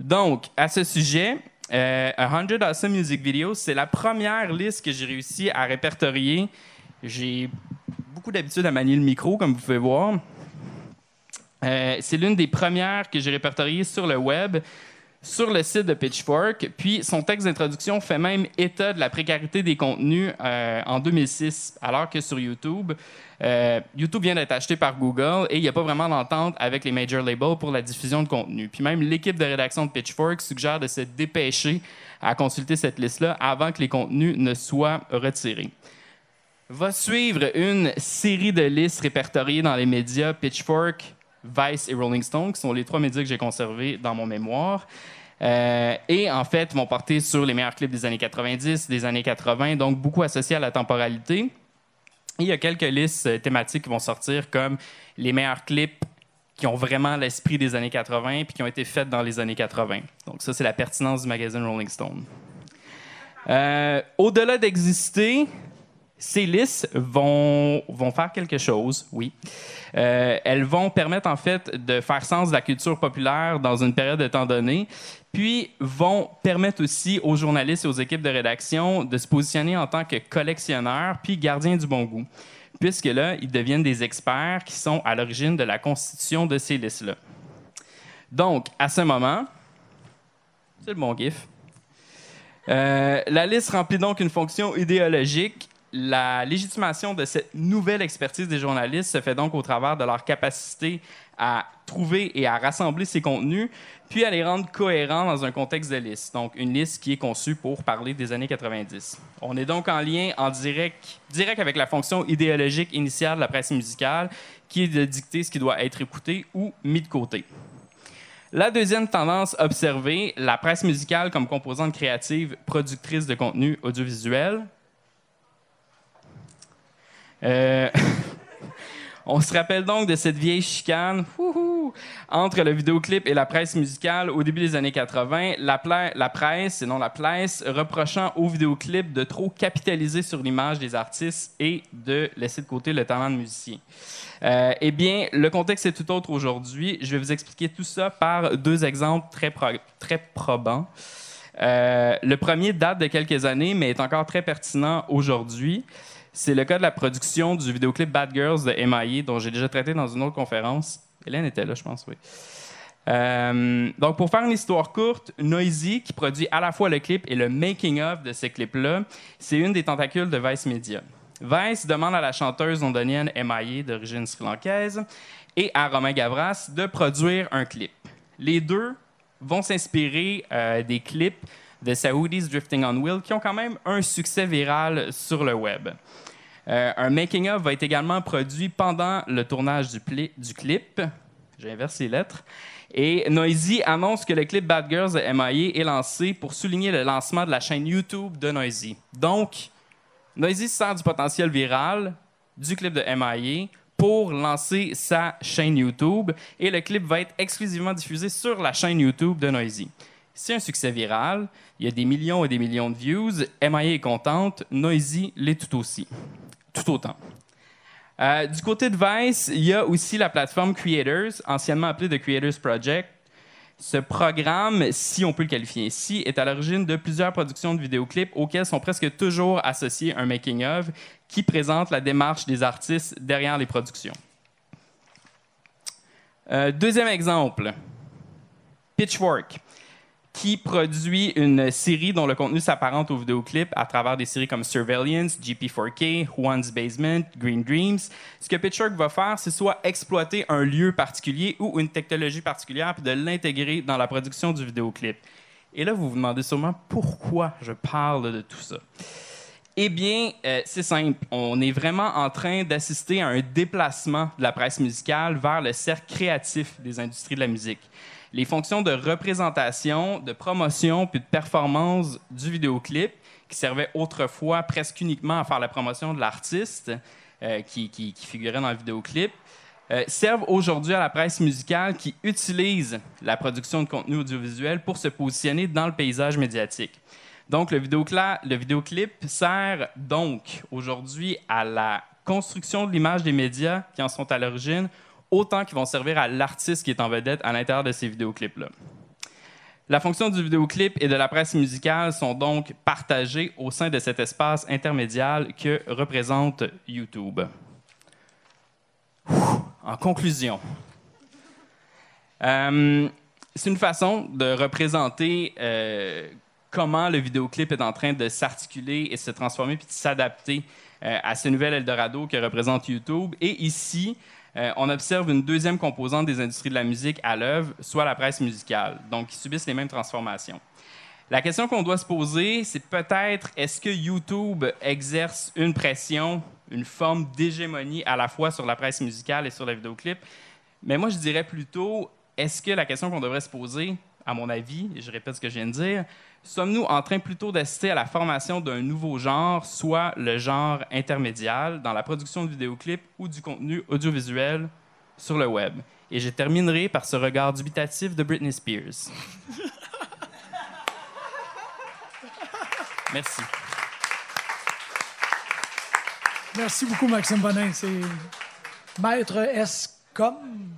Donc, à ce sujet, euh, 100 Awesome Music Videos, c'est la première liste que j'ai réussi à répertorier. J'ai beaucoup d'habitude à manier le micro, comme vous pouvez voir. Euh, c'est l'une des premières que j'ai répertoriées sur le web, sur le site de Pitchfork. Puis son texte d'introduction fait même état de la précarité des contenus euh, en 2006, alors que sur YouTube, euh, YouTube vient d'être acheté par Google et il n'y a pas vraiment d'entente avec les major labels pour la diffusion de contenu. Puis même l'équipe de rédaction de Pitchfork suggère de se dépêcher à consulter cette liste-là avant que les contenus ne soient retirés. Va suivre une série de listes répertoriées dans les médias Pitchfork, Vice et Rolling Stone, qui sont les trois médias que j'ai conservés dans mon mémoire. Euh, et en fait, vont porter sur les meilleurs clips des années 90, des années 80, donc beaucoup associés à la temporalité. Il y a quelques listes euh, thématiques qui vont sortir comme les meilleurs clips qui ont vraiment l'esprit des années 80 puis qui ont été faits dans les années 80. Donc ça, c'est la pertinence du magazine Rolling Stone. Euh, Au-delà d'exister, ces listes vont, faire quelque chose, oui. Euh, elles vont permettre en fait de faire sens de la culture populaire dans une période de temps donné, puis vont permettre aussi aux journalistes et aux équipes de rédaction de se positionner en tant que collectionneurs puis gardiens du bon goût, puisque là, ils deviennent des experts qui sont à l'origine de la constitution de ces listes-là. Donc, à ce moment, c'est le bon gif. Euh, la liste remplit donc une fonction idéologique la légitimation de cette nouvelle expertise des journalistes se fait donc au travers de leur capacité à trouver et à rassembler ces contenus, puis à les rendre cohérents dans un contexte de liste. Donc, une liste qui est conçue pour parler des années 90. On est donc en lien en direct, direct avec la fonction idéologique initiale de la presse musicale, qui est de dicter ce qui doit être écouté ou mis de côté. La deuxième tendance observée, la presse musicale comme composante créative productrice de contenu audiovisuel, euh, *laughs* on se rappelle donc de cette vieille chicane entre le vidéoclip et la presse musicale au début des années 80. La, presse, et non la place, reprochant au vidéoclip de trop capitaliser sur l'image des artistes et de laisser de côté le talent de musicien. Euh, eh bien, le contexte est tout autre aujourd'hui. Je vais vous expliquer tout ça par deux exemples très probants. Euh, le premier date de quelques années, mais est encore très pertinent aujourd'hui. C'est le cas de la production du vidéoclip Bad Girls de MIA, dont j'ai déjà traité dans une autre conférence. Hélène était là, je pense, oui. Euh, donc, pour faire une histoire courte, Noisy, qui produit à la fois le clip et le making-of de ces clips-là, c'est une des tentacules de Vice Media. Vice demande à la chanteuse londonienne M.I.A. d'origine sri-lankaise et à Romain Gavras de produire un clip. Les deux vont s'inspirer euh, des clips de Saoudis Drifting on Wheel qui ont quand même un succès viral sur le web. Euh, un making-of va être également produit pendant le tournage du, du clip. J'inverse les lettres. Et Noisy annonce que le clip Bad Girls de MIA est lancé pour souligner le lancement de la chaîne YouTube de Noisy. Donc, Noisy se sert du potentiel viral du clip de MIA pour lancer sa chaîne YouTube et le clip va être exclusivement diffusé sur la chaîne YouTube de Noisy. C'est un succès viral, il y a des millions et des millions de views, MIA est contente, Noisy l'est tout aussi. Tout autant. Euh, du côté de Vice, il y a aussi la plateforme Creators, anciennement appelée The Creators Project. Ce programme, si on peut le qualifier ainsi, est à l'origine de plusieurs productions de vidéoclips auxquelles sont presque toujours associés un making-of qui présente la démarche des artistes derrière les productions. Euh, deuxième exemple, Pitchfork, qui produit une série dont le contenu s'apparente aux vidéoclips à travers des séries comme Surveillance, GP4K, Juan's Basement, Green Dreams. Ce que Pitchfork va faire, c'est soit exploiter un lieu particulier ou une technologie particulière puis de l'intégrer dans la production du vidéoclip. Et là, vous vous demandez sûrement pourquoi je parle de tout ça. Eh bien, euh, c'est simple. On est vraiment en train d'assister à un déplacement de la presse musicale vers le cercle créatif des industries de la musique. Les fonctions de représentation, de promotion puis de performance du vidéoclip, qui servaient autrefois presque uniquement à faire la promotion de l'artiste euh, qui, figurait dans le vidéoclip, euh, servent aujourd'hui à la presse musicale qui utilise la production de contenu audiovisuel pour se positionner dans le paysage médiatique. Donc, le, le vidéoclip sert donc aujourd'hui à la construction de l'image des médias qui en sont à l'origine, autant qu'ils vont servir à l'artiste qui est en vedette à l'intérieur de ces vidéoclips-là. La fonction du vidéoclip et de la presse musicale sont donc partagées au sein de cet espace intermédiaire que représente YouTube. En conclusion, euh, c'est une façon de représenter euh, comment le vidéoclip est en train de s'articuler et se transformer puis de s'adapter euh, à ce nouvel Eldorado que représente YouTube. Et ici, euh, on observe une deuxième composante des industries de la musique à l'œuvre, soit la presse musicale, donc qui subissent les mêmes transformations. La question qu'on doit se poser, c'est peut-être est-ce que YouTube exerce une pression, une forme d'hégémonie à la fois sur la presse musicale et sur le vidéoclip? Mais moi, je dirais plutôt, est-ce que la question qu'on devrait se poser, à mon avis, et je répète ce que je viens de dire, sommes-nous en train plutôt d'assister à la formation d'un nouveau genre, soit le genre intermédiaire dans la production de vidéoclips ou du contenu audiovisuel sur le web? Et je terminerai par ce regard dubitatif de Britney Spears. *laughs* Merci. Merci beaucoup, Maxime Bonin. C'est Maître S. comme?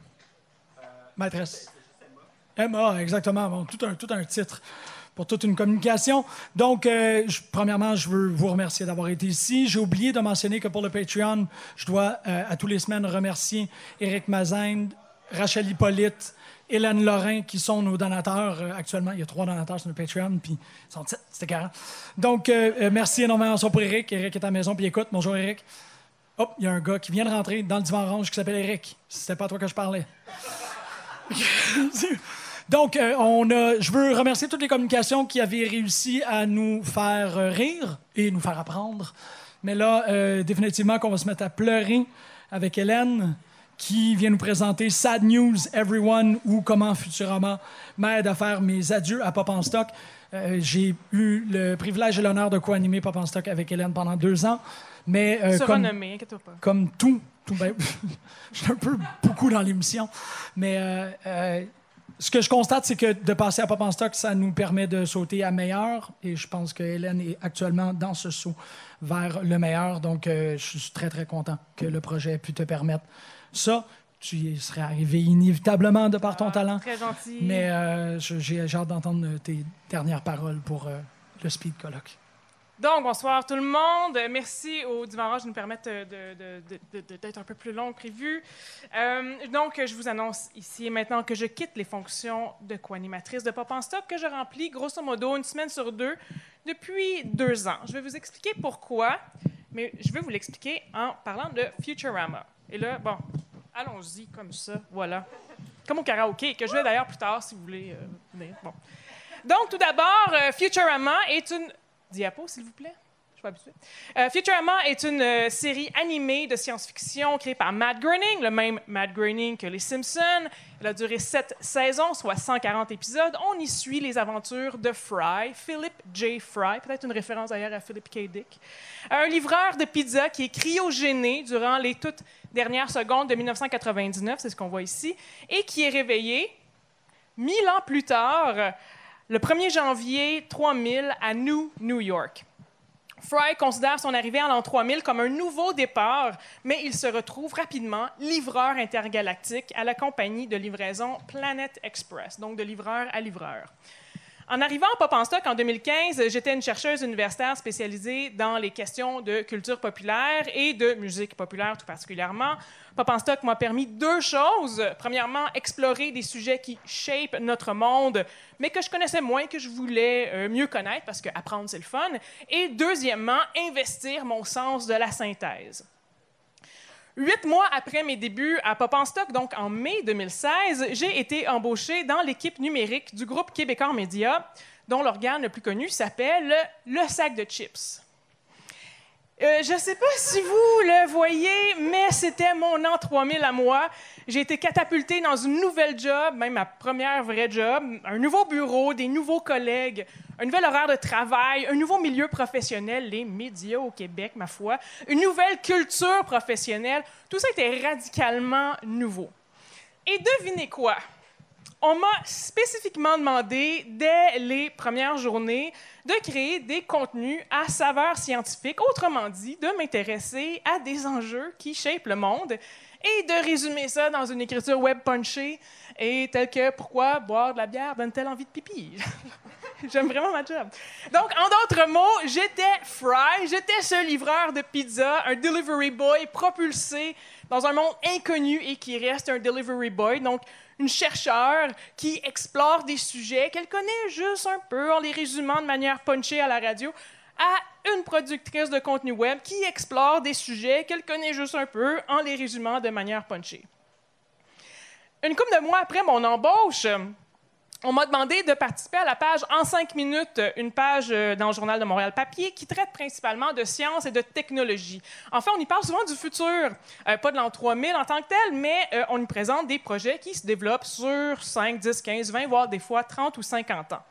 Maîtresse. MA, exactement. Bon, tout, un, tout un titre pour toute une communication. Donc, euh, premièrement, je veux vous remercier d'avoir été ici. J'ai oublié de mentionner que pour le Patreon, je dois euh, à tous les semaines remercier Éric Mazin, Rachel Hippolyte, Hélène Lorrain, qui sont nos donateurs euh, actuellement. Il y a trois donateurs sur le Patreon, puis ils sont c'était carré. Donc, merci énormément pour Éric. Éric est à la maison, puis écoute. Bonjour, Éric. Hop, il y a un gars qui vient de rentrer dans le divan orange qui s'appelle Éric. C'était pas à toi que je parlais. *laughs* Donc, euh, on a, je veux remercier toutes les communications qui avaient réussi à nous faire rire et nous faire apprendre. Mais là, euh, définitivement qu'on va se mettre à pleurer avec Hélène, qui vient nous présenter Sad News Everyone ou comment Futurama m'aide à faire mes adieux à Pop en Stock. Euh, J'ai eu le privilège et l'honneur de co-animer Pop en Stock avec Hélène pendant deux ans. Mais euh, comme, inquiète-toi pas. comme tout, tout ben, *laughs* je suis un peu beaucoup dans l'émission, mais euh, ce que je constate, c'est que de passer à Pop en Stock, ça nous permet de sauter à meilleur, et je pense que Hélène est actuellement dans ce saut vers le meilleur, donc euh, je suis très très content que le projet ait pu te permettre ça. Tu y serais arrivé inévitablement de par ton talent, Très gentil. mais euh, j'ai hâte d'entendre tes dernières paroles pour euh, le Speed Colloque. Donc, bonsoir tout le monde. Merci au Dimanche de nous permettre de- d'être un peu plus long que prévu. Euh, donc, je vous annonce ici et maintenant que je quitte les fonctions de co-animatrice de Pop en Stop que je remplis grosso modo une semaine sur deux depuis deux ans. Je vais vous expliquer pourquoi, mais je vais vous l'expliquer en parlant de Futurama. Et là, bon, allons-y comme ça, voilà. Comme au karaoké, que je vais d'ailleurs plus tard si vous voulez euh, venir. Bon. Donc, tout d'abord, euh, Futurama est une. Diapo, s'il vous plaît? Je suis pas habituée. Euh, Futurama est une euh, série animée de science-fiction créée par Matt Groening, le même Matt Groening que Les Simpsons. Elle a duré sept saisons, soit 140 épisodes. On y suit les aventures de Fry, Philip J. Fry, peut-être une référence d'ailleurs à Philip K. Dick, un livreur de pizza qui est cryogéné durant les toutes dernières secondes de 1999, c'est ce qu'on voit ici, et qui est réveillé mille ans plus tard, le 1er janvier 3000 à New New York. Fry considère son arrivée en l'an 3000 comme un nouveau départ, mais il se retrouve rapidement livreur intergalactique à la compagnie de livraison Planet Express, donc de livreur à livreur. En arrivant à Pop en en 2015, j'étais une chercheuse universitaire spécialisée dans les questions de culture populaire et de musique populaire tout particulièrement. Pop m'a permis deux choses. Premièrement, explorer des sujets qui shape notre monde, mais que je connaissais moins, que je voulais euh, mieux connaître parce que apprendre c'est le fun. Et deuxièmement, investir mon sens de la synthèse. Huit mois après mes débuts à Pop en Stock, donc en mai 2016, j'ai été embauchée dans l'équipe numérique du groupe Québécois Média, dont l'organe le plus connu s'appelle Le Sac de Chips. Euh, je ne sais pas si vous le voyez, mais c'était mon an 3000 à moi. J'ai été catapultée dans une nouvelle job, même ma première vraie job, un nouveau bureau, des nouveaux collègues, un nouvel horaire de travail, un nouveau milieu professionnel, les médias au Québec, ma foi, une nouvelle culture professionnelle. Tout ça était radicalement nouveau. Et devinez quoi? On m'a spécifiquement demandé, dès les premières journées, de créer des contenus à saveur scientifique, autrement dit, de m'intéresser à des enjeux qui shapent le monde et de résumer ça dans une écriture web punchée et telle que pourquoi boire de la bière donne-t-elle envie de pipi? *laughs* J'aime vraiment ma job. Donc, en d'autres mots, j'étais Fry, j'étais ce livreur de pizza, un delivery boy propulsé dans un monde inconnu et qui reste un delivery boy. Donc, une chercheure qui explore des sujets qu'elle connaît juste un peu en les résumant de manière punchée à la radio, à une productrice de contenu web qui explore des sujets qu'elle connaît juste un peu en les résumant de manière punchée. Une couple de mois après mon embauche, on m'a demandé de participer à la page En cinq minutes, une page euh, dans le Journal de Montréal Papier qui traite principalement de sciences et de technologie. En fait, on y parle souvent du futur, Euh, pas de l'an 3000 en tant que tel, mais euh, on y présente des projets qui se développent sur 5, 10, 15, 20, voire des fois 30 ou 50 ans.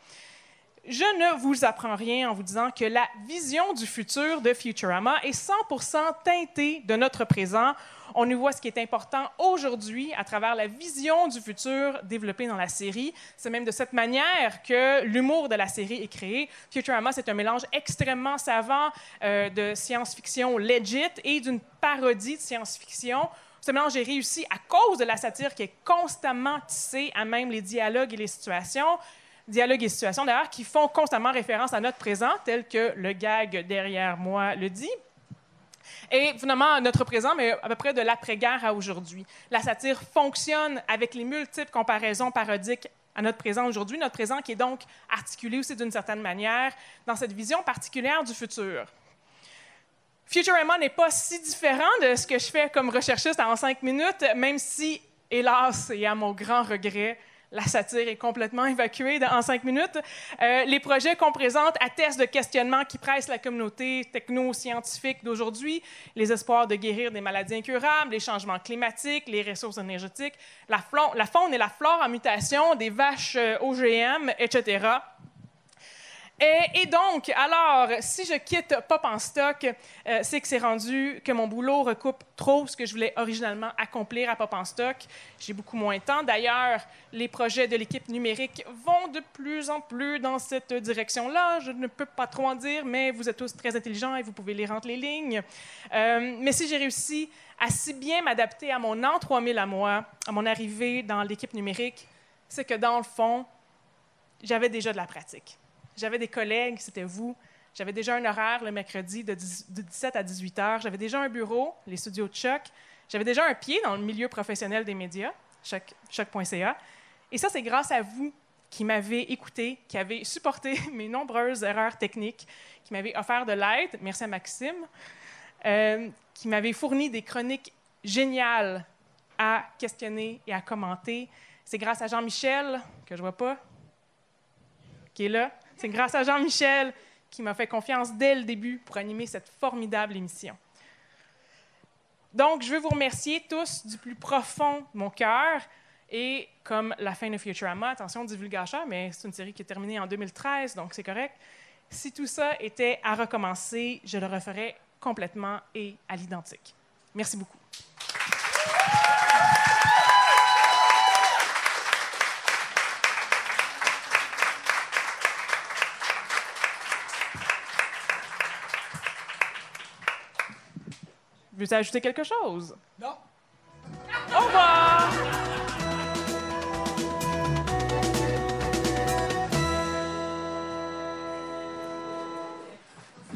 Je ne vous apprends rien en vous disant que la vision du futur de Futurama est 100% teintée de notre présent. On y voit ce qui est important aujourd'hui à travers la vision du futur développée dans la série. C'est même de cette manière que l'humour de la série est créé. Futurama, c'est un mélange extrêmement savant euh, de science-fiction legit et d'une parodie de science-fiction. Ce mélange est réussi à cause de la satire qui est constamment tissée à même les dialogues et les situations dialogues et situations d'ailleurs qui font constamment référence à notre présent, tel que le gag derrière moi le dit. Et finalement, notre présent, mais à peu près de l'après-guerre à aujourd'hui. La satire fonctionne avec les multiples comparaisons parodiques à notre présent aujourd'hui, notre présent qui est donc articulé aussi d'une certaine manière dans cette vision particulière du futur. Futurama n'est pas si différent de ce que je fais comme recherchiste en cinq minutes, même si, hélas, et à mon grand regret, la satire est complètement évacuée en cinq minutes. Euh, les projets qu'on présente attestent de questionnements qui pressent la communauté techno-scientifique d'aujourd'hui, les espoirs de guérir des maladies incurables, les changements climatiques, les ressources énergétiques, la, la faune et la flore en mutation, des vaches euh, OGM, etc. Et, donc, alors, si je quitte Pop en stock, euh, c'est que c'est rendu que mon boulot recoupe trop ce que je voulais originalement accomplir à Pop en stock. J'ai beaucoup moins de temps. D'ailleurs, les projets de l'équipe numérique vont de plus en plus dans cette direction-là. Je ne peux pas trop en dire, mais vous êtes tous très intelligents et vous pouvez lire entre les lignes. Euh, mais si j'ai réussi à si bien m'adapter à mon an 3000 à moi, à mon arrivée dans l'équipe numérique, c'est que dans le fond, j'avais déjà de la pratique. J'avais des collègues, c'était vous, J'avais déjà un horaire le mercredi de, 10 de 17 à 18 heures. J'avais déjà un bureau, les studios de Choc. J'avais déjà un pied dans le milieu professionnel des médias, Choc- Choc.ca. Et ça, c'est grâce à vous qui m'avez écouté, qui avez supporté *laughs* mes nombreuses erreurs techniques, qui m'avez offert de l'aide. Merci à Maxime. euh, qui m'avait fourni des chroniques géniales à questionner et à commenter. C'est grâce à Jean-Michel, que je vois pas, qui est là. C'est grâce à Jean-Michel qui m'a fait confiance dès le début pour animer cette formidable émission. Donc, je veux vous remercier tous du plus profond de mon cœur. Et comme la fin de Futurama, attention, divulgateur, mais c'est une série qui est terminée en 2013, donc c'est correct. Si tout ça était à recommencer, je le referais complètement et à l'identique. Merci beaucoup. Veux-tu ajouter quelque chose? Non. Au revoir!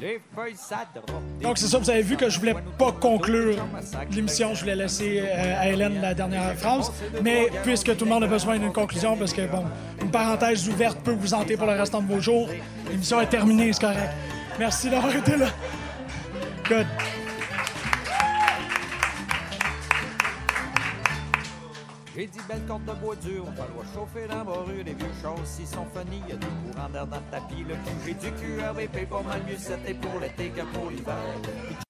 Les feuilles s'adront. Donc, c'est ça, vous avez vu que je voulais pas conclure l'émission. Je voulais laisser euh, à Hélène la dernière phrase. Mais puisque tout le monde a besoin d'une conclusion, parce que, bon, une parenthèse ouverte peut vous hanter pour le restant de vos jours, l'émission est terminée, c'est correct. Merci d'avoir été là. Good. J'ai dit belle corde de bois dur, on va falloir chauffer dans ma rue, les vieux choses, si sont funny, y a du courant d'air dans le tapis, le cul, j'ai du QRVP pour mal mieux c'était pour l'été que pour l'hiver.